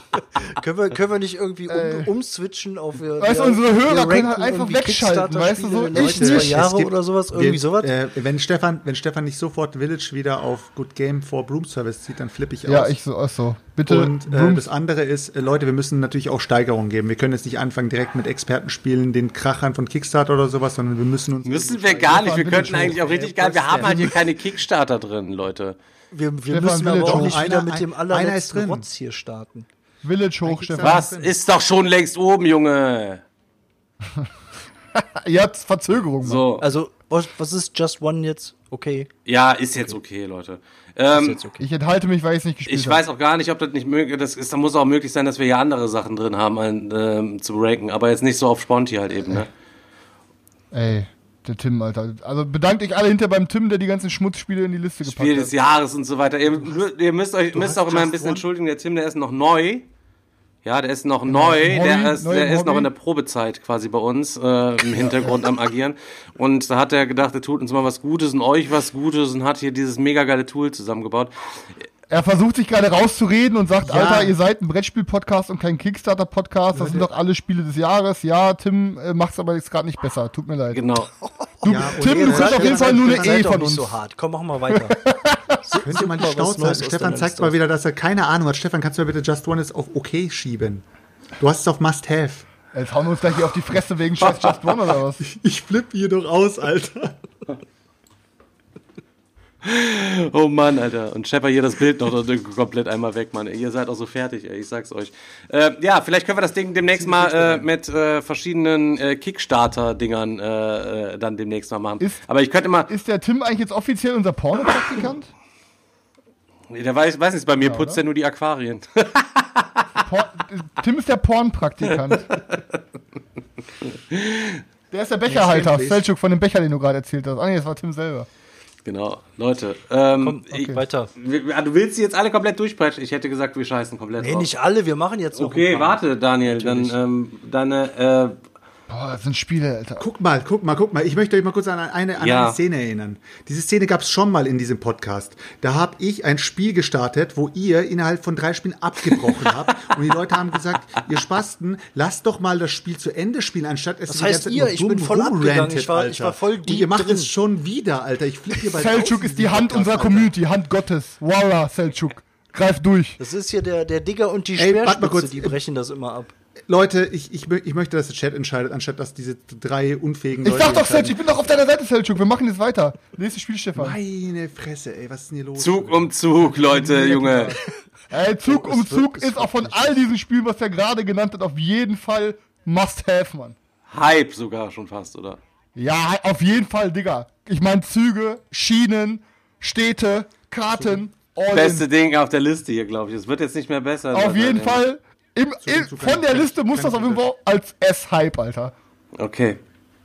können, wir, können wir nicht irgendwie um, umswitchen auf wir, Weißt du, unsere Hörer können halt einfach wegschalten, weißt du, so, ich nicht. Jahre gibt- oder sowas, irgendwie wir- sowas. Äh, wenn, Stefan, wenn Stefan nicht sofort Village wieder auf Good Game for Broom Service zieht, dann flippe ich Ja, aus. ich so, ach so. Bitte, Und äh, das andere ist, äh, Leute, wir müssen natürlich auch Steigerungen geben. Wir können jetzt nicht anfangen direkt mit Expertenspielen, den Krachern von Kickstarter oder sowas, sondern wir müssen uns. Müssen wir gar nicht. Wir könnten eigentlich auch richtig geil. Wir haben halt hier keine Kickstarter drin, Leute. wir wir müssen aber auch nicht wieder Einer- mit dem allerletzten. Rotz hier starten. Village hoch, Stefan. Was ist doch schon längst oben, Junge? Ihr habt Verzögerung, Mann. So. Also Was, was ist Just One jetzt? Okay. Ja, ist jetzt okay, Leute. Ähm, Ist jetzt okay. Ich enthalte mich, weil ich es nicht gespielt Ich habe. weiß auch gar nicht, ob das nicht möglich das ist. Da muss auch möglich sein, dass wir ja andere Sachen drin haben ein, ähm, zu ranken, aber jetzt nicht so auf Sponti halt eben, ne? Ey, der Tim, Alter. Also bedankt euch alle hinter beim Tim, der die ganzen Schmutzspiele in die Liste gepackt Spiel hat. des Jahres und so weiter. Ihr, ihr müsst euch müsst auch immer ein bisschen One? entschuldigen, der Tim, der ist noch neu. Ja, der ist noch neu, Hobby, der ist, der ist noch in der Probezeit quasi bei uns äh, im Hintergrund am Agieren. Und da hat er gedacht, er tut uns mal was Gutes und euch was Gutes und hat hier dieses mega geile Tool zusammengebaut. Er versucht sich gerade rauszureden und sagt, Ja. Alter, ihr seid ein Brettspiel-Podcast und kein Kickstarter-Podcast. Das sind doch alle Spiele des Jahres. Ja, Tim äh, macht's aber jetzt gerade nicht besser. Tut mir leid. Genau. Du, Tim, du kriegst auf jeden Fall nur eine E doch von nicht uns. so hart. Komm, mach mal weiter. Könnte man die Super, was Schnauze halten. Stefan zeigt mal wieder, dass er keine Ahnung hat. Stefan, kannst du mir bitte Just One ist auf OK schieben? Du hast es auf Must Have. Jetzt hauen wir uns gleich hier auf die Fresse wegen Scheiß Just One oder was? Ich flippe hier doch aus, Alter. Oh Mann, Alter. Und Shepard hier das Bild noch komplett einmal weg, Mann. Ihr seid auch so fertig, ey. Ich sag's euch. Äh, ja, vielleicht können wir das Ding demnächst mal äh, mit äh, verschiedenen äh, Kickstarter-Dingern äh, äh, dann demnächst mal machen. Ist- Aber ich könnte mal. Ist der Tim eigentlich jetzt offiziell unser Pornopraktikant? Der weiß, weiß nicht, bei mir Ja, putzt oder? er nur die Aquarien. Por Tim ist der Pornpraktikant. Der ist der Becherhalter. Selchuk, von dem Becher, den du gerade erzählt hast. Ah, nee, das war Tim selber. genau. Leute. Ähm, Komm, ich, weiter. Ah, du willst sie jetzt alle komplett durchpeitschen? Ich hätte gesagt, wir scheißen komplett Nee, drauf. nicht alle, wir machen jetzt noch Okay, ein paar. warte, Daniel. Dann ähm, deine. Boah, das sind Spiele, Alter. Guck mal, guck mal, guck mal. Ich möchte euch mal kurz an eine, an Ja. eine Szene erinnern. Diese Szene gab es schon mal in diesem Podcast. Da habe ich ein Spiel gestartet, wo ihr innerhalb von drei Spielen abgebrochen habt. Und die Leute haben gesagt, ihr Spasten, lasst doch mal das Spiel zu Ende spielen, anstatt es Das heißt ihr? Ich bin voll abgegangen. Ich war- Alter. ich war voll Und ihr deep macht drin. es schon wieder, Alter. Ich flippe hier bei Selchuk ist die Hand unserer Community, Hand Gottes. Voila, Selchuk. Greif durch. Das ist hier der, der Digger und die Ey, Speerspitze, kurz. die brechen das immer ab. Leute, ich, ich, ich möchte, dass der Chat entscheidet, anstatt dass diese drei unfähigen Ich Leute sag doch. Selchuk, ich bin doch auf deiner Seite, Selchuk. Wir machen jetzt weiter. Nächstes Spiel, Stefan. Meine Fresse, ey, was ist denn hier los? Zug um Zug, Leute, Junge. Ey, Zug um Zug ist auch von all diesen Spielen, was er gerade genannt hat, auf jeden Fall Must-Have, Mann. Hype sogar schon fast, oder? Ja, auf jeden Fall, Digga. Ich meine Züge, Schienen, Städte, Karten, all Beste in. Ding auf der Liste hier, glaube ich. Es wird jetzt nicht mehr besser. Auf jeden Fall. Im, im, von der Liste muss das auf ich jeden Fall als S-Hype, Alter. Okay,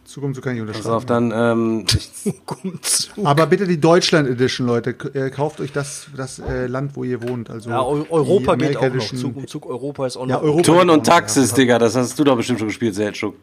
Zug um Zug kann ich pass unterschreiben. auf, dann, ähm, ich, Aber bitte die Deutschland Edition, Leute. Äh, kauft euch das, das äh, Land, wo ihr wohnt. Also Ja, Eu Europa geht auch noch. Zug um Zug Europa ist auch Ja, noch. Europa. Turn und Taxis, Digga, das hast du doch bestimmt schon gespielt, Selchuk.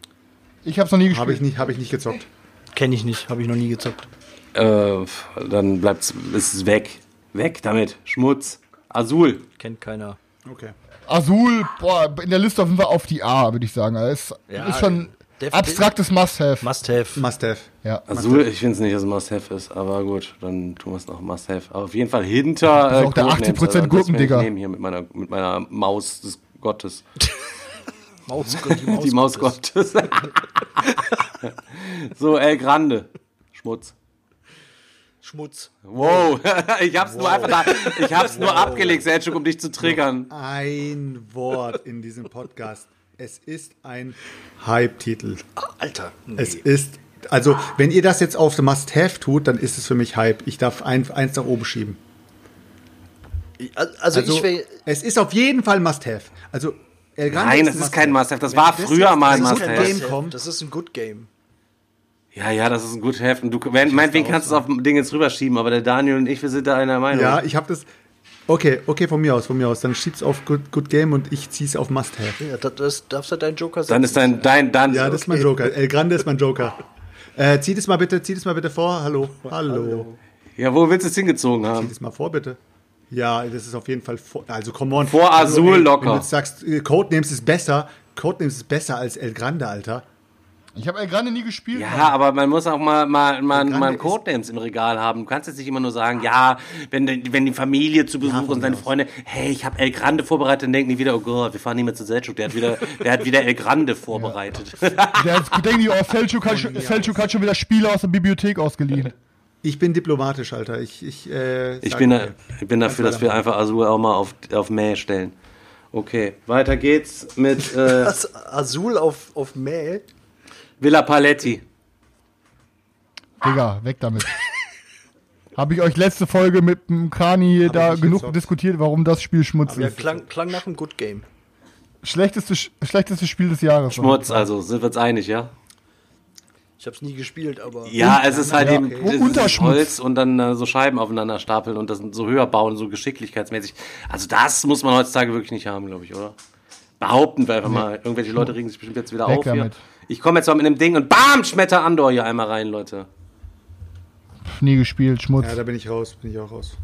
Ich hab's noch nie Habe ich gespielt. nicht, habe ich nicht gezockt. Kenne ich nicht, habe ich noch nie gezockt. Äh, dann bleibt's, ist es weg. Weg damit. Schmutz. Azul. Kennt keiner. Okay. Azul, boah, in der Liste auf jeden Fall auf die A, würde ich sagen. Das ist, Ja, ist schon def- abstraktes Must-Have. Must have. Must have. Ja. Azul, ich finde es nicht, dass es Must-Have ist, aber gut, dann tun wir es noch Must-Have. Aber auf jeden Fall hinter. ist auch der Codenames, 80% also, das Gurkendigger. Ich hier mit meiner, mit meiner Maus des Gottes. Maus, die Maus, Die Maus Gottes. so, El Grande. Schmutz. Schmutz. Wow, ich hab's nur einfach da, ich hab's nur abgelegt, Selchuk, um dich zu triggern. Ein Wort in diesem Podcast. Es ist ein Hype-Titel. Alter. Nee. Es ist, also, wenn ihr das jetzt auf The Must Have tut, dann ist es für mich Hype. Ich darf ein, eins nach oben schieben. also, Also, ich wäre. es ist auf jeden Fall Must Have. Also, Nein, ein das ist Must kein Have. Must-Have. Das Wenn war das früher mal ein ist Game kommt, Das ist ein Good Game. Ja, ja, das ist ein gut Heft. Und du, wenn, meinetwegen kannst du es auf dem Ding jetzt rüberschieben, aber der Daniel und ich, wir sind da einer Meinung. Ja, ich habe das. Okay, okay, von mir aus, von mir aus. Dann schieb's auf Good, Good Game und ich zieh's auf Must Have. Ja, das, das darfst du dein Joker sein. Dann ist dein, dein, dann. Ja, das ist mein Joker. El Grande ist mein Joker. Äh, zieh das mal bitte, zieh das mal bitte vor. Hallo. Hallo. Ja, wo willst du es hingezogen Zieh haben? das mal vor, bitte. Ja, das ist auf jeden Fall vor. Also, come on. Vor also, Azul ey, locker. Wenn du jetzt sagst, äh, Codenames ist besser, Codenames ist besser als El Grande, Alter. Ich habe El Grande nie gespielt. Ja, aber man muss auch mal, mal, mal, Grande mal ist- Codenames im Regal haben. Du kannst jetzt nicht immer nur sagen, ja, wenn, die- wenn die Familie zu Besuch von und aus. Freunde, hey, ich habe El Grande vorbereitet, dann denken die wieder, oh Gott, wir fahren nicht mehr zu Selchuk, der hat wieder, der hat wieder El Grande vorbereitet. Der ist, denken die, oh, Selchuk hat, schon- Selchuk hat schon wieder Spiele aus der Bibliothek ausgeliehen. Ich bin diplomatisch, Alter. Ich, ich, äh, Ich bin, da, okay. ich bin dafür, dass wir einfach Azul auch mal auf, auf Mäh stellen. Okay, weiter geht's mit äh, Das Azul auf, auf Mäh. Villa Paletti. Digga, weg damit. Habe ich euch letzte Folge mit dem Kani Hab da genug gezockt. diskutiert, warum das Spiel Schmutz Ja, ist. klang, klang nach einem Good Game. Schlechteste, schlechteste Spiel des Jahres. Schmutz, also sind wir uns einig, ja? Ich habe es nie gespielt, aber Ja, es ist halt Ja, eben okay. es ist Unterschmutz. Holz und dann äh, so Scheiben aufeinander stapeln und das so höher bauen, so geschicklichkeitsmäßig. Also das muss man heutzutage wirklich nicht haben, glaube ich, oder? Behaupten wir einfach mal. Irgendwelche Leute regen sich bestimmt jetzt wieder Weg auf hier. Ich komme jetzt mal mit einem Ding und BAM! Schmetter Andor hier einmal rein, Leute. Nie gespielt, Schmutz, Ja, da bin ich raus, bin ich auch raus.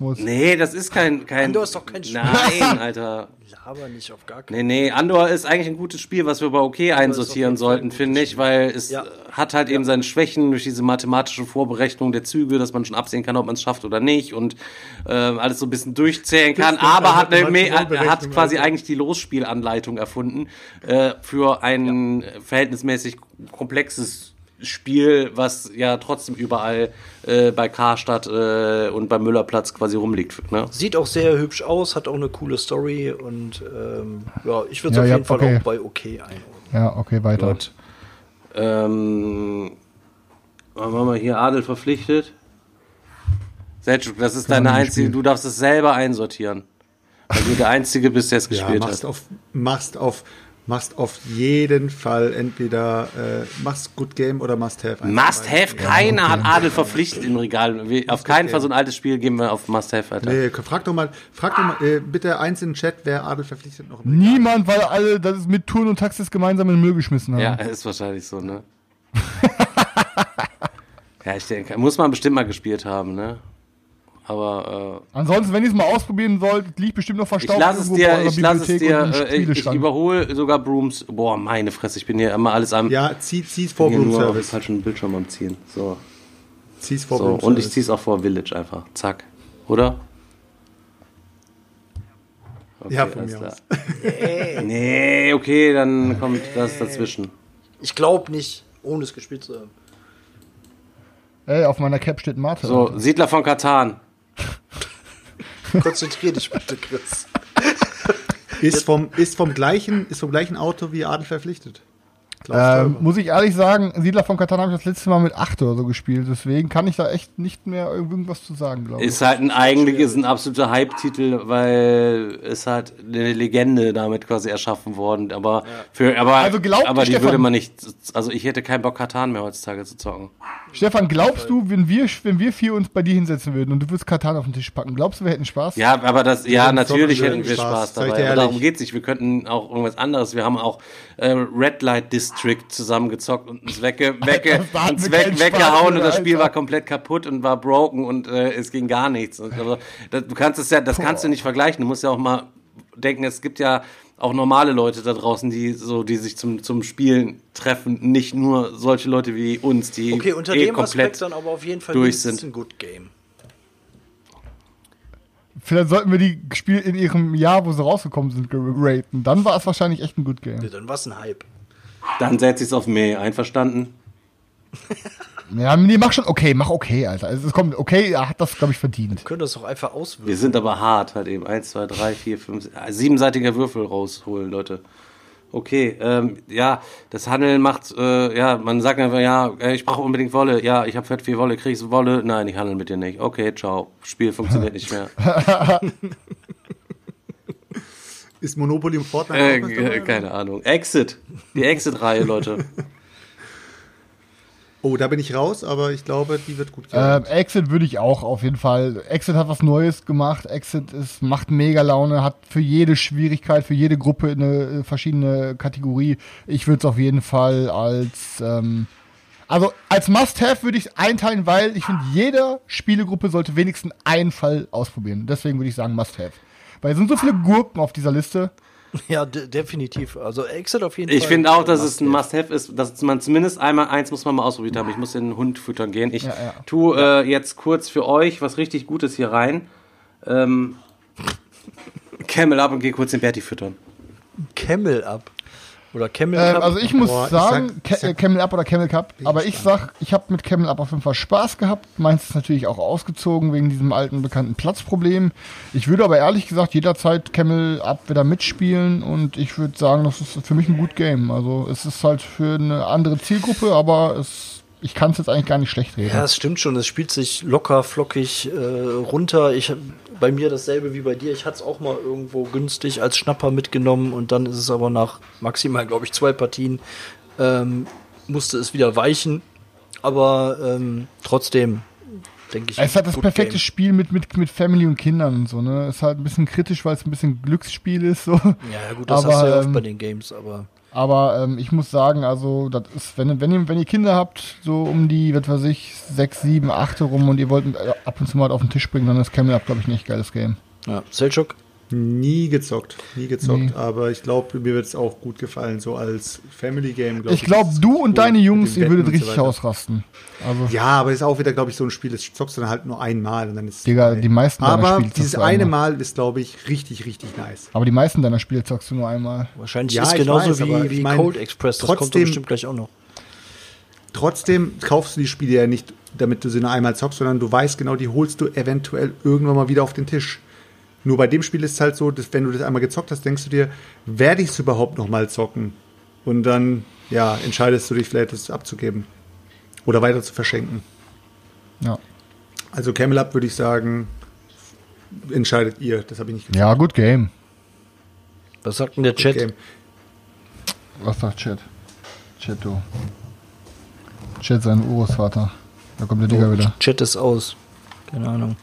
Schmutz. Nee, das ist kein... kein Andor ist doch kein Spiel. Nein, Alter. aber nicht auf gar keinen Nee, nee, Andor ist eigentlich ein gutes Spiel, was wir bei OK einsortieren jeden Fall sollten, ein finde ich, weil es Ja. hat halt eben seine Schwächen durch diese mathematische Vorberechnung der Züge, dass man schon absehen kann, ob man es schafft oder nicht und äh, alles so ein bisschen durchzählen kann, aber hat, eine, hat quasi Alter. eigentlich die Losspielanleitung erfunden äh, für ein verhältnismäßig komplexes Spiel, was ja trotzdem überall äh, bei Karstadt äh, und beim Müllerplatz quasi rumliegt. Ne? Sieht auch sehr hübsch aus, hat auch eine coole Story und ähm, ja, ich würde es Ja, auf ja, jeden Fall okay. auch bei OK einordnen. Ja, okay, weiter. Gut. Ähm, haben wir mal hier Adel verpflichtet? Selçuk, das ist deine einzige, spielen. du darfst es selber einsortieren. Weil du der Einzige bist, der es Ja, gespielt machst hat. auf, machst auf, machst auf jeden Fall entweder äh, machst Good Game oder Must Have. Must. Have, keiner hat Adel verpflichtet im Regal. Wir, auf keinen Fall so ein altes Spiel geben wir auf Must Have, Alter. Nee, frag doch mal, frag doch mal äh, bitte eins in den Chat, wer Adel verpflichtet noch im Regal. Niemand, weil alle das ist mit Turn und Taxis gemeinsam in den Müll geschmissen haben. Ja, ist wahrscheinlich so, ne? ja, ich denke, muss man bestimmt mal gespielt haben, ne? Aber äh, Ansonsten, wenn ihr es mal ausprobieren sollt, liegt bestimmt noch ich verstaubt lasse es dir, ich lasse es dir, äh, ich, ich überhole sogar Brooms. Boah, meine Fresse, ich bin hier immer alles am. Ja, zieh, zieh's vor hier Room nur auf den Service. falschen Bildschirm am Ziehen. So, Zieh's vor so. Room und ich Service. zieh's auch vor Village einfach. Zack. Oder? Okay, Ja, von mir klar. aus. Nee, okay, dann kommt das dazwischen. Ich glaube nicht, ohne es gespielt zu haben. Ey, auf meiner Cap steht Mate. So, Siedler von Katan. Konzentrier dich bitte, Chris. Ist vom, ist vom gleichen, ist vom gleichen Auto wie Adel verpflichtet. Teuber. muss ich ehrlich sagen, Siedler von Katan habe ich das letzte Mal mit 8 oder so gespielt. Deswegen kann ich da echt nicht mehr irgendwas zu sagen, glaube ich. Ist halt ein, eigentlich ist ein absoluter Hype-Titel, weil es halt eine Legende damit quasi erschaffen worden. Aber für, aber, Also glaubt aber die Stefan- würde man nicht, also ich hätte keinen Bock, Katan mehr heutzutage zu zocken. Stefan, glaubst du, wenn wir, wenn wir vier uns bei dir hinsetzen würden und du würdest Katan auf den Tisch packen, glaubst du, wir hätten Spaß? Ja, aber das, ja, hätten natürlich hätten wir Spaß, Spaß dabei. darum geht's nicht. Wir könnten auch irgendwas anderes. Wir haben auch äh, Red Light District zusammengezockt und uns, wegge, hatten uns keinen weggehauen und das Spiel Alter. war komplett kaputt und war broken und äh, es ging gar nichts. Und, also, das, du kannst es ja, das kannst du nicht vergleichen. Du musst ja auch mal denken, es gibt ja auch normale Leute da draußen, die so, die sich zum, zum Spielen treffen, nicht nur solche Leute wie uns, die Okay, unter eh dem komplett Aspekt dann aber auf jeden Fall durch sind. ein Good Game. Vielleicht sollten wir die Spiele in ihrem Jahr, wo sie rausgekommen sind, raten. Dann war es wahrscheinlich echt ein Good Ja, Game. dann war es ein Hype. Dann setz ich's auf mich. Einverstanden? Ja, nee, mach schon okay, mach okay, Alter. Also, es kommt, okay, er hat das, glaube ich, verdient. Wir können das doch einfach auswählen. Wir sind aber hart, halt eben. Eins, zwei, drei, vier, fünf, äh, siebenseitiger Würfel rausholen, Leute. Okay, ähm, ja, das Handeln macht, äh, ja, man sagt einfach, ja, ich brauche unbedingt Wolle. Ja, ich habe fett viel Wolle, kriegst du Wolle? Nein, ich handle mit dir nicht. Okay, ciao. Spiel funktioniert nicht mehr. Ist Monopoly und Fortnite Äh, dabei, äh, keine Ahnung. Exit. Die Exit-Reihe, Leute. Oh, da bin ich raus, aber ich glaube, die wird gut gehen. Ähm, Exit würde ich auch auf jeden Fall. Exit hat was Neues gemacht. Exit ist, macht mega Laune, hat für jede Schwierigkeit, für jede Gruppe eine äh, verschiedene Kategorie. Ich würde es auf jeden Fall als, ähm, also als Must-Have würde ich es einteilen, weil ich finde, jede Spielegruppe sollte wenigstens einen Fall ausprobieren. Deswegen würde ich sagen Must-Have. Weil es sind so viele Gurken auf dieser Liste. Ja, de definitiv. Also Exit auf jeden Ich Fall. finde auch, dass es ein Must-have. Ist, dass man zumindest einmal, eins muss man mal ausprobiert haben. Ich muss den Hund füttern gehen. Ich Ja, ja. tu äh, jetzt kurz für euch was richtig Gutes hier rein. Ähm, Camel ab und gehe kurz den Berti füttern. Camel Up. Oder Camel Ähm, Cup. also ich muss Boah, ich sagen, ich sag- äh, Camel Up oder Camel Cup, aber ich sag, ich habe mit Camel Up auf jeden Fall Spaß gehabt. Meins ist natürlich auch ausgezogen wegen diesem alten bekannten Platzproblem. Ich würde aber ehrlich gesagt jederzeit Camel Up wieder mitspielen und ich würde sagen, das ist für mich ein gut Game. Also es ist halt für eine andere Zielgruppe, aber es ich kann es jetzt eigentlich gar nicht schlecht reden. Ja, es stimmt schon. Es spielt sich locker, flockig äh, runter. Ich hab bei mir dasselbe wie bei dir. Ich hatte es auch mal irgendwo günstig als Schnapper mitgenommen und dann ist es aber nach maximal, glaube ich, zwei Partien ähm, musste es wieder weichen. Aber ähm, trotzdem denke ich. Es halt das perfekte game. Spiel mit, mit, mit Family und Kindern und so, ne? Ist halt ein bisschen kritisch, weil es ein bisschen Glücksspiel ist, so. Ja, ja, gut, das Aber, hast du ja oft ähm, bei den Games, aber Aber ähm, ich muss sagen, also, das ist, wenn, wenn, ihr, wenn ihr Kinder habt, so um die, was weiß ich, sechs, sieben, acht rum und ihr wollt äh, ab und zu mal auf den Tisch bringen, dann ist Camel Up, glaube ich, ein echt geiles Game. ja. Selchuk? Nie gezockt, nie gezockt, Nee. aber ich glaube, mir wird es auch gut gefallen, so als Family Game. glaub Ich glaube, du cool und deine mit Jungs, ihr würdet so richtig weiter. ausrasten. Also, Ja, aber ist auch wieder, glaube ich, so ein Spiel, das zockst du dann halt nur einmal und dann ist es Digga, die meisten deiner Aber Spiele dieses eine. Mal ist, glaube ich, richtig, richtig nice. aber die meisten deiner Spiele zockst du nur einmal. Wahrscheinlich Ja, ist genauso weiß, aber wie, ich wie mein, Cold Express. Das kommt doch trotzdem- bestimmt gleich auch noch. Trotzdem kaufst du die Spiele ja nicht, damit du sie nur einmal zockst, sondern du weißt genau, die holst du eventuell irgendwann mal wieder auf den Tisch. Nur bei dem Spiel ist es halt so, dass wenn du das einmal gezockt hast, denkst du dir, werde ich es überhaupt noch mal zocken? Und dann, ja, entscheidest du dich vielleicht, das abzugeben. Oder weiter zu verschenken. Ja. Also Camel Up würde ich sagen, entscheidet ihr. Das habe ich nicht gezockt. Ja, gut Game. Was sagt denn der Chat? Game. Was sagt Chat? Chat, du. Chat, sein Urgroßvater. Da kommt der Digga wieder. Chat ist aus. Keine Ahnung.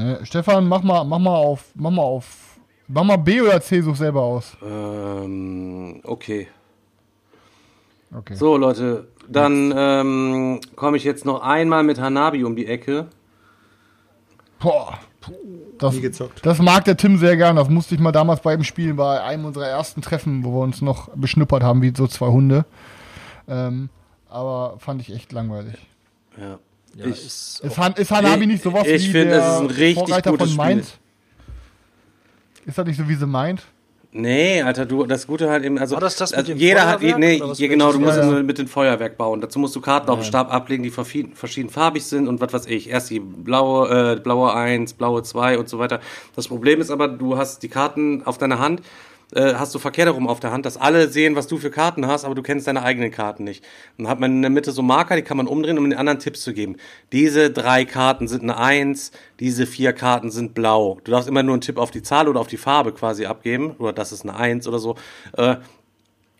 Ne, Stefan, mach mal, mach mal auf, mach mal auf, mach mal B oder C, such selber aus. Ähm, okay. Okay. So, Leute, dann ähm, komme ich jetzt noch einmal mit Hanabi um die Ecke. Boah. Das, Nie gezockt. das mag der Tim sehr gern. Das musste ich mal damals bei ihm spielen, bei einem unserer ersten Treffen, wo wir uns noch beschnuppert haben, wie so zwei Hunde. Ähm, aber fand ich echt langweilig. Ja. Ja, Ich- ist Ist, Han ist Hanabi Ich- nicht sowas ich wie finde, der es ist ein richtig Vorreiter gutes von Spiel. Mind? Ist das nicht so, wie sie meint? Nee, Alter, du, das Gute halt eben, also, War das das mit also dem jeder hat, Feuerwerk nee, oder was ja, genau, du musst Ja, es ja. nur mit dem Feuerwerk bauen. Dazu musst du Karten auf den Stab ablegen, die verschieden, verschiedenfarbig sind und was weiß ich. Erst die blaue, äh, blaue 1, blaue 2 und so weiter. Das Problem ist aber, du hast die Karten auf deiner Hand, äh, hast du verkehrt herum auf der Hand, dass alle sehen, was du für Karten hast, aber du kennst deine eigenen Karten nicht. Dann hat man in der Mitte so Marker, die kann man umdrehen, um den anderen Tipps zu geben. Diese drei Karten sind eine 1, diese vier Karten sind blau. Du darfst immer nur einen Tipp auf die Zahl oder auf die Farbe quasi abgeben, oder das ist eine 1 oder so. Äh,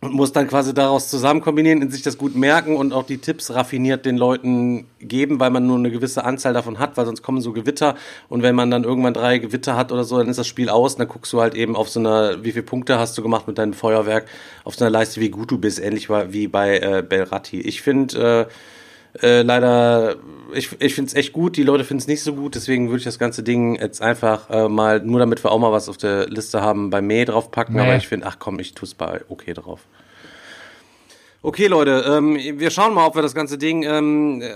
und muss dann quasi daraus zusammen kombinieren, in sich das gut merken und auch die Tipps raffiniert den Leuten geben, weil man nur eine gewisse Anzahl davon hat, weil sonst kommen so Gewitter und wenn man dann irgendwann drei Gewitter hat oder so, dann ist das Spiel aus und dann guckst du halt eben auf so einer, wie viele Punkte hast du gemacht mit deinem Feuerwerk, auf so einer Leiste, wie gut du bist, ähnlich wie bei äh, Belratti. Ich finde äh, äh, leider, ich, ich finde es echt gut, die Leute finden es nicht so gut, deswegen würde ich das ganze Ding jetzt einfach äh, mal, nur damit wir auch mal was auf der Liste haben, bei May draufpacken, Nee. aber ich finde, ach komm, ich tue es bei okay drauf. Okay, Leute, ähm, wir schauen mal, ob wir das ganze Ding ähm, äh,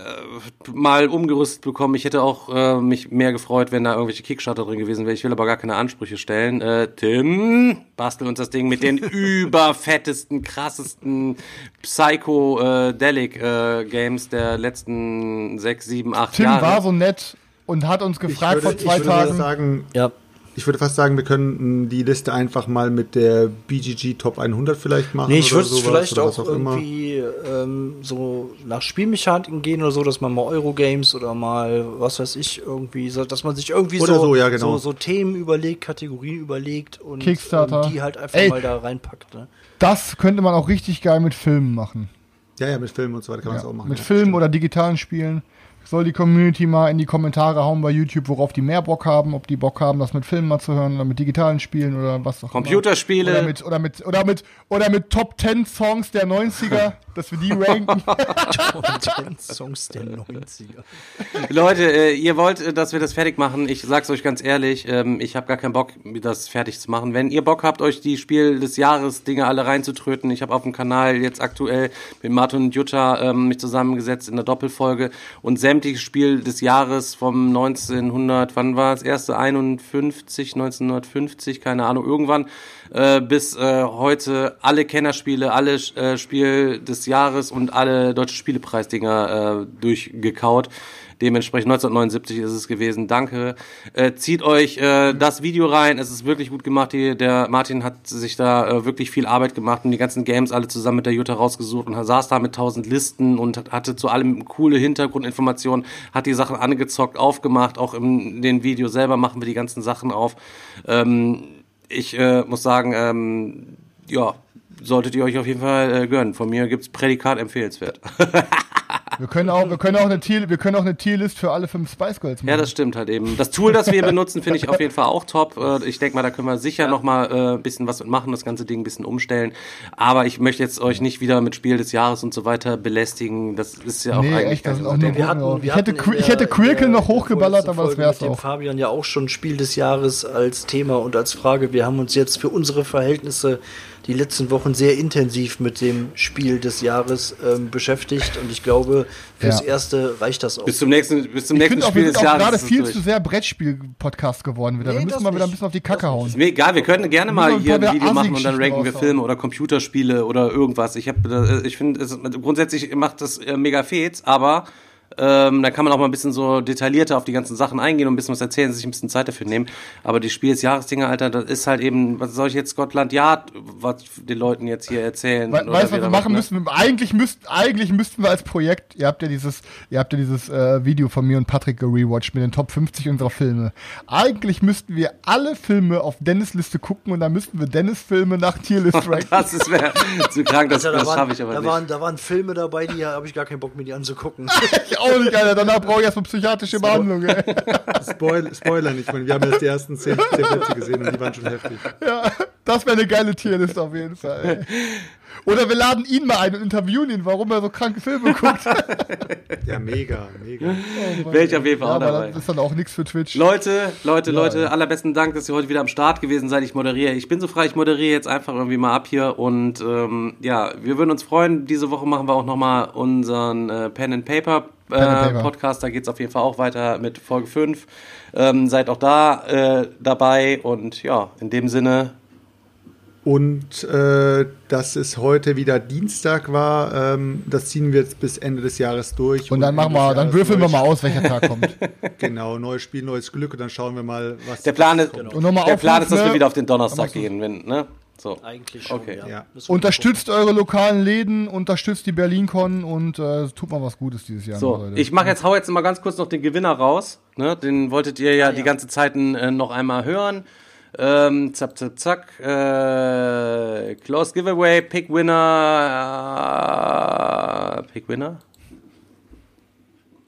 mal umgerüstet bekommen. Ich hätte auch äh, mich mehr gefreut, wenn da irgendwelche Kickstarter drin gewesen wäre. Ich will aber gar keine Ansprüche stellen. Äh, Tim, bastel uns das Ding mit den überfettesten, krassesten Psycho-Delic-Games der letzten sechs, sieben, acht Tim Jahre. war so nett und hat uns Ich gefragt würde, vor zwei ich würde fast Tagen. sagen, Ja. Ich würde fast sagen, wir könnten die Liste einfach mal mit der BGG Top 100 vielleicht machen. Nee, ich würde es vielleicht auch, auch irgendwie ähm, so nach Spielmechaniken gehen oder so, dass man mal Eurogames oder mal, was weiß ich, irgendwie, so, dass man sich irgendwie so, so, ja, genau. so, so Themen überlegt, Kategorien überlegt und Kickstarter. ähm, die halt einfach Ey. mal da reinpackt. Ne? Das könnte man auch richtig geil mit Filmen machen. Ja, ja, mit Filmen und so weiter kann man Ja, das auch machen. mit ja, Filmen oder digitalen Spielen. Soll die Community mal in die Kommentare hauen bei YouTube, worauf die mehr Bock haben, ob die Bock haben, das mit Filmen mal zu hören oder mit digitalen Spielen oder was auch Computerspiele. immer. Oder mit, oder mit, oder mit, oder mit Top 10 Songs der 90er, dass wir die ranken. Songs der 90er. Leute, äh, ihr wollt, äh, dass wir das fertig machen. Ich sag's euch ganz ehrlich, ähm, ich habe gar keinen Bock, das fertig zu machen. Wenn ihr Bock habt, euch die Spiel des Jahres Dinge alle reinzutröten, ich habe auf dem Kanal jetzt aktuell mit Martin und Jutta ähm, mich zusammengesetzt in der Doppelfolge und sämtliches Spiel des Jahres vom 1900, wann war es? Erste 51, 1950, keine Ahnung, irgendwann äh, bis heute alle Kennerspiele, alle Spiel des Jahres und alle deutsche Spielepreisdinger äh, durchgekaut. Dementsprechend 1979 ist es gewesen. Danke. Äh, zieht euch äh, das Video rein. Es ist wirklich gut gemacht. Die, der Martin hat sich da äh, wirklich viel Arbeit gemacht und die ganzen Games alle zusammen mit der Jutta rausgesucht und saß da mit tausend Listen und hat, hatte zu allem coole Hintergrundinformationen, hat die Sachen angezockt, aufgemacht. Auch im den Video selber machen wir die ganzen Sachen auf. Ähm, ich äh, muss sagen, ähm, ja, solltet ihr euch auf jeden Fall äh, gönnen. Von mir gibt's Prädikat empfehlenswert. Wir können auch, wir können auch eine Tier, wir können auch eine Tierlist für alle fünf Spice Girls machen. Ja, das stimmt halt eben. Das Tool, das wir benutzen, finde ich auf jeden Fall auch top. Äh, Ich denke mal, da können wir sicher noch mal äh, ein bisschen was mitmachen, das ganze Ding ein bisschen umstellen. Aber ich möchte jetzt euch nicht wieder mit Spiel des Jahres und so weiter belästigen. Das ist ja auch Nee, eigentlich echt, das ist auch nur. Wir hatten, wir Ich hätte ich hätte Quirkel noch hochgeballert, aber das wär's mit dem auch. Fabian ja auch schon Spiel des Jahres als Thema und als Frage. Wir haben uns jetzt für unsere Verhältnisse die letzten Wochen sehr intensiv mit dem Spiel des Jahres ähm, beschäftigt und ich glaube, fürs Ja. Erste reicht das auch. Bis zum nächsten, bis zum Ich nächsten Spiel wir des sind auch Jahres. gerade ist es viel durch. zu sehr Brettspiel-Podcast geworden wieder. Nee, wir müssen das mal wieder ein nicht. bisschen auf die Kacke hauen. Ist mir egal, wir können gerne Wir mal hier ein Video machen und dann ranken wir. Filme oder Computerspiele oder irgendwas. Ich habe, ich finde, es- grundsätzlich macht das äh, mega Fets, aber ähm, da kann man auch mal ein bisschen so detaillierter auf die ganzen Sachen eingehen und ein bisschen was erzählen, sich ein bisschen Zeit dafür nehmen. Aber die Spiel des Jahresdinger, Alter, das ist halt eben, was soll ich jetzt Scotland Yard, was den Leuten jetzt hier erzählen? We weißt du, was wir machen ne? müssen? Eigentlich müssten, eigentlich müssten wir als Projekt, ihr habt ja dieses, ihr habt ja dieses äh, Video von mir und Patrick gerewatcht mit den Top 50 unserer Filme. Eigentlich müssten wir alle Filme auf Dennis Liste gucken und dann müssten wir Dennis Filme nach Tierlist ranken. Das ist wär zu krank, das, Alter, das waren, schaffe ich aber da nicht. Waren, da waren Filme dabei, die habe ich gar keinen Bock mir die anzugucken. ich auch nicht, Alter. Danach brauche ich erstmal psychiatrische Behandlung, ey. Spoil, Spoiler nicht, ich meine, wir haben jetzt die ersten zehn, zehn Plätze gesehen und die waren schon heftig. Ja, das wäre eine geile Tierliste auf jeden Fall. Ey. Oder wir laden ihn mal ein und interviewen ihn, warum er so kranke Filme guckt. Ja, mega, mega. Wäre ich auf jeden Fall ja, auch aber dabei. das ist dann auch nichts für Twitch. Leute, Leute, Ja, Leute, ja. allerbesten Dank, dass ihr heute wieder am Start gewesen seid. Ich moderiere. Ich bin so frei, ich moderiere jetzt einfach irgendwie mal ab hier. Und ähm, ja, wir würden uns freuen. Diese Woche machen wir auch nochmal unseren äh, Pen and Paper. Äh. Podcast, da geht's auf jeden Fall auch weiter mit Folge 5. Ähm, seid auch da äh, dabei und ja, in dem Sinne, Und äh, dass es heute wieder Dienstag war, ähm, das ziehen wir jetzt bis Ende des Jahres durch. Und dann Ende machen wir, dann Jahres würfeln wir mal aus, welcher Tag kommt. Genau, neues Spiel, neues Glück und dann schauen wir mal, was. der Plan ist, Und nochmal der Plan ist, dass wir ne? wieder auf den Donnerstag gehen, wenn, ne? So. Eigentlich schon, Okay. ja. Ja. Unterstützt eure lokalen Läden, unterstützt die BerlinCon und äh, tut mal was Gutes dieses Jahr. So, Leute. ich mache jetzt, hau jetzt mal ganz kurz noch den Gewinner raus. Ne? Den wolltet ihr ja, die ganze Zeit äh, noch einmal hören. Ähm, zack, zack, zack. Äh, close Giveaway, Pick Winner. Äh, Pick Winner?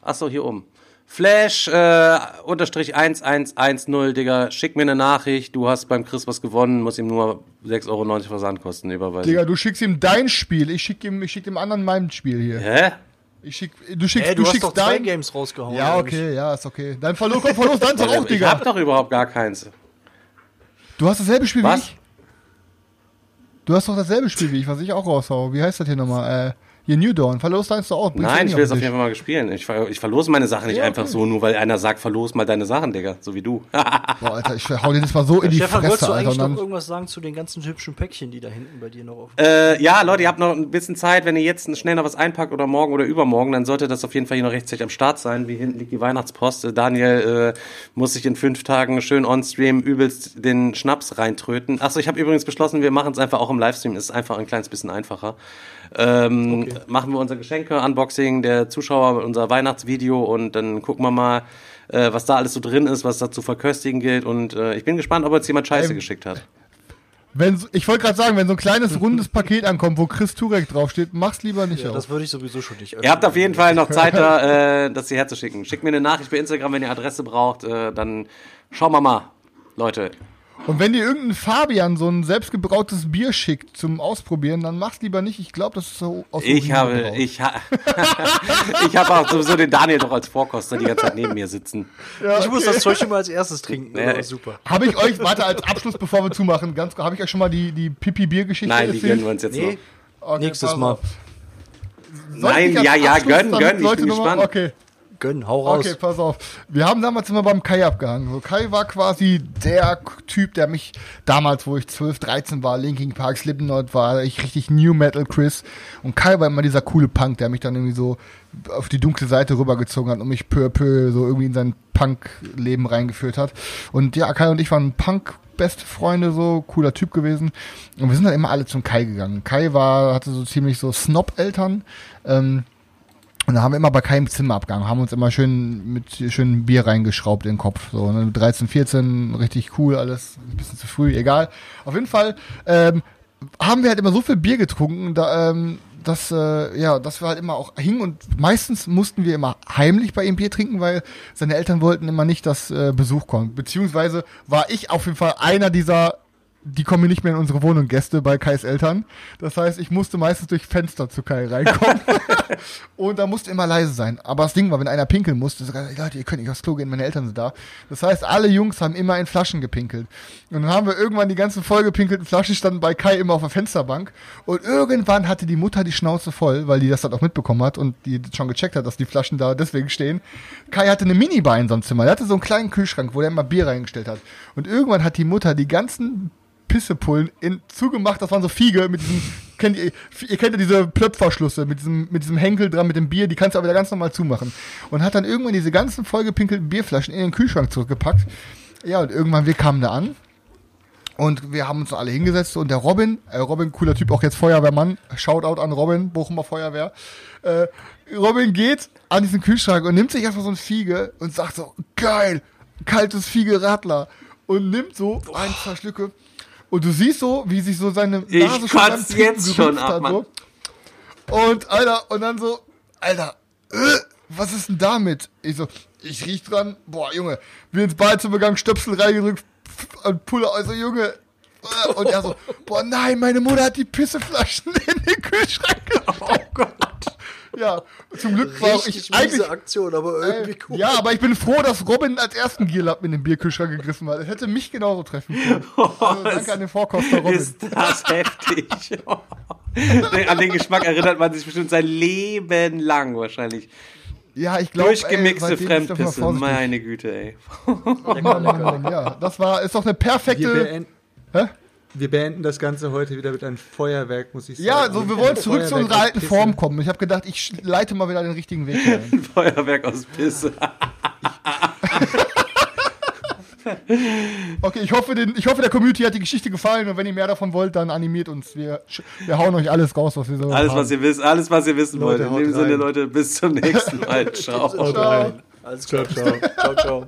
Achso, hier oben. Flash äh, unterstrich 1110, Digga. Schick mir eine Nachricht. Du hast beim Chris was gewonnen. Muss ihm nur 6,90 Euro Versandkosten überweisen. Digga, du schickst ihm dein Spiel, ich schick ihm, ich schick dem anderen mein Spiel hier. Hä? Ich schick, du schickst, Hey, du, hast schickst doch zwei dein. Games rausgehauen. Ja, okay, ja, ist okay. Dein Verlust, komm, Verlust, deins doch auch, Ich Digga. hab doch überhaupt gar keins. Du hast dasselbe Spiel wie Was? ich. Du hast doch dasselbe Spiel wie ich, was ich auch raushau. Wie heißt das hier nochmal? Äh, hier New Dawn. Verlust deins doch auch. Bringst du Nein, ich will es auf jeden Fall mal gespielen. Ich, ver ich verlose meine Sachen nicht Ja, einfach okay. so, nur weil einer sagt, verlos mal deine Sachen, Digga. So wie du. Boah, Alter, ich hau dir das mal so in die Stefan, wolltest Fresse, du Alter. eigentlich noch irgendwas sagen zu den ganzen hübschen Päckchen, die da hinten bei dir noch auf äh, ja, Leute, ihr habt noch ein bisschen Zeit. Wenn ihr jetzt schnell noch was einpackt oder morgen oder übermorgen, dann sollte das auf jeden Fall hier noch rechtzeitig am Start sein. Wie hinten liegt die Weihnachtspost. Äh, Daniel äh, muss sich in fünf Tagen schön on-stream übelst den Schnaps reintröten. Achso, ich habe übrigens beschlossen, wir machen es einfach auch im Livestream. Ist einfach ein kleines bisschen einfacher. Ähm, Machen wir unser Geschenke-Unboxing der Zuschauer, unser Weihnachtsvideo und dann gucken wir mal, äh, was da alles so drin ist, was da zu verköstigen gilt. Und äh, ich bin gespannt, ob uns jemand Scheiße Ähm, geschickt hat. wenn, ich wollte gerade sagen, wenn so ein kleines rundes Paket ankommt, wo Chris Turek draufsteht, mach's lieber nicht Ja, auf. das würde ich sowieso schon nicht Ihr habt auf jeden Fall noch Zeit, da, äh, das hierher zu schicken. Schickt mir eine Nachricht bei Instagram, wenn ihr Adresse braucht. Äh, dann schauen wir mal, Leute. Und wenn dir irgendein Fabian so ein selbstgebrautes Bier schickt zum Ausprobieren, dann mach's lieber nicht. Ich glaube, das ist so aus Ich habe, raus. ich, ha ich habe auch sowieso den Daniel doch als Vorkoster die ganze Zeit neben mir sitzen. Ich muss das Zeug immer als erstes trinken. Ja. aber super. Habe ich euch, warte, als Abschluss, bevor wir zumachen, ganz, habe ich euch schon mal die, die Pipi-Bier-Geschichte Nein, die erzählt? gönnen wir uns jetzt Nee, Okay, nächstes Mal. Soll Nein, ja, ja, Abschluss gönn, dann gönn, ich Leute bin noch mal- gespannt. Okay. Gönn, hau raus. Okay, pass auf. Wir haben damals immer beim Kai abgehangen. So, Kai war quasi der Typ, der mich damals, wo ich 12, 13 war, Linkin Park, Slipknot war, ich richtig New Metal Chris. Und Kai war immer dieser coole Punk, der mich dann irgendwie so auf die dunkle Seite rübergezogen hat und mich peu à peu so irgendwie in sein Punk-Leben reingeführt hat. Und ja, Kai und ich waren Punk beste Freunde, so cooler Typ gewesen. Und wir sind dann immer alle zum Kai gegangen. Kai war, hatte so ziemlich so Snob-Eltern. Ähm, und da haben wir immer bei keinem Zimmer abgegangen, haben uns immer schön mit schön Bier reingeschraubt in den Kopf. So, ne? 13, 14, richtig cool, alles ein bisschen zu früh, egal. Auf jeden Fall ähm, haben wir halt immer so viel Bier getrunken, da, ähm, dass, äh, ja, dass wir halt immer auch hingen und meistens mussten wir immer heimlich bei ihm Bier trinken, weil seine Eltern wollten immer nicht, dass äh, Besuch kommt. Beziehungsweise war ich auf jeden Fall einer dieser die kommen nicht mehr in unsere Wohnung, Gäste bei Kais Eltern. Das heißt, ich musste meistens durch Fenster zu Kai reinkommen. und da musste immer leise sein. Aber das Ding war, wenn einer pinkeln musste, so, Leute, ihr könnt nicht aufs Klo gehen, meine Eltern sind da. Das heißt, alle Jungs haben immer in Flaschen gepinkelt. Und dann haben wir irgendwann die ganzen vollgepinkelten Flaschen standen bei Kai immer auf der Fensterbank. Und irgendwann hatte die Mutter die Schnauze voll, weil die das dann auch mitbekommen hat und die schon gecheckt hat, dass die Flaschen da deswegen stehen. Kai hatte eine Minibar in seinem Zimmer. Der hatte so einen kleinen Kühlschrank, wo der immer Bier reingestellt hat. Und irgendwann hat die Mutter die ganzen Pissepullen in, zugemacht. Das waren so Fiege mit diesem, kennt ihr, ihr kennt ja diese Plöpferschlüsse mit diesem, mit diesem Henkel dran, mit dem Bier, die kannst du aber wieder ganz normal zumachen. Und hat dann irgendwann diese ganzen vollgepinkelten Bierflaschen in den Kühlschrank zurückgepackt. Ja, und irgendwann, wir kamen da an. Und wir haben uns alle hingesetzt und der Robin, äh, Robin, cooler Typ, auch jetzt Feuerwehrmann, Shoutout an Robin, Bochumer Feuerwehr. Äh, Robin geht an diesen Kühlschrank und nimmt sich erstmal so ein Fiege und sagt so, geil, kaltes Fiege Radler. Und nimmt so ein, zwei Schlücke und du siehst so, wie sich so seine Nase ich schon kotz jetzt schon ab, Mann. So. Und Alter, und dann so, Alter, äh, was ist denn damit? Ich so, ich riech dran, boah, Junge, wir ins Begang Stöpsel reingedrückt und Pulle, also Junge. Äh, und er so, boah, nein, meine Mutter hat die Pisseflaschen in den Kühlschrank gestellt. Oh Gott. Ja, zum Glück war auch ich eigentlich Aktion, aber irgendwie äh, cool. Ja, aber ich bin froh, dass Robin als ersten Gierlapp in den Bierkühlschrank gegriffen hat. Das hätte mich genauso treffen können. Also, danke an den Vorkoster Robin. Ist das heftig. an den Geschmack erinnert man sich bestimmt sein Leben lang wahrscheinlich. Ja, ich glaube, Durchgemixte Fremdpisse, meine Güte, ey. Mann, Mann, Mann, ja, das war, ist doch eine perfekte. Hä? Wir beenden das Ganze heute wieder mit einem Feuerwerk, muss ich sagen. Ja, so, wir wollen zurück zu unserer alten Form kommen. Ich habe gedacht, ich leite mal wieder den richtigen Weg ein. Feuerwerk aus Pisse. okay, ich hoffe, den, ich hoffe, der Community hat die Geschichte gefallen und wenn ihr mehr davon wollt, dann animiert uns. Wir, wir hauen euch alles raus, was wir so Alles, haben. was ihr wisst, alles, was ihr wissen Leute, wollt. In dem Sinne, Leute, bis zum nächsten Mal. Ciao. ciao. ciao. Alles klar, ciao. ciao, ciao.